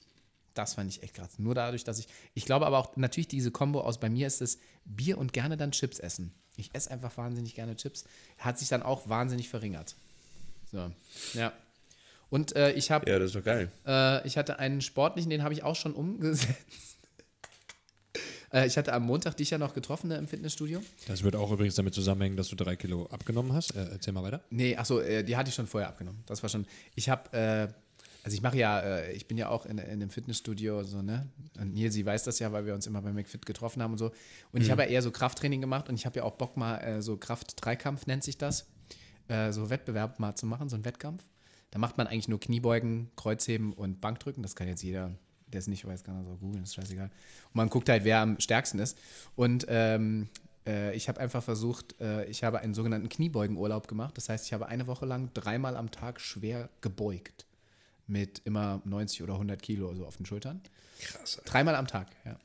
Das fand ich echt krass. Nur dadurch, dass ich. Ich glaube aber auch, natürlich diese Kombo aus, bei mir ist es Bier und gerne dann Chips essen. Ich esse einfach wahnsinnig gerne Chips. Hat sich dann auch wahnsinnig verringert. So, ja. Und äh, ich habe, Ja, das ist doch geil. äh, ich hatte einen sportlichen, den habe ich auch schon umgesetzt. Äh, ich hatte am Montag dich ja noch getroffen ne, im Fitnessstudio. Das wird auch übrigens damit zusammenhängen, dass du drei Kilo abgenommen hast. Äh, erzähl mal weiter. Nee, achso, äh, die hatte ich schon vorher abgenommen. Das war schon. Ich habe, äh, also ich mache ja, äh, ich bin ja auch in, in einem Fitnessstudio, so, ne? Und Nilsi weiß das ja, weil wir uns immer bei McFit getroffen haben und so. Und ich habe ja eher so Krafttraining gemacht und ich habe ja auch Bock mal äh, so Kraft-Dreikampf nennt sich das. Äh, so Wettbewerb mal zu machen, so ein Wettkampf. Da macht man eigentlich nur Kniebeugen, Kreuzheben und Bankdrücken. Das kann jetzt jeder, der es nicht weiß, kann das auch googeln, ist scheißegal. Und man guckt halt, wer am stärksten ist. Und ähm, äh, ich habe einfach versucht, äh, ich habe einen sogenannten Kniebeugenurlaub gemacht. Das heißt, ich habe eine Woche lang dreimal am Tag schwer gebeugt. Mit immer 90 oder 100 Kilo so auf den Schultern. Krass. Dreimal am Tag, ja.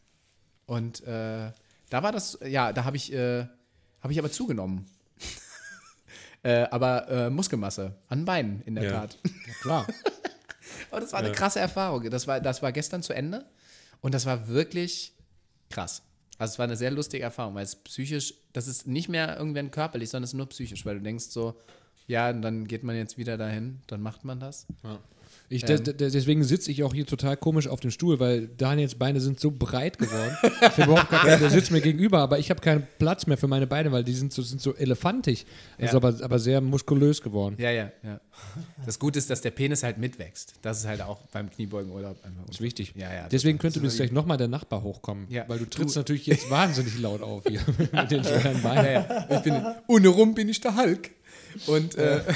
Und äh, da war das, ja, da habe ich, äh, habe ich aber zugenommen. äh, aber äh, Muskelmasse an Beinen in der Ja. Tat. Klar. Aber das war eine krasse Erfahrung. Das war, das war gestern zu Ende und das war wirklich krass. Also es war eine sehr lustige Erfahrung, weil es psychisch, das ist nicht mehr irgendwann körperlich, sondern es ist nur psychisch, weil du denkst so, ja, und dann geht man jetzt wieder dahin, dann macht man das. Ich, Ähm. des- des- deswegen sitze ich auch hier total komisch auf dem Stuhl, weil Daniels Beine sind so breit geworden. Ich überhaupt gar keinen, der sitzt mir gegenüber, aber ich habe keinen Platz mehr für meine Beine, weil die sind so, sind so elefantig. Ja. Ist aber, aber sehr muskulös geworden. Ja, ja, ja. Das Gute ist, dass der Penis halt mitwächst. Das ist halt auch beim Kniebeugenurlaub einfach Das ist wichtig. Ja, ja. Deswegen könnte bis gleich nochmal der Nachbar hochkommen, Ja. weil du Du- trittst natürlich jetzt wahnsinnig laut auf hier mit den schweren Beinen. Ja, ja. Ich bin, ohne rum bin ich der Hulk. Und äh,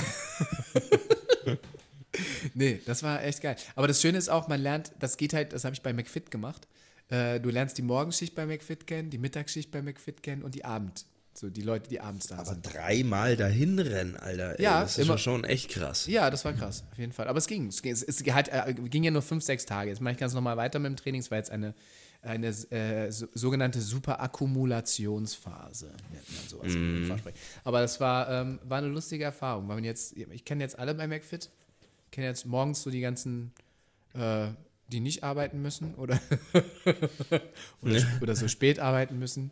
nee, das war echt geil. Aber das Schöne ist auch, man lernt, das geht halt, das habe ich bei McFit gemacht. Äh, du lernst die Morgenschicht bei McFit kennen, die Mittagsschicht bei McFit kennen und die Abend. So die Leute, die abends da Aber sind. dreimal dahin rennen, Alter. Ey, Ja, das ist immer- schon echt krass. Ja, das war krass, auf jeden Fall. Aber es ging. Es, ging- es, es halt, äh, ging ja nur fünf, sechs Tage. Jetzt mache ich ganz normal weiter mit dem Training. Es war jetzt eine, eine äh, so, sogenannte Superakkumulationsphase, nennt man Fachsprech. Aber das war, ähm, war eine lustige Erfahrung, weil man jetzt, ich kenne jetzt alle bei McFit, kenne jetzt morgens so die ganzen, äh, die nicht arbeiten müssen oder, oder, oder so spät arbeiten müssen,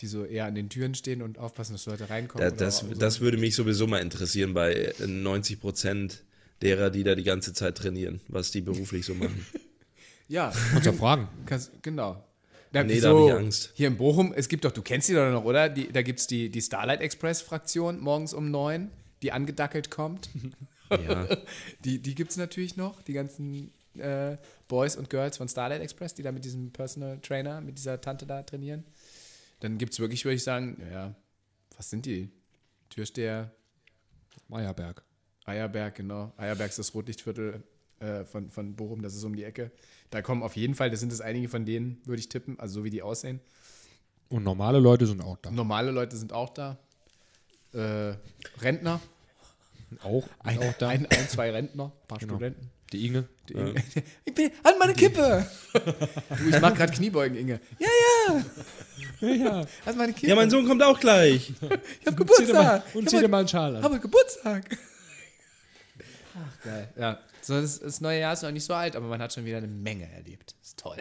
die so eher an den Türen stehen und aufpassen, dass Leute reinkommen. Da, das, so. das würde mich sowieso mal interessieren bei äh, 90 Prozent derer, die da die ganze Zeit trainieren, was die beruflich so machen. ja, Kannst du fragen. Kannst, genau. Da, Nee, da hab ich Angst. Hier in Bochum, es gibt doch, du kennst die doch noch, oder? Die, da gibt es die, die Starlight Express-Fraktion morgens um neun, die angedackelt kommt. Ja. Die, die gibt es natürlich noch, die ganzen äh, Boys und Girls von Starlight Express, die da mit diesem Personal Trainer, mit dieser Tante da trainieren. Dann gibt es wirklich, würde ich sagen, ja, was sind die? Türsteher, Meyerberg. Eierberg, genau. Eierberg ist das Rotlichtviertel äh, von, von Bochum, das ist um die Ecke. Da kommen auf jeden Fall, das sind es einige von denen, würde ich tippen, also so wie die aussehen. Und normale Leute sind auch da. Normale Leute sind auch da. Äh, Rentner, Auch, ein, auch da. ein, ein, zwei Rentner, ein paar Genau. Studenten. Die Inge. Die Inge. Ich bin an meine Kippe. du, ich mach gerade Kniebeugen, Inge. Ja, ja. Ja, An meine Kippe. ja, mein Sohn kommt auch gleich. ich hab zieh dir mal, Geburtstag. und ich zieh dir mal einen Schal an. hab Geburtstag. Ach, geil. Ja, so das, das neue Jahr ist noch nicht so alt, aber man hat schon wieder eine Menge erlebt. Ist toll.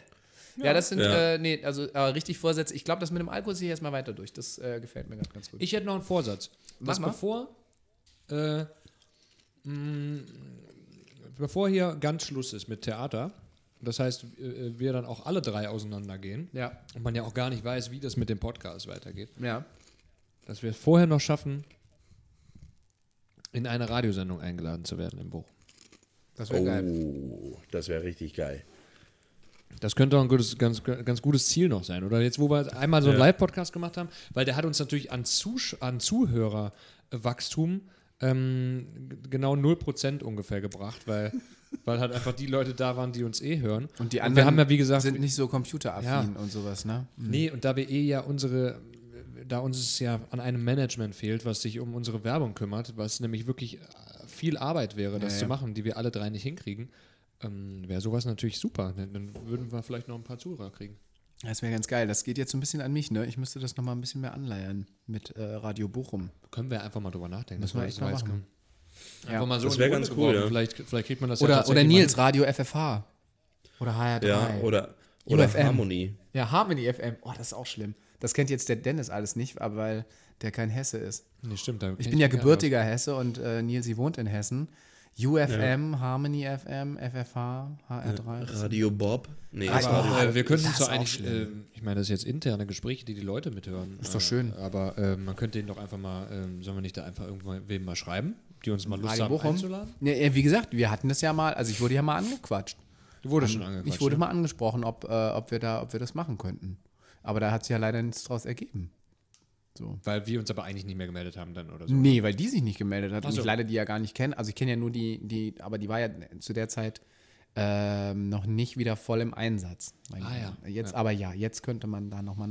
Ja, das sind, Ja. Äh, nee, also aber richtig Vorsätze. Ich glaube, das mit dem Alkohol sehe ich erstmal weiter durch. Das äh, gefällt mir ganz, ganz gut. Ich hätte noch einen Vorsatz. Mach Dass mal. bevor, äh, mh, bevor hier ganz Schluss ist mit Theater, das heißt, äh, wir dann auch alle drei auseinandergehen ja, und man ja auch gar nicht weiß, wie das mit dem Podcast weitergeht, ja. dass wir es vorher noch schaffen, in eine Radiosendung eingeladen zu werden im Buch. Das wäre geil. Oh, das wäre richtig geil. Das könnte doch ein gutes, ganz, ganz gutes Ziel noch sein. Oder jetzt, wo wir einmal so einen Ja. Live-Podcast gemacht haben, weil der hat uns natürlich an, Zusch an Zuhörerwachstum ähm, genau 0% ungefähr gebracht, weil, weil halt einfach die Leute da waren, die uns eh hören. Und die wir anderen haben ja, wie gesagt, sind nicht so computeraffin Ja. und sowas, ne? Nee, und da wir eh ja unsere, da uns es ja an einem Management fehlt, was sich um unsere Werbung kümmert, was nämlich wirklich viel Arbeit wäre, das Ja, zu ja. machen, die wir alle drei nicht hinkriegen, ähm, wäre sowas natürlich super. Dann würden wir vielleicht noch ein paar Zuhörer kriegen. Das wäre ganz geil. Das geht jetzt so ein bisschen an mich, ne? Ich müsste das nochmal ein bisschen mehr anleiern mit äh, Radio Bochum. Können wir einfach mal drüber nachdenken. Müssen wir das echt mal machen. Einfach mal so Das in wär die ganz cool, ja. Vielleicht, vielleicht kriegt man das ja Oder, oder tatsächlich mal Nils. Radio FFH. Oder HR3. Ja, oder, oder UFM. Harmony. Ja, Harmony FM. Oh, das ist auch schlimm. Das kennt jetzt der Dennis alles nicht, aber weil der kein Hesse ist. Nee, stimmt. Ich bin ja gebürtiger Hesse und äh, Nils, sie wohnt in Hessen. UFM, Harmony FM, FFH, HR3. Radio Bob. Nee, Ah, Aber Radio äh, wir könnten so eigentlich, äh, ich meine, das ist jetzt interne Gespräche, die die Leute mithören. Ist doch äh, schön. Aber äh, man könnte ihnen doch einfach mal, ähm, sollen wir nicht da einfach irgendwann wem mal schreiben, die uns mal Lust Radio haben Bochum. einzuladen? Ja, ja, wie gesagt, wir hatten das ja mal, also ich wurde ja mal angequatscht. Du wurdest schon angequatscht. Ich wurde ne? mal angesprochen, ob, äh, ob, wir da, ob wir das machen könnten. Aber da hat sich ja leider nichts draus ergeben. So. Weil wir uns aber eigentlich nicht mehr gemeldet haben dann oder so. Nee, weil die sich nicht gemeldet hat Ach und so. ich leider die ja gar nicht kenne. Also ich kenne ja nur die, die, aber die war ja zu der Zeit ähm, noch nicht wieder voll im Einsatz. Ah, ja. Jetzt Ja. aber ja, jetzt könnte man da nochmal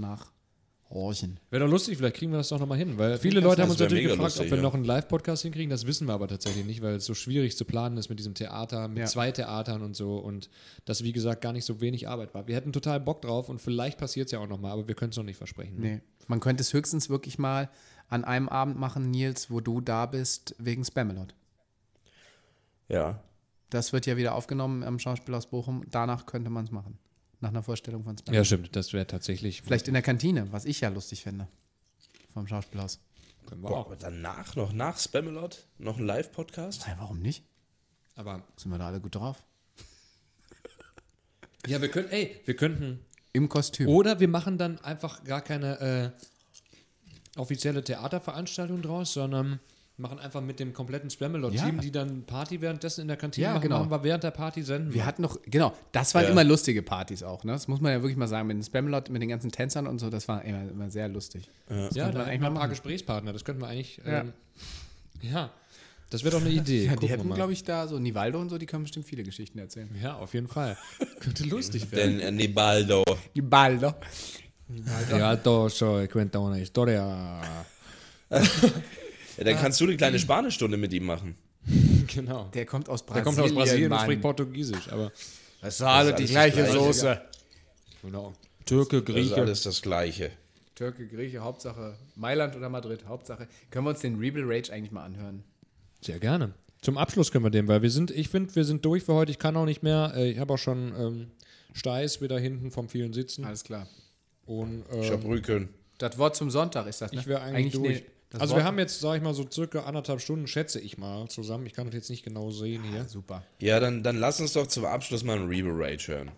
nachhorchen. Wäre doch lustig, vielleicht kriegen wir das doch nochmal hin. Weil viele Leute haben uns natürlich gefragt, ob lustig, wir ja. noch einen Live-Podcast hinkriegen. Das wissen wir aber tatsächlich nicht, weil es so schwierig zu planen ist mit diesem Theater, mit Ja. zwei Theatern und so. Und das, wie gesagt, gar nicht so wenig Arbeit war. Wir hätten total Bock drauf und vielleicht passiert es ja auch nochmal, aber wir können es noch nicht versprechen. ne? Man könnte es höchstens wirklich mal an einem Abend machen, Nils, wo du da bist, wegen Spamalot. Ja. Das wird ja wieder aufgenommen am Schauspiel aus Bochum. Danach könnte man es machen. Nach einer Vorstellung von Spamalot. Ja, stimmt. Das wäre tatsächlich. Vielleicht in der Kantine, was ich ja lustig finde. Vom Schauspielhaus. Können wir Boah, auch. aber danach noch, nach Spamalot, noch ein Live-Podcast? Ja, warum nicht? Aber Sind wir da alle gut drauf? ja, wir können, ey, wir könnten. Im Kostüm. Oder wir machen dann einfach gar keine äh, offizielle Theaterveranstaltung draus, sondern machen einfach mit dem kompletten Spamalot-Team, Ja. die dann Party währenddessen in der Kantine Ja, machen, genau. machen wir während der Party senden. Wir hatten noch, genau, das waren Ja. immer lustige Partys auch, ne? Das muss man ja wirklich mal sagen, mit dem Spamalot, mit den ganzen Tänzern und so, das war immer, immer sehr lustig. ja, könnte da man eigentlich mal ein paar machen. Gesprächspartner, das könnten wir eigentlich. Ja. Ähm, ja, das wäre doch eine Idee. Ja, die hätten, glaube ich, da so Nivaldo und so, die können bestimmt viele Geschichten erzählen. Ja, auf jeden Fall. Könnte lustig werden. Denn äh, Nibaldo. Nivaldo. Alto, soy cuenta una historia. Ja, dann kannst du eine kleine Spanischstunde mit ihm machen. Genau. Der kommt aus Der Brasilien. kommt aus Brasilien und Mann. spricht Portugiesisch, aber Das alle die ist alles gleiche das Gleiche. Soße. genau. Türke, Das ist Grieche. alles das Gleiche. Türke, Grieche, Hauptsache Mailand oder Madrid, Hauptsache. Können wir uns den Rebel Rage eigentlich mal anhören? Sehr gerne. Zum Abschluss können wir den, weil wir sind, ich finde, wir sind durch für heute. Ich kann auch nicht mehr. Äh, Ich habe auch schon ähm, Steiß wieder hinten vom vielen Sitzen. Alles klar. Und ähm, Schabrücken. Das Wort zum Sonntag ist das, ne? ich wäre eigentlich, durch. nee, also Wort- wir haben jetzt, sag ich mal, so circa anderthalb Stunden, schätze ich mal, zusammen. Ich kann das jetzt nicht genau sehen hier. Super. Ja, dann, dann lass uns doch zum Abschluss mal einen Rebel Rage hören.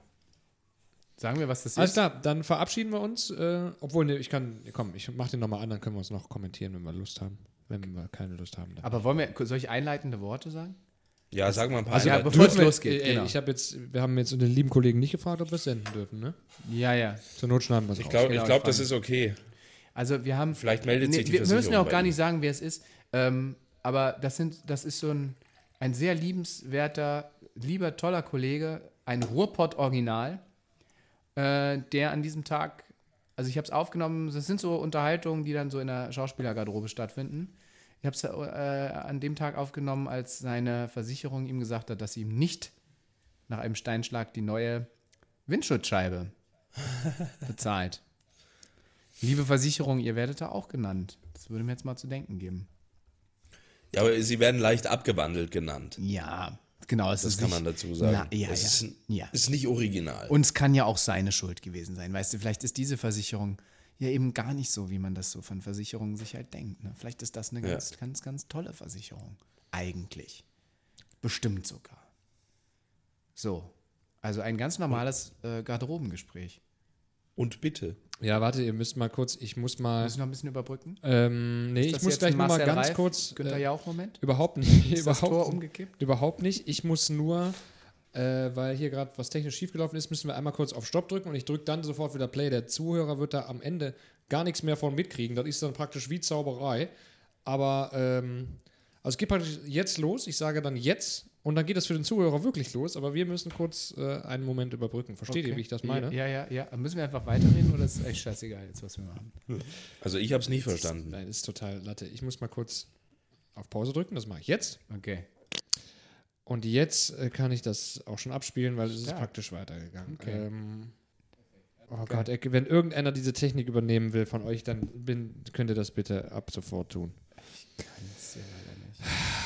Sagen wir, was das Alles ist? klar, dann verabschieden wir uns. Äh, obwohl, ne, ich kann, komm, ich mach den nochmal an, dann können wir uns noch kommentieren, wenn wir Lust haben. Wenn wir keine Lust haben. Dann. Aber wollen wir solche einleitende Worte sagen? Ja, sag mal ein paar. Also, ja, bevor es wir- losgeht, Ey, genau. Ich habe jetzt, wir haben jetzt den lieben Kollegen nicht gefragt, ob wir es senden dürfen, ne? Ja, ja. Zur Not schneiden wir es ich glaube, Genau, ich glaub, ich das ist okay. Also wir haben. Vielleicht meldet sich die wir, wir müssen ja auch gar nicht sagen, wer es ist. Ähm, aber das sind, das ist so ein, ein sehr liebenswerter, lieber, toller Kollege, ein Ruhrpott-Original, äh, der an diesem Tag, also ich habe es aufgenommen, das sind so Unterhaltungen, die dann so in der Schauspielergarderobe stattfinden. Ich habe es äh, an dem Tag aufgenommen, als seine Versicherung ihm gesagt hat, dass sie ihm nicht nach einem Steinschlag die neue Windschutzscheibe bezahlt. Liebe Versicherung, ihr werdet da auch genannt. Das würde mir jetzt mal zu denken geben. Ja, aber sie werden leicht abgewandelt genannt. Ja. Genau, es Das ist kann nicht, man dazu sagen. Na, ja, es ja. Ist, ja. ist nicht original. Und es kann ja auch seine Schuld gewesen sein. Weißt du, vielleicht ist diese Versicherung ja eben gar nicht so, wie man das so von Versicherungen sich halt denkt. Ne? Vielleicht ist das eine Ja. ganz, ganz, ganz tolle Versicherung. Eigentlich. Bestimmt sogar. So. Also ein ganz normales äh, Garderobengespräch. Und bitte. Ja, warte, ihr müsst mal kurz, ich muss mal. Müssen wir noch ein bisschen überbrücken? Ähm, nee, ich muss gleich ein nur mal Marcel ganz Reif, kurz. Günther äh, Jauch-Moment? Überhaupt nicht. Ist das Tor überhaupt, umgekippt? überhaupt nicht. Ich muss nur, äh, weil hier gerade was technisch schiefgelaufen ist, müssen wir einmal kurz auf Stopp drücken und ich drücke dann sofort wieder Play. Der Zuhörer wird da am Ende gar nichts mehr von mitkriegen. Das ist dann praktisch wie Zauberei. Aber ähm, also es geht praktisch jetzt los. Ich sage dann jetzt und dann geht das für den Zuhörer wirklich los. Aber wir müssen kurz äh, einen Moment überbrücken. Versteht ihr, wie ich das meine? Ja, ja, ja. Müssen wir einfach weiterreden oder ist es echt scheißegal jetzt, was wir machen? Also ich habe es nicht verstanden. Nein, ist total Latte. Ich muss mal kurz auf Pause drücken. Das mache ich jetzt. Okay. Und jetzt äh, kann ich das auch schon abspielen, weil es ist praktisch weitergegangen. Okay. Ähm, oh Gott, ey, wenn irgendeiner diese Technik übernehmen will von euch, dann bin, könnt ihr das bitte ab sofort tun. Ich raste.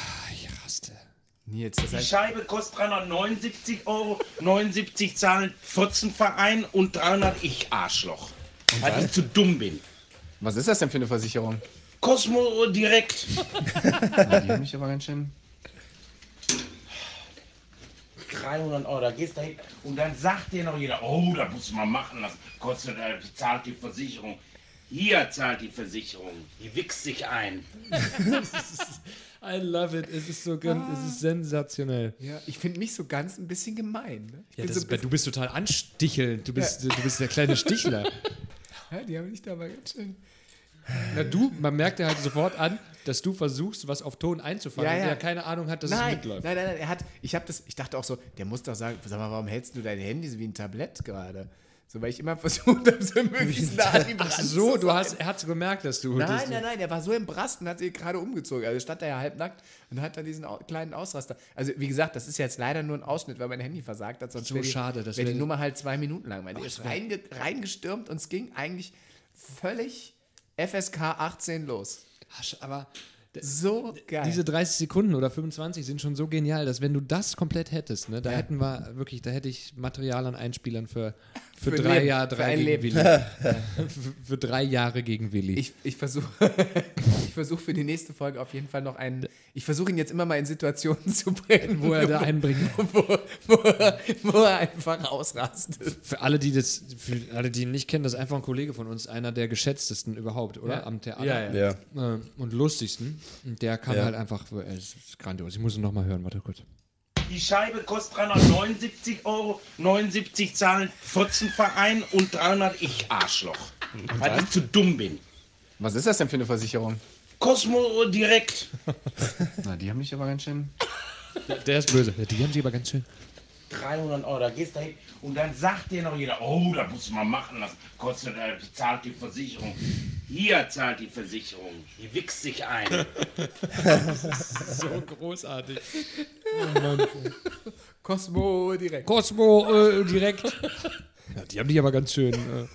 Nils, das Die Scheibe kostet 379 Euro, 79 zahlen Fotzenverein und 300 ich Arschloch. Weil ich zu dumm bin. Was ist das denn für eine Versicherung? Cosmo direkt. Na, die haben mich aber ganz schön. 300 Euro, da gehst du hin und dann sagt dir noch jeder, oh, da muss man machen lassen. Kostet, äh, zahlt die Versicherung. Hier zahlt die Versicherung. Die wichst sich ein. I love it. Es ist so ganz, es ist sensationell. ja, ich finde mich so ganz ein bisschen gemein. Ne? Ich Ja, bin das so ist, du bist total anstichelnd. Du bist, du bist der kleine Stichler. ja, die haben mich da mal ganz schön. Na, du, man merkt dir halt sofort an, dass du versuchst, was auf Ton einzufangen, Ja, ja. der keine Ahnung hat, dass es Nein, mitläuft. nein, nein, nein, er hat, ich habe das, ich dachte auch so, der muss doch sagen, sag mal, warum hältst du dein Handy so wie ein Tablett gerade? So, weil ich immer versucht habe, so möglichst nah an die Ach so, zu du hast, er hat es gemerkt, dass du. dass Nein, du nein, nein, der war so im Brast und hat sich gerade umgezogen. Also stand er ja halbnackt und hat dann diesen kleinen Ausraster. Also wie gesagt, das ist jetzt leider nur ein Ausschnitt, weil mein Handy versagt hat. Sonst So wäre schade, das wäre die Nummer halt zwei Minuten lang. Weil die ist reinge reingestürmt und es ging eigentlich völlig FSK 18 los. Aber So geil. diese 30 Sekunden oder 25 sind schon so genial, dass wenn du das komplett hättest, ne, da hätten wir wirklich, da hätte ich Material an Einspielern für, für, Für drei Jahre, für drei ein gegen Leben. Willi. Für, für drei Jahre gegen Willi. Ich, ich versuche ich versuch für die nächste Folge auf jeden Fall noch einen. Ich versuche ihn jetzt immer mal in Situationen zu bringen, wo er da einbringen. wo, wo, er, wo er einfach ausrastet. Für alle, die das, für alle, die ihn nicht kennen, das ist einfach ein Kollege von uns, einer der geschätztesten überhaupt, oder? Ja. Am Theater. Ja, ja. Ja. Äh, und lustigsten. Und Der kann Ja. halt einfach, es ist grandios. Ich muss ihn nochmal hören, warte kurz. Die Scheibe kostet 379 Euro, 79 zahlen Fotzenverein und 300 ich Arschloch. Weil ich zu dumm bin. Was ist das denn für eine Versicherung? Cosmo direkt. Na, die haben mich aber ganz schön. Der ist böse. Die haben sie aber ganz schön. 300 Euro, da gehst du hin und dann sagt dir noch jeder, oh, da muss man machen lassen. Kostet, äh, zahlt die Versicherung. Hier zahlt die Versicherung. Die wichst sich ein. So großartig. Cosmo direkt. Cosmo äh, direkt. Ja, die haben die aber ganz schön. Äh,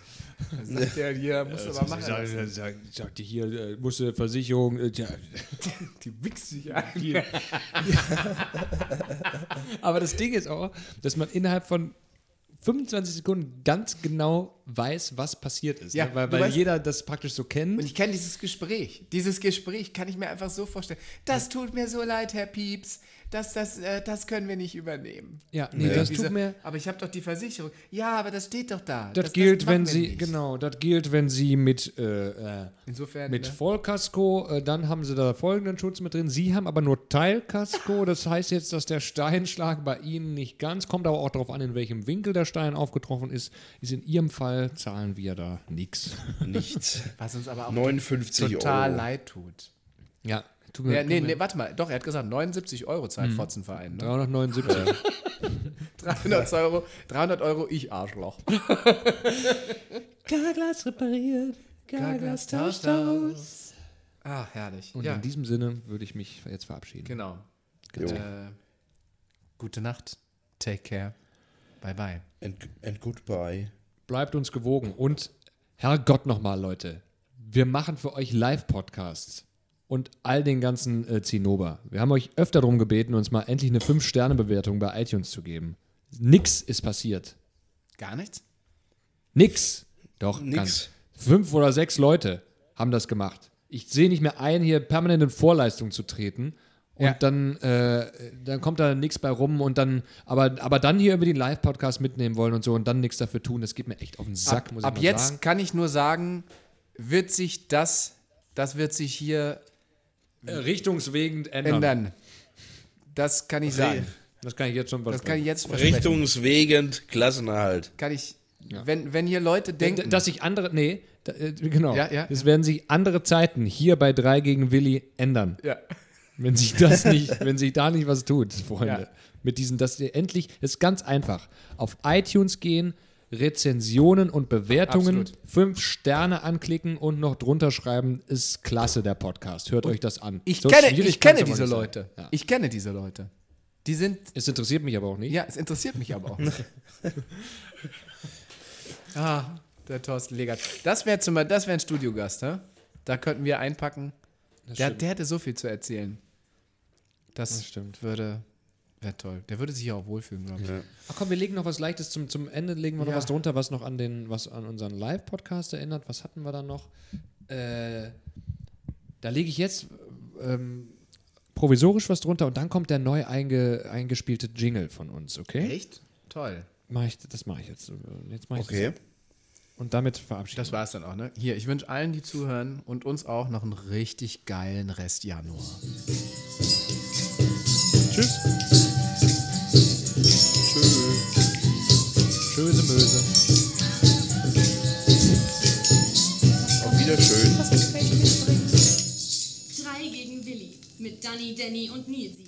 Sagt der hier, muss aber machen. sag, sag, sag, sagte hier, äh, musste Versicherung. Äh, ja. Die wichst sich ein. Aber das Ding ist auch, dass man innerhalb von 25 Sekunden ganz genau weiß, was passiert ist. Ja, ne? Weil, du weil weißt- jeder das praktisch so kennt. Und ich kenne dieses Gespräch. Dieses Gespräch kann ich mir einfach so vorstellen. Das tut mir so leid, Herr Pieps. Das, das, äh, das können wir nicht übernehmen. ja, nee, das Diese- tut mir. Aber ich habe doch die Versicherung. Ja, aber das steht doch da. Das, gilt, machen wenn sie, nicht. genau, das gilt, wenn sie mit, äh, äh, Insofern. mit ne? Vollkasko, äh, dann haben sie da folgenden Schutz mit drin. Sie haben aber nur Teilkasko, das heißt jetzt, dass der Steinschlag bei Ihnen nicht ganz, kommt aber auch darauf an, in welchem Winkel der Stein aufgetroffen ist. Ist in Ihrem Fall, zahlen wir da nichts. Nichts. Was uns aber auch 59 total Euro. leid tut. Ja, tut mir, Ja, nee, nee, warte mal. Doch, er hat gesagt, 79 Euro zahlt Fotzenverein. Ne? 379. 300 Euro, 300 Euro, ich Arschloch. Carglass repariert, Carglass tauscht aus. Ah, herrlich. Und ja, in diesem Sinne würde ich mich jetzt verabschieden. genau. Äh, gute Nacht. Take care. Bye bye. And, and goodbye. Bleibt uns gewogen und Herrgott nochmal, Leute. Wir machen für euch Live-Podcasts. Und all den ganzen äh, Zinnober. Wir haben euch öfter darum gebeten, uns mal endlich eine 5-Sterne-Bewertung bei iTunes zu geben. Nix ist passiert. Gar nichts? Nix. Doch, Nix. Ganz. Fünf oder sechs Leute haben das gemacht. Ich sehe nicht mehr ein, hier permanent in Vorleistung zu treten. Und Ja. dann, äh, dann kommt da nichts bei rum und dann, aber, aber dann hier über den Live-Podcast mitnehmen wollen und so und dann nichts dafür tun, das geht mir echt auf den Sack, ab muss ich ab jetzt sagen. kann ich nur sagen, wird sich das, das wird sich hier Richtungswegend ändern. ändern. Das kann ich sagen. Das kann ich jetzt schon Das kann ich jetzt versprechen. Richtungswegend Klassenerhalt. Kann ich, wenn, wenn hier Leute denken, Dass sich andere, nee, da, äh, genau. Ja, ja, es werden sich andere Zeiten hier bei 3 gegen Willi ändern. ja. Wenn sich das nicht, wenn sich da nicht was tut, Freunde. Ja. Mit diesen, dass ihr endlich, das ist ganz einfach. Auf iTunes gehen, Rezensionen und Bewertungen, Absolut. fünf Sterne anklicken und noch drunter schreiben, ist klasse der Podcast. Hört euch das an. ich So kenne, ich kenne diese. Leute. Ja. Ich kenne diese Leute. Die sind, Es interessiert mich aber auch nicht. ja, es interessiert mich aber auch. nicht. ah, der Thorsten Legert. Das wäre wäre ein Studiogast, hä? Da könnten wir einpacken. Der, der hätte so viel zu erzählen. Das, Das stimmt. würde, wäre toll. Der würde sich ja auch wohlfühlen, glaube ich. Ach komm, wir legen noch was Leichtes zum, zum Ende, legen wir noch Ja. was drunter, was noch an den, was an unseren Live-Podcast erinnert. Was hatten wir da noch? Äh, da lege ich jetzt ähm, provisorisch was drunter und dann kommt der neu einge, eingespielte Jingle von uns, okay? Echt? Toll. Mach ich, das mache ich jetzt. Jetzt mache ich Okay. das. Und damit verabschiede Das ich war es dann auch, ne? Hier, ich wünsche allen, die zuhören und uns auch noch einen richtig geilen Rest Januar. Tschüss. Möse. Auf Wiederschön. Drei gegen Willi mit Danny, Danny und Nilsi.